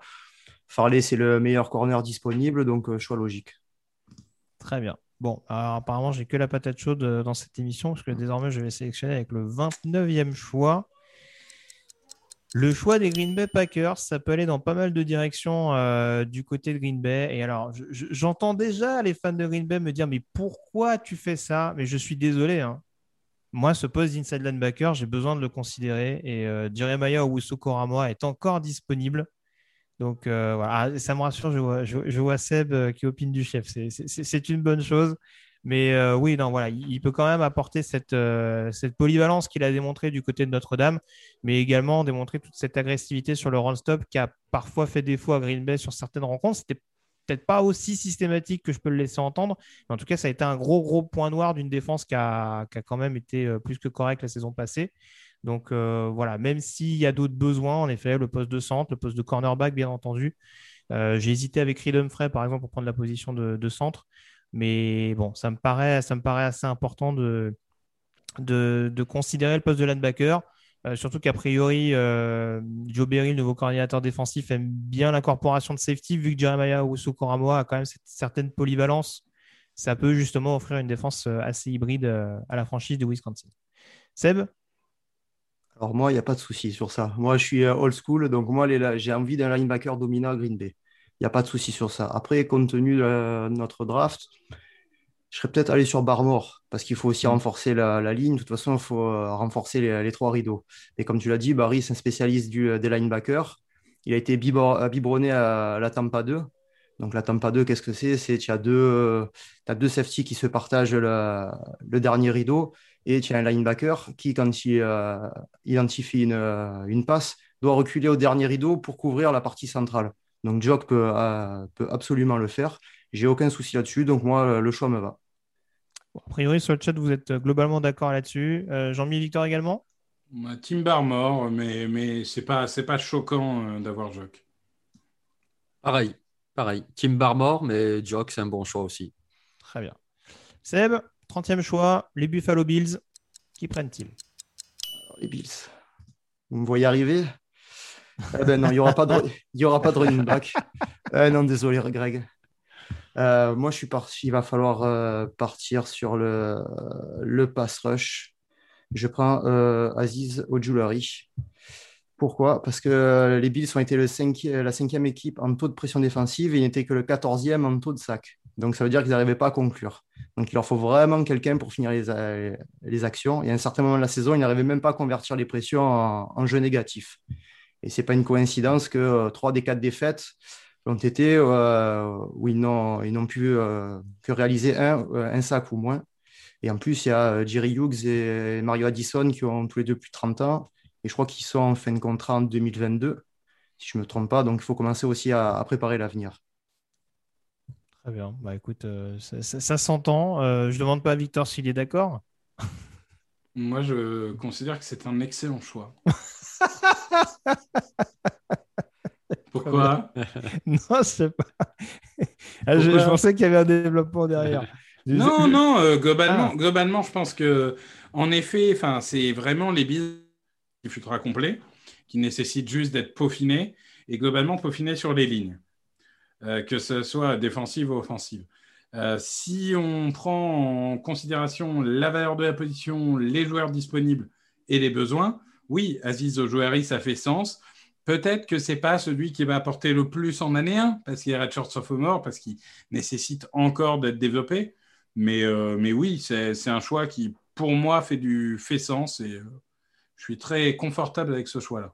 Farley, c'est le meilleur corner disponible, donc euh, choix logique. Très bien. Bon, alors apparemment, j'ai que la patate chaude dans cette émission, parce que désormais, je vais sélectionner avec le 29e choix. Le choix des Green Bay Packers, ça peut aller dans pas mal de directions euh, du côté de Green Bay. Et alors, j'entends déjà les fans de Green Bay me dire Mais pourquoi tu fais ça? Mais je suis désolé. Hein. Moi, ce poste d'inside linebacker, j'ai besoin de le considérer. Et euh, Jeremiah Owusu Koramoa est encore disponible. Donc euh, voilà, ah, ça me rassure, je vois, Seb euh, qui opine du chef. C'est une bonne chose. Mais euh, oui, non, voilà, il, peut quand même apporter cette, polyvalence qu'il a démontré du côté de Notre-Dame, mais également démontrer toute cette agressivité sur le run-stop qui a parfois fait défaut à Green Bay sur certaines rencontres. C'était peut-être pas aussi systématique que je peux le laisser entendre, mais en tout cas, ça a été un gros, gros point noir d'une défense qui a, quand même été plus que correcte la saison passée. Donc voilà, même s'il y a d'autres besoins, en effet, le poste de centre, le poste de cornerback, bien entendu. J'ai hésité avec Reed Humphrey, par exemple, pour prendre la position de, centre. Mais bon, ça me paraît, assez important de, considérer le poste de linebacker. Euh, surtout qu'a priori, euh, Joe Berry, le nouveau coordinateur défensif, aime bien l'incorporation de safety, vu que Jeremiah Ousso Koramoa a quand même cette certaine polyvalence. Ça peut justement offrir une défense euh, assez hybride à la franchise de Wisconsin. Seb? Alors moi, il n'y a pas de souci sur ça. Moi, je suis old school, donc moi, j'ai envie d'un linebacker dominant à Green Bay. Il n'y a pas de souci sur ça. Après, compte tenu de notre draft, je serais peut-être allé sur Barmore parce qu'il faut aussi mm. renforcer la, ligne. De toute façon, il faut euh, renforcer les, trois rideaux. Et comme tu l'as dit, Barry, c'est un spécialiste du, des linebackers. Il a été biberonné à la Tampa 2. Donc la Tampa 2, qu'est-ce que c'est? C'est tu as deux, as deux safety qui se partagent le, dernier rideau et tu as un linebacker qui, quand il euh, identifie une, une passe, doit reculer au dernier rideau pour couvrir la partie centrale. Donc Jock peut, euh, peut absolument le faire. J'ai aucun souci là-dessus, donc moi, le choix me va. a priori, sur le chat, vous êtes globalement d'accord là-dessus. Euh, Jean-Mi Victor également? Tim Barmore, mais, mais ce n'est pas, pas choquant euh, d'avoir Jock. Pareil, pareil. Tim Barmore, mais Jock, c'est un bon choix aussi. Très bien. Seb, 30e choix, les Buffalo Bills, qui prennent-ils? Les Bills. Vous me voyez arriver? Eh ben non, il n'y aura, pas de, y aura pas de running back. Eh non, désolé, Greg. Euh, moi, je suis parti. Il va falloir euh, partir sur le, le pass rush. Je prends euh, Aziz Ojulari. Pourquoi? Parce que les Bills ont été le la cinquième équipe en taux de pression défensive et ils n'étaient que le quatorzième en taux de sac. Donc ça veut dire qu'ils n'arrivaient pas à conclure. Donc il leur faut vraiment quelqu'un pour finir les, euh, les actions. Et à un certain moment de la saison, ils n'arrivaient même pas à convertir les pressions en, jeu négatif. Et ce n'est pas une coïncidence que euh, trois des quatre défaites l'ont été euh, où ils n'ont pu que réaliser un, un sac ou moins. Et en plus, il y a Jerry Hughes et Mario Addison qui ont tous les deux plus de 30 ans. Et je crois qu'ils sont en fin de contrat en 2022, si je ne me trompe pas. Donc il faut commencer aussi à préparer l'avenir. Très bien. Bah écoute, euh, ça, s'entend. Euh, je ne demande pas à Victor s'il est d'accord. Moi, je considère que c'est un excellent choix. Pourquoi? Non, c'est pas. Ah, je, pensais qu'il y avait un développement derrière. non, non, euh, globalement, ah. globalement, je pense que, en effet, c'est vraiment les billes qui fut complet, qui nécessitent juste d'être peaufinés et globalement peaufinés sur les lignes. Euh, que ce soit défensive ou offensive. Euh, si on prend en considération la valeur de la position, les joueurs disponibles et les besoins, oui, Aziz Ojouari, ça fait sens. Peut-être que ce n'est pas celui qui va apporter le plus en année 1, parce qu'il est redshirt sophomore, parce qu'il nécessite encore d'être développé. Mais, euh, mais oui, c'est un choix qui, pour moi, fait, du, fait sens et je suis très confortable avec ce choix-là.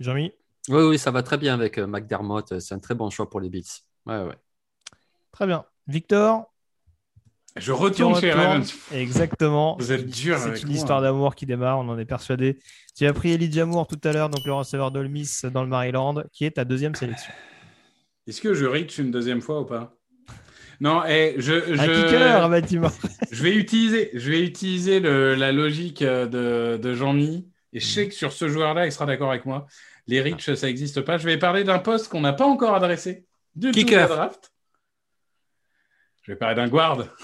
Jean-Mi? Oui, oui, ça va très bien avec euh, McDermott. C'est un très bon choix pour les Bills. Ouais, ouais. Très bien. Victor? Je retourne chez Ravens. Exactement. Vous êtes dur C'est une histoire d'amour qui démarre, on en est persuadé. Tu as pris Elijah Moore tout à l'heure, donc le receveur d'Olmis dans le Maryland, qui est ta deuxième sélection. Est-ce que je reach une deuxième fois ou pas? Non, et je, je, je vais utiliser, je vais utiliser la logique euh, de, de Jean-Mi. Et je sais que sur ce joueur-là, il sera d'accord avec moi. Les Rich, ça n'existe pas. Je vais parler d'un poste qu'on n'a pas encore adressé du Kicker. draft. Je vais parler d'un guard.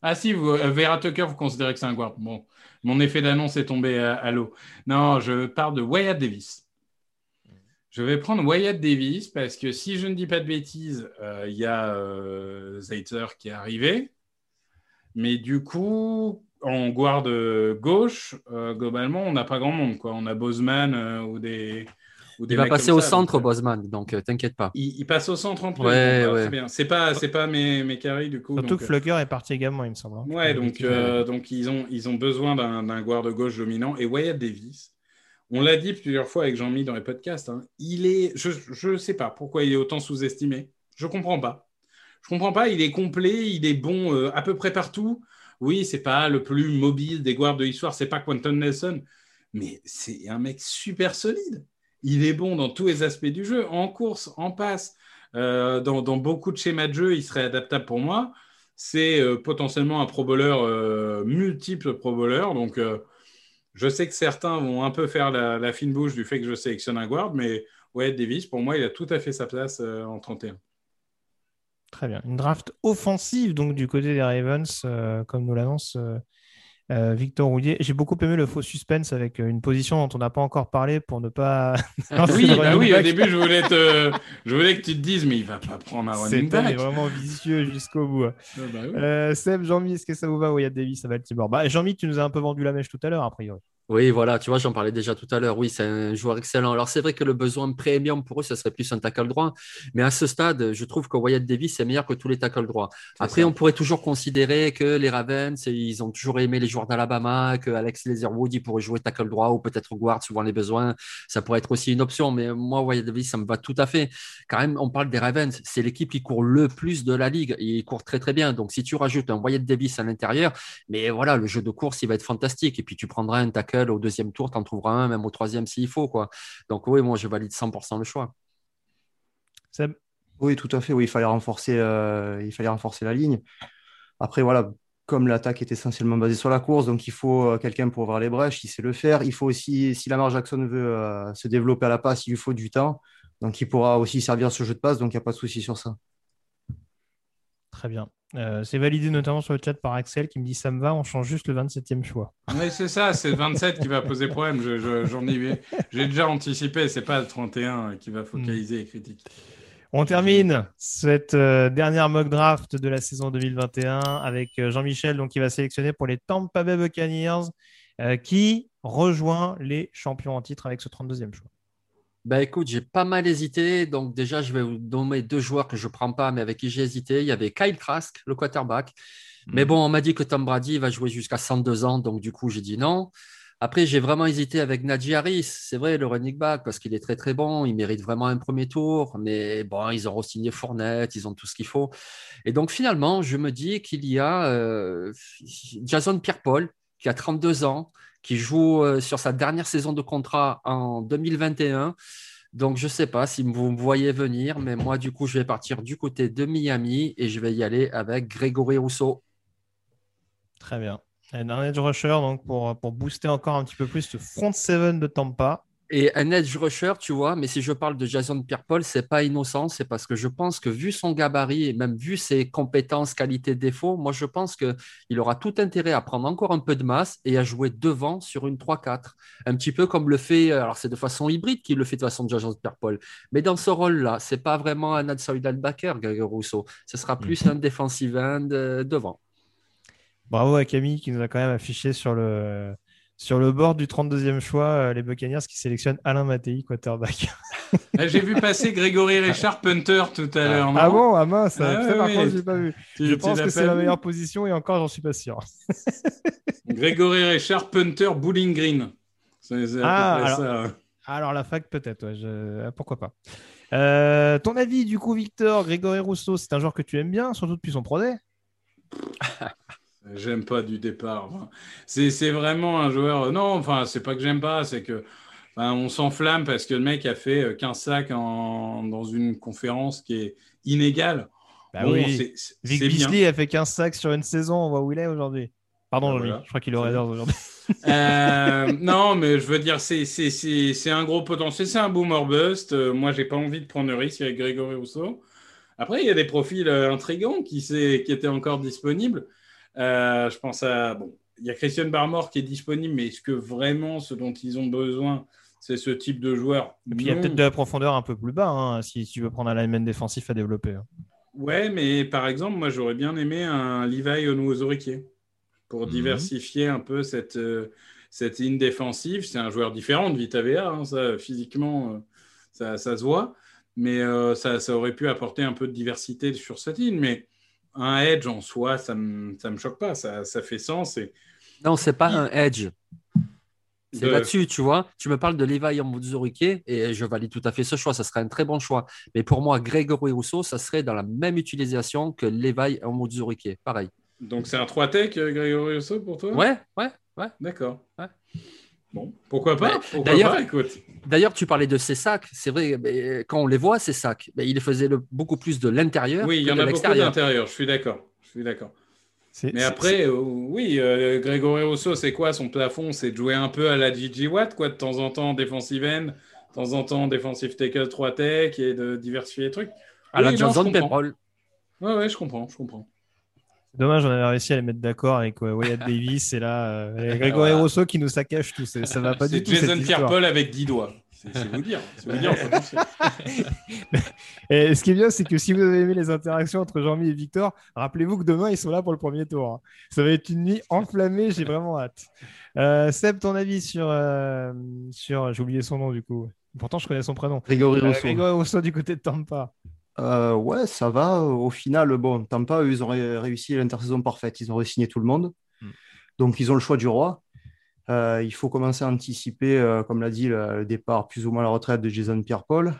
Ah si, vous, euh, Vera Tucker, vous considérez que c'est un guard. Bon, mon effet d'annonce est tombé à, l'eau. Non, je parle de Wyatt Davis. Je vais prendre Wyatt Davis parce que si je ne dis pas de bêtises, euh, il y a euh, qui est arrivé. Mais du coup, en garde gauche, euh, globalement, on n'a pas grand monde. Quoi. On a Bosman euh, ou des. Ou des il va passer au centre, euh, Bosman, donc t'inquiète pas. Il, passe au centre en plus. Ouais, ouais. bien. C'est pas, c'est pas mes, mes carrés du coup. Surtout que Flugger est parti également, il me semble. Hein. Ouais, donc, donc ils, ont, ils ont besoin d'un guard gauche dominant. Et Wyatt Davis, on l'a dit plusieurs fois avec Jean-Mi dans les podcasts, hein, il est. Je ne sais pas pourquoi il est autant sous-estimé. Je comprends pas. Je comprends pas. Il est complet, il est bon à peu près partout oui, c'est pas le plus mobile des guards de l'histoire, c'est pas Quentin Nelson, mais c'est un mec super solide. Il est bon dans tous les aspects du jeu, en course, en passe, euh, dans, beaucoup de schémas de jeu, il serait adaptable pour moi. C'est euh, potentiellement un pro bowler, euh, multiple pro bowler, donc je sais que certains vont un peu faire la, fine bouche du fait que je sélectionne un guard, mais ouais, Davis, pour moi, il a tout à fait sa place en 31. Très bien. Une draft offensive donc du côté des Ravens, euh, comme nous l'annonce euh, euh, Victor Rouillet. J'ai beaucoup aimé le faux suspense avec une position dont on n'a pas encore parlé pour ne pas. oui, bah oui au début, je voulais, je voulais que tu te dises, mais il va pas prendre un running back. C'est vraiment vicieux jusqu'au bout. Ah, bah Seb, Jean-Mi, est-ce que ça vous va, Wyatt Davis à Baltimore bah, Jean-Mi, tu nous as un peu vendu la mèche tout à l'heure, a priori. Oui, voilà, tu vois, j'en parlais déjà tout à l'heure. Oui, c'est un joueur excellent. Alors, c'est vrai que le besoin premium pour eux, ça serait plus un tackle droit. Mais à ce stade, je trouve que Wyatt Davis est meilleur que tous les tackles droits. Après, on pourrait toujours considérer que les Ravens, ils ont toujours aimé les joueurs d'Alabama, que Alex Leatherwood, il pourrait jouer tackle droit ou peut-être guard, souvent les besoins. Ça pourrait être aussi une option. Mais moi, Wyatt Davis, ça me va tout à fait. Quand même, on parle des Ravens. C'est l'équipe qui court le plus de la ligue. Il court très, très bien. Donc, si tu rajoutes un Wyatt Davis à l'intérieur, mais voilà, le jeu de course, il va être fantastique. Et puis, tu prendras un tackle au deuxième tour, en trouveras un, même au troisième s'il faut. Quoi. Donc oui, moi, je valide 100% le choix. Oui, tout à fait. Oui, il fallait renforcer, euh, il fallait renforcer la ligne. Après, voilà, comme l'attaque est essentiellement basée sur la course, donc il faut euh, quelqu'un pour ouvrir les brèches, il sait le faire. Il faut aussi, si Lamar Jackson veut euh, se développer à la passe, il lui faut du temps. Donc il pourra aussi servir ce jeu de passe, donc il n'y a pas de souci sur ça. Très bien. Euh, c'est validé notamment sur le chat par Axel qui me dit ça me va, on change juste le 27e choix. Oui, c'est ça, c'est le 27 qui va poser problème. J'en ai, j'ai déjà anticipé, c'est pas le 31 qui va focaliser les critiques. On termine cette euh, dernière mock draft de la saison 2021 avec euh, Jean-Michel donc, qui va sélectionner pour les Tampa Bay Buccaneers qui rejoint les champions en titre avec ce 32e choix. Ben écoute, j'ai pas mal hésité. Donc déjà, je vais vous nommer deux joueurs que je ne prends pas, mais avec qui j'ai hésité. Il y avait Kyle Trask, le quarterback. Mais Mhm. bon, on m'a dit que Tom Brady va jouer jusqu'à 102 ans, donc du coup, j'ai dit non. Après, j'ai vraiment hésité avec Najee Harris. C'est vrai, le running back, parce qu'il est très très bon. Il mérite vraiment un premier tour. Mais bon, ils ont re-signé Fournette, ils ont tout ce qu'il faut. Et donc finalement, je me dis qu'il y a euh, Jason Pierre-Paul, qui a 32 ans, qui joue euh, sur sa dernière saison de contrat en 2021. Donc, je ne sais pas si vous me voyez venir, mais moi, du coup, je vais partir du côté de Miami et je vais y aller avec Grégory Rousseau. Très bien. Un edge rusher donc pour, pour booster encore un petit peu plus le front seven de Tampa. Et un edge rusher, tu vois, mais si je parle de Jason Pierre-Paul, c'est pas innocent, c'est parce que je pense que vu son gabarit et même vu ses compétences, qualités, défauts, moi je pense qu'il aura tout intérêt à prendre encore un peu de masse et à jouer devant sur une 3-4. Un petit peu comme le fait, alors c'est de façon hybride qu'il le fait de façon Jason Pierre-Paul. Mais dans ce rôle-là, c'est pas vraiment un outside linebacker, Grégory Rousseau. Ce sera plus un defensive end euh, devant. Bravo à Camille qui nous a quand même affiché sur le, sur le bord du 32e choix euh, les Buccaneers qui sélectionnent Alain Mattei, quarterback. Ah, J'ai vu passer Grégory Richard Punter tout à l'heure. ah bon? Ah mince Ah ça, par contre, j'ai pas vu. Tu- Je tu pense que c'est la meilleure position et encore, j'en suis pas sûr. Grégory Richard Punter Bowling Green. Ah, alors- ça. ouais. Alors la fac peut-être, ouais, je- ah, pourquoi pas. Euh, ton avis du coup, Victor, Grégory Rousseau, c'est un joueur que tu aimes bien, surtout depuis son pro day J'aime pas du départ. Enfin, c'est vraiment un joueur. Non, enfin, c'est pas que j'aime pas, c'est que on s'enflamme parce que le mec a fait euh, 15 sacs en- dans une conférence qui est inégale. Bah Bon, oui. c'est- c'est Vic c'est bien. Beasley a fait 15 sacs sur une saison, on voit où il est aujourd'hui. Pardon, voilà. je crois qu'il est au Raiders aujourd'hui. Euh, non, mais je veux dire, c'est un gros potentiel, c'est un boomer bust. Euh, moi, j'ai pas envie de prendre le risque avec Grégory Rousseau. Après, il y a des profils euh, intrigants qui étaient encore disponibles. Euh, je pense à. Bon, il y a Christian Barmore qui est disponible, mais est-ce que vraiment ce dont ils ont besoin, c'est ce type de joueur? Et puis il y a peut-être de la profondeur un peu plus bas, hein, si tu veux prendre un lineman défensif à développer. hein. Ouais, mais par exemple, moi, j'aurais bien aimé un Levi Onwuzurike pour Mhm. diversifier un peu cette, euh, cette ligne défensive. C'est un joueur différent de Vita Vea, hein, ça, physiquement, euh, ça, ça se voit, mais euh, ça, ça aurait pu apporter un peu de diversité sur cette ligne. Mais un edge en soi, ça ne me, ça me choque pas, ça, ça fait sens. Et Non, c'est pas un edge. C'est de- là-dessus, tu vois. Tu me parles de Levi Onwuzurike et je valide tout à fait ce choix. Ça serait un très bon choix. Mais pour moi, Grégory Rousseau, ça serait dans la même utilisation que Levi Onwuzurike. Pareil. Donc, c'est un 3-tech, euh, Grégory Rousseau, pour toi? Ouais, ouais, ouais. D'accord. Ouais. Bon, pourquoi pas Pourquoi d'ailleurs- pas, écoute. D'ailleurs, tu parlais de ses sacs. C'est vrai, mais quand on les voit, ces sacs, mais il les faisait le- beaucoup plus de l'intérieur Oui, il y en a beaucoup d'intérieur, je suis d'accord. Je suis d'accord. Mais après, euh, oui, euh, Grégory Rousseau, c'est quoi son plafond? C'est de jouer un peu à la Gigi Watt, quoi, de temps en temps défensive end, de temps en temps défensive tackle 3 tech et de diversifier les trucs. À la Oui, non, je Johnson. Ouais, ouais, je comprends, je comprends. Dommage, on avait réussi à les mettre d'accord avec euh, Wyatt Davis et là, euh, Grégory Voilà. Rousseau qui nous saccage tout. c'est- Ça va pas du C'est tout. Jason cette histoire. Pierre-Paul avec 10 doigts. C'est vous dire. C'est vous dire. Et ce qui est bien, c'est que si vous avez aimé les interactions entre Jean-Mi et Victor, rappelez-vous que demain, ils sont là pour le premier tour. hein. Ça va être une nuit enflammée, j'ai vraiment hâte. Euh, Seb, ton avis sur. euh, sur j'ai oublié son nom du coup. Pourtant, je connais son prénom. Grégory Rousseau. Grégory Rousseau du côté de Tampa. Euh, ouais, ça va. Au final, bon, Tampa, eux, ils ont ré- réussi l'intersaison parfaite. Ils ont re-signé tout le monde. Mm. Donc, ils ont le choix du roi. Euh, il faut commencer à anticiper, euh, comme l'a dit, le, départ plus ou moins la retraite de Jason Pierre-Paul.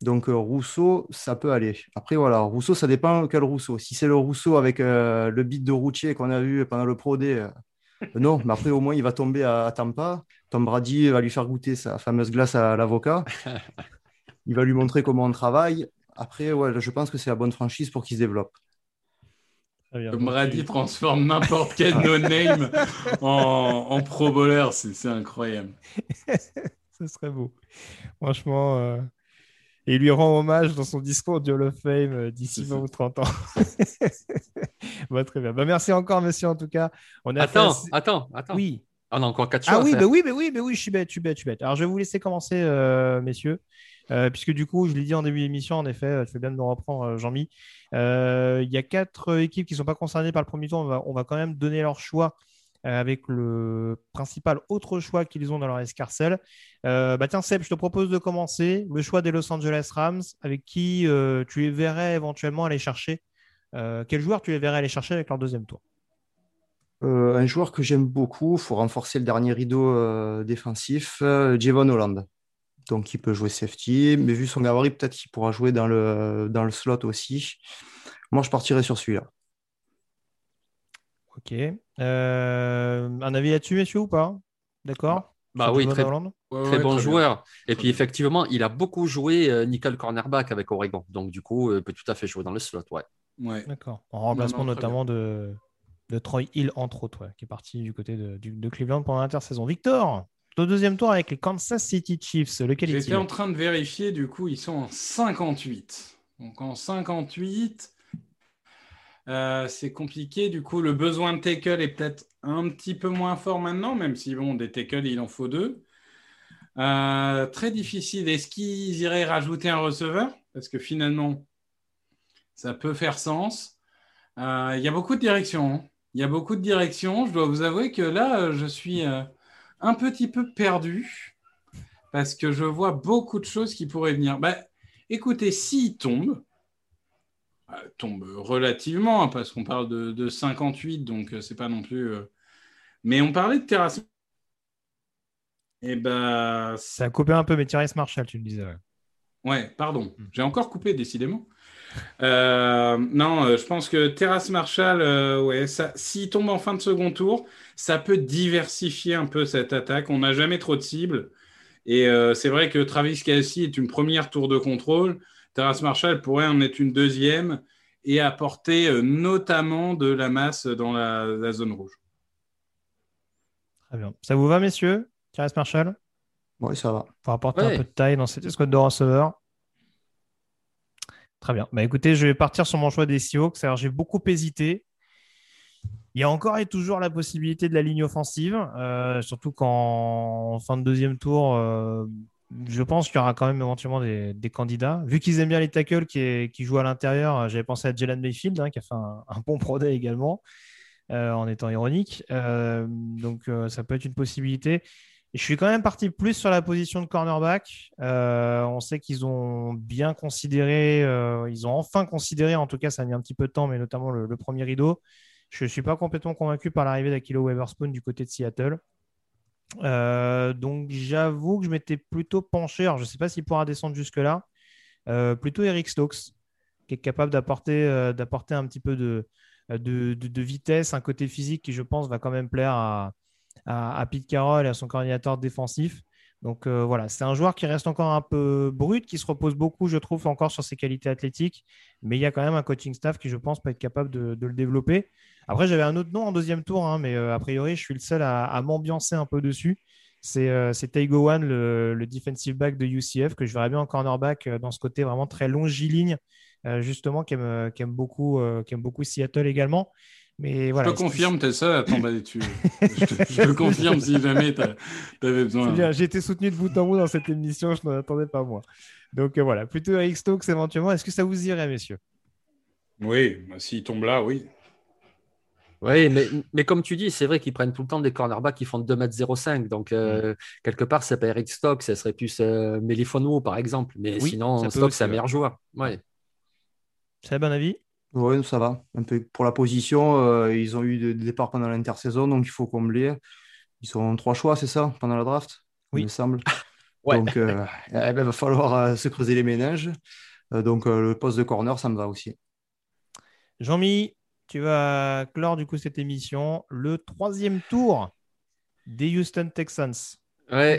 Donc, euh, Rousseau, ça peut aller. Après, voilà, Rousseau, ça dépend quel Rousseau. Si c'est le Rousseau avec euh, le beat de Routier qu'on a vu pendant le Pro D, euh, non, mais après, au moins, il va tomber à, à Tampa. Tom Brady va lui faire goûter sa fameuse glace à l'avocat. Il va lui montrer comment on travaille. Après, ouais, je pense que c'est la bonne franchise pour qu'il se développe. Très bien. Comme Donc, Brady transforme n'importe quel no-name en, en pro bowler, c'est incroyable. Ce serait beau. Franchement. euh, Et il lui rend hommage dans son discours du Hall of Fame euh, d'ici C'est 20 ça. ou 30 ans. Bah, très bien. Bah, merci encore, monsieur, en tout cas. On a Attends, assez- attends, attends. Oui. On a encore quatre choix. Ah oui, faire. bah oui, bah oui, bah oui, je suis bête, je suis bête, je suis bête. Alors, je vais vous laisser commencer, euh, messieurs, euh, puisque du coup, je l'ai dit en début d'émission, en effet, euh, tu fais bien de me reprendre, euh, Jean-Mi. Euh, Il y a quatre euh, équipes qui ne sont pas concernées par le premier tour. On va, quand même donner leur choix euh, avec le principal autre choix qu'ils ont dans leur escarcelle. Euh, bah tiens, Seb, je te propose de commencer. Le choix des Los Angeles Rams, avec qui euh, tu les verrais éventuellement aller chercher. quel joueur tu les verrais aller chercher avec leur deuxième tour? Un joueur que j'aime beaucoup, il faut renforcer le dernier rideau défensif, Javon Holland. Donc, il peut jouer safety, mais vu son gabarit, peut-être qu'il pourra jouer dans le, dans le slot aussi. Moi, je partirais sur celui-là. Ok. Euh, un avis là-dessus, messieurs, ou pas? D'accord Bah oui, très, très bon joueur. Et puis effectivement, il a beaucoup joué euh, nickel cornerback avec Oregon. Donc du coup, il peut tout à fait jouer dans le slot. Ouais. ouais. D'accord. En remplacement notamment de, de Troy Hill, entre autres, qui est parti du côté de, de Cleveland pendant l'intersaison. Victor, au deuxième tour avec les Kansas City Chiefs, lequel J'étais en train de vérifier, du coup, ils sont en 58. Donc en 58, euh, c'est compliqué. Du coup, le besoin de tackle est peut-être un petit peu moins fort maintenant, même si, bon, des tackles, il en faut deux. Euh, très difficile. Est-ce qu'ils iraient rajouter un receveur? Parce que finalement, ça peut faire sens. Euh, il y a beaucoup de directions. Hein. Il y a beaucoup de directions. Je dois vous avouer que là, je suis un petit peu perdu parce que je vois beaucoup de choses qui pourraient venir. Bah, écoutez, s'il tombe, euh, tombe relativement, hein, parce qu'on parle de, 58, donc euh, c'est pas non plus. Euh, mais on parlait de terrasse. Et eh ben. Ça a coupé un peu, mais Thierry Marshall, tu le disais. Ouais, pardon. Hmm. J'ai encore coupé, décidément. Non, je pense que Terrace Marshall, ouais, s'il tombe en fin de second tour, ça peut diversifier un peu cette attaque. On n'a jamais trop de cibles. Et c'est vrai que Travis Kelsey est une première tour de contrôle. Terrace Marshall pourrait en être une deuxième et apporter euh, notamment de la masse dans la, zone rouge. Très bien. Ça vous va, messieurs Terrace Marshall? Oui, ça va. Pour apporter un peu de taille dans cette escouade de receveurs. Très bien. Bah, écoutez, je vais partir sur mon choix des Seahawks. Alors, j'ai beaucoup hésité. Il y a encore et toujours la possibilité de la ligne offensive, euh, surtout qu'en fin de deuxième tour, euh, je pense qu'il y aura quand même éventuellement des, candidats. Vu qu'ils aiment bien les tackles qui, jouent à l'intérieur, j'avais pensé à Jalen Mayfield, hein, qui a fait un, bon pro également, euh, en étant ironique. Euh, donc, euh, ça peut être une possibilité. Je suis quand même parti plus sur la position de cornerback. on sait qu'ils ont bien considéré, ils ont enfin considéré, en tout cas, ça a mis un petit peu de temps, mais notamment le, premier rideau. Je ne suis pas complètement convaincu par l'arrivée d'Akilo Weatherspoon du côté de Seattle. Euh, donc j'avoue que je m'étais plutôt penché, alors je ne sais pas s'il pourra descendre jusque-là, euh, plutôt Eric Stokes, qui est capable d'apporter euh, d'apporter un petit peu de, de, vitesse, un côté physique qui je pense va quand même plaire à, à, Pete Carroll et à son coordinateur défensif. Donc voilà, c'est un joueur qui reste encore un peu brut, qui se repose beaucoup, je trouve, encore sur ses qualités athlétiques, mais il y a quand même un coaching staff qui, je pense, peut être capable de, le développer. Après, j'avais un autre nom en deuxième tour, hein, mais euh, a priori, je suis le seul à, m'ambiancer un peu dessus. C'est euh, Taigo One, le, defensive back de UCF, que je verrais bien en cornerback euh, dans ce côté vraiment très longiligne, justement, qui aime, beaucoup, qui aime beaucoup Seattle également. Mais voilà, je te confirme, t'es seul à t'emballer dessus. je, te, confirme si jamais tu avais besoin. J'ai été soutenu de bout en bout dans cette émission, je n'en attendais pas moi. Donc voilà, plutôt Eric Stokes éventuellement. Est-ce que ça vous irait, messieurs? Oui, bah, s'il tombe là, oui. Oui, mais, mais, comme tu dis, c'est vrai qu'ils prennent tout le temps des cornerbacks qui font 2m05. Donc, euh, mm. quelque part, c'est pas Eric Stock, ça serait plus euh, par exemple. Mais sinon, Stock, c'est un meilleur joueur. Ouais. C'est un bon avis? Oui, ça va. Un peu pour la position, euh, ils ont eu des départs pendant l'intersaison, donc il faut combler. Ils sont trois choix, c'est ça, pendant la draft Oui. Il me semble. Donc, euh, eh ben, il va falloir se creuser les ménages. donc, le poste de corner, ça me va aussi. Jean-Mi, tu vas clore du coup cette émission. Le troisième tour des Houston Texans. Ouais.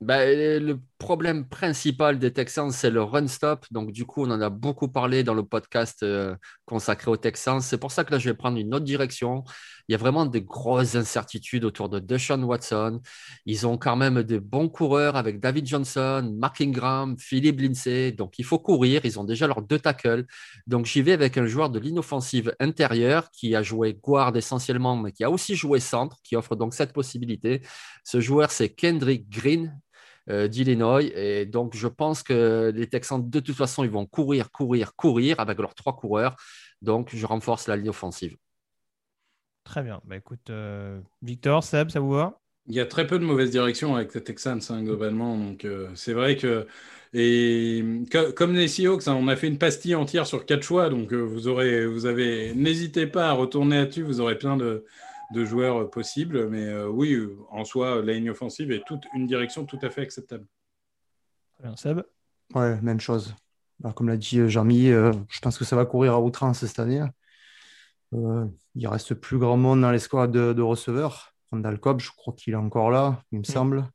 Bah, le problème principal des Texans, c'est le run-stop. Donc, du coup, on en a beaucoup parlé dans le podcast euh, consacré aux Texans. C'est pour ça que là, je vais prendre une autre direction. Il y a vraiment des grosses incertitudes autour de Deshaun Watson. Ils ont quand même des bons coureurs avec David Johnson, Mark Ingram, Philippe Lindsay. Donc, il faut courir. Ils ont déjà leurs deux tackles. Donc, j'y vais avec un joueur de l'inoffensive intérieure qui a joué guard essentiellement, mais qui a aussi joué centre, qui offre donc cette possibilité. Ce joueur, c'est Kendrick Green d'Illinois. Et donc, je pense que les Texans, de toute façon, ils vont courir, courir, courir avec leurs trois coureurs. Donc, je renforce la ligne offensive. Très bien. Bah écoute, Victor, Seb, ça vous va? Il y a très peu de mauvaises directions avec les Texans, hein, globalement. Donc, c'est vrai que. Et comme les Seahawks, hein, on a fait une pastille entière sur quatre choix. Donc, vous aurez. Vous avez. N'hésitez pas à retourner là-dessus. Vous aurez plein de, de joueurs possibles. Mais oui, en soi, la ligne offensive est toute une direction tout à fait acceptable. Très bien, Seb Ouais, même chose. Bah, comme l'a dit Jean-Mi, je pense que ça va courir à outrance cette année. Euh, il reste plus grand monde dans les squads de, receveurs. Randall Cobb, je crois qu'il est encore là, il me mm. semble.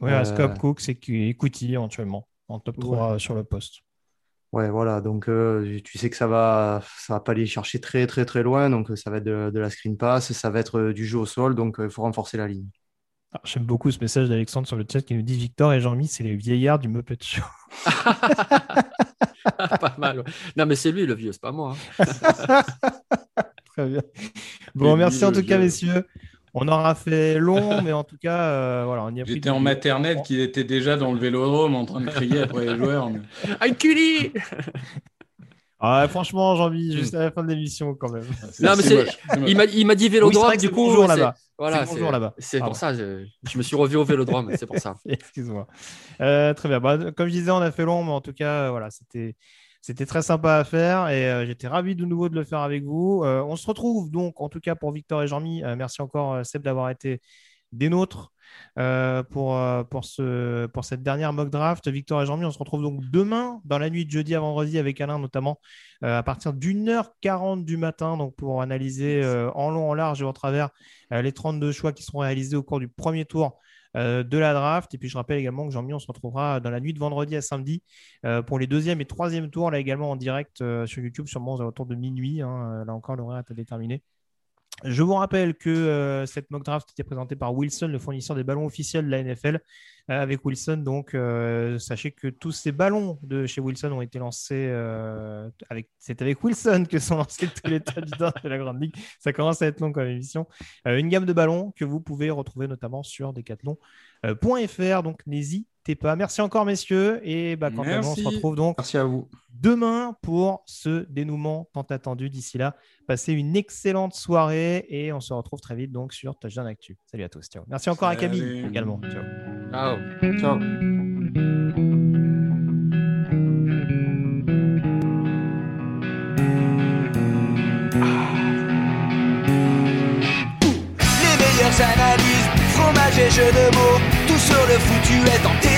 Oui, euh... Cobb, Cook, c'est Écoutille éventuellement en top 3 sur le poste. Ouais, voilà. Donc, euh, tu sais que ça va, ça va pas aller chercher très, très, très loin. Donc, ça va être de, la screen pass, ça va être du jeu au sol. Donc, il faut renforcer la ligne. J'aime beaucoup ce message d'Alexandre sur le chat qui nous dit Victor et Jean-Mi, c'est les vieillards du Muppet Show. pas mal. Non, mais c'est lui le vieux, c'est pas moi. Hein. Très bien. Bon, merci en tout cas, messieurs. On aura fait long, mais en tout cas, euh, voilà, on y a J'étais en maternelle qui était déjà dans le vélodrome en train de crier après les joueurs. Mais... Un culi ah, franchement, j'ai envie juste à la fin de l'émission quand même. Non, mais il m'a dit vélodrome, du coup. Bonjour là-bas. Voilà, c'est là-bas. C'est pour ça, je, je, me suis revu au vélodrome, c'est pour ça. Excuse-moi. Euh, très bien. Bah, comme je disais, on a fait long, mais en tout cas, voilà, c'était c'était très sympa à faire et euh, j'étais ravi de nouveau de le faire avec vous. Euh, on se retrouve donc, en tout cas pour Victor et Jean-Mi. Euh, merci encore, Seb, d'avoir été des nôtres pour, pour, ce, pour cette dernière mock draft. Victor et Jean-Mi, on se retrouve donc demain, dans la nuit de jeudi à vendredi, avec Alain notamment, à partir d'une heure 40 du matin, donc pour analyser en long, en large et en travers les 32 choix qui seront réalisés au cours du premier tour de la draft. Et puis je rappelle également que Jean-Mi, on se retrouvera dans la nuit de vendredi à samedi euh, pour les deuxième et troisième tours, là également en direct euh, sur YouTube, sûrement autour de minuit. Hein. là encore, l'horaire est à déterminer. Je vous rappelle que euh, cette mock draft était présentée par Wilson, le fournisseur des ballons officiels de la NFL. Euh, avec Wilson, donc, euh, sachez que tous ces ballons de chez Wilson ont été lancés. C'est avec Wilson que sont lancés tous les candidats de la Grande Ligue. Ça commence à être long comme émission. une gamme de ballons que vous pouvez retrouver notamment sur decathlon.fr. donc, n'hésitez pas. Merci encore, messieurs. Et bah, à nous, on se retrouve donc. Merci à vous demain pour ce dénouement tant attendu. D'ici là, passez une excellente soirée et on se retrouve très vite donc sur Touchdown Actu. Salut à tous. Ciao. Merci encore à Camille également. Ciao. Ciao. Ciao. Les meilleures analyses, fromage et jeux de mots, tout sur le foutu est.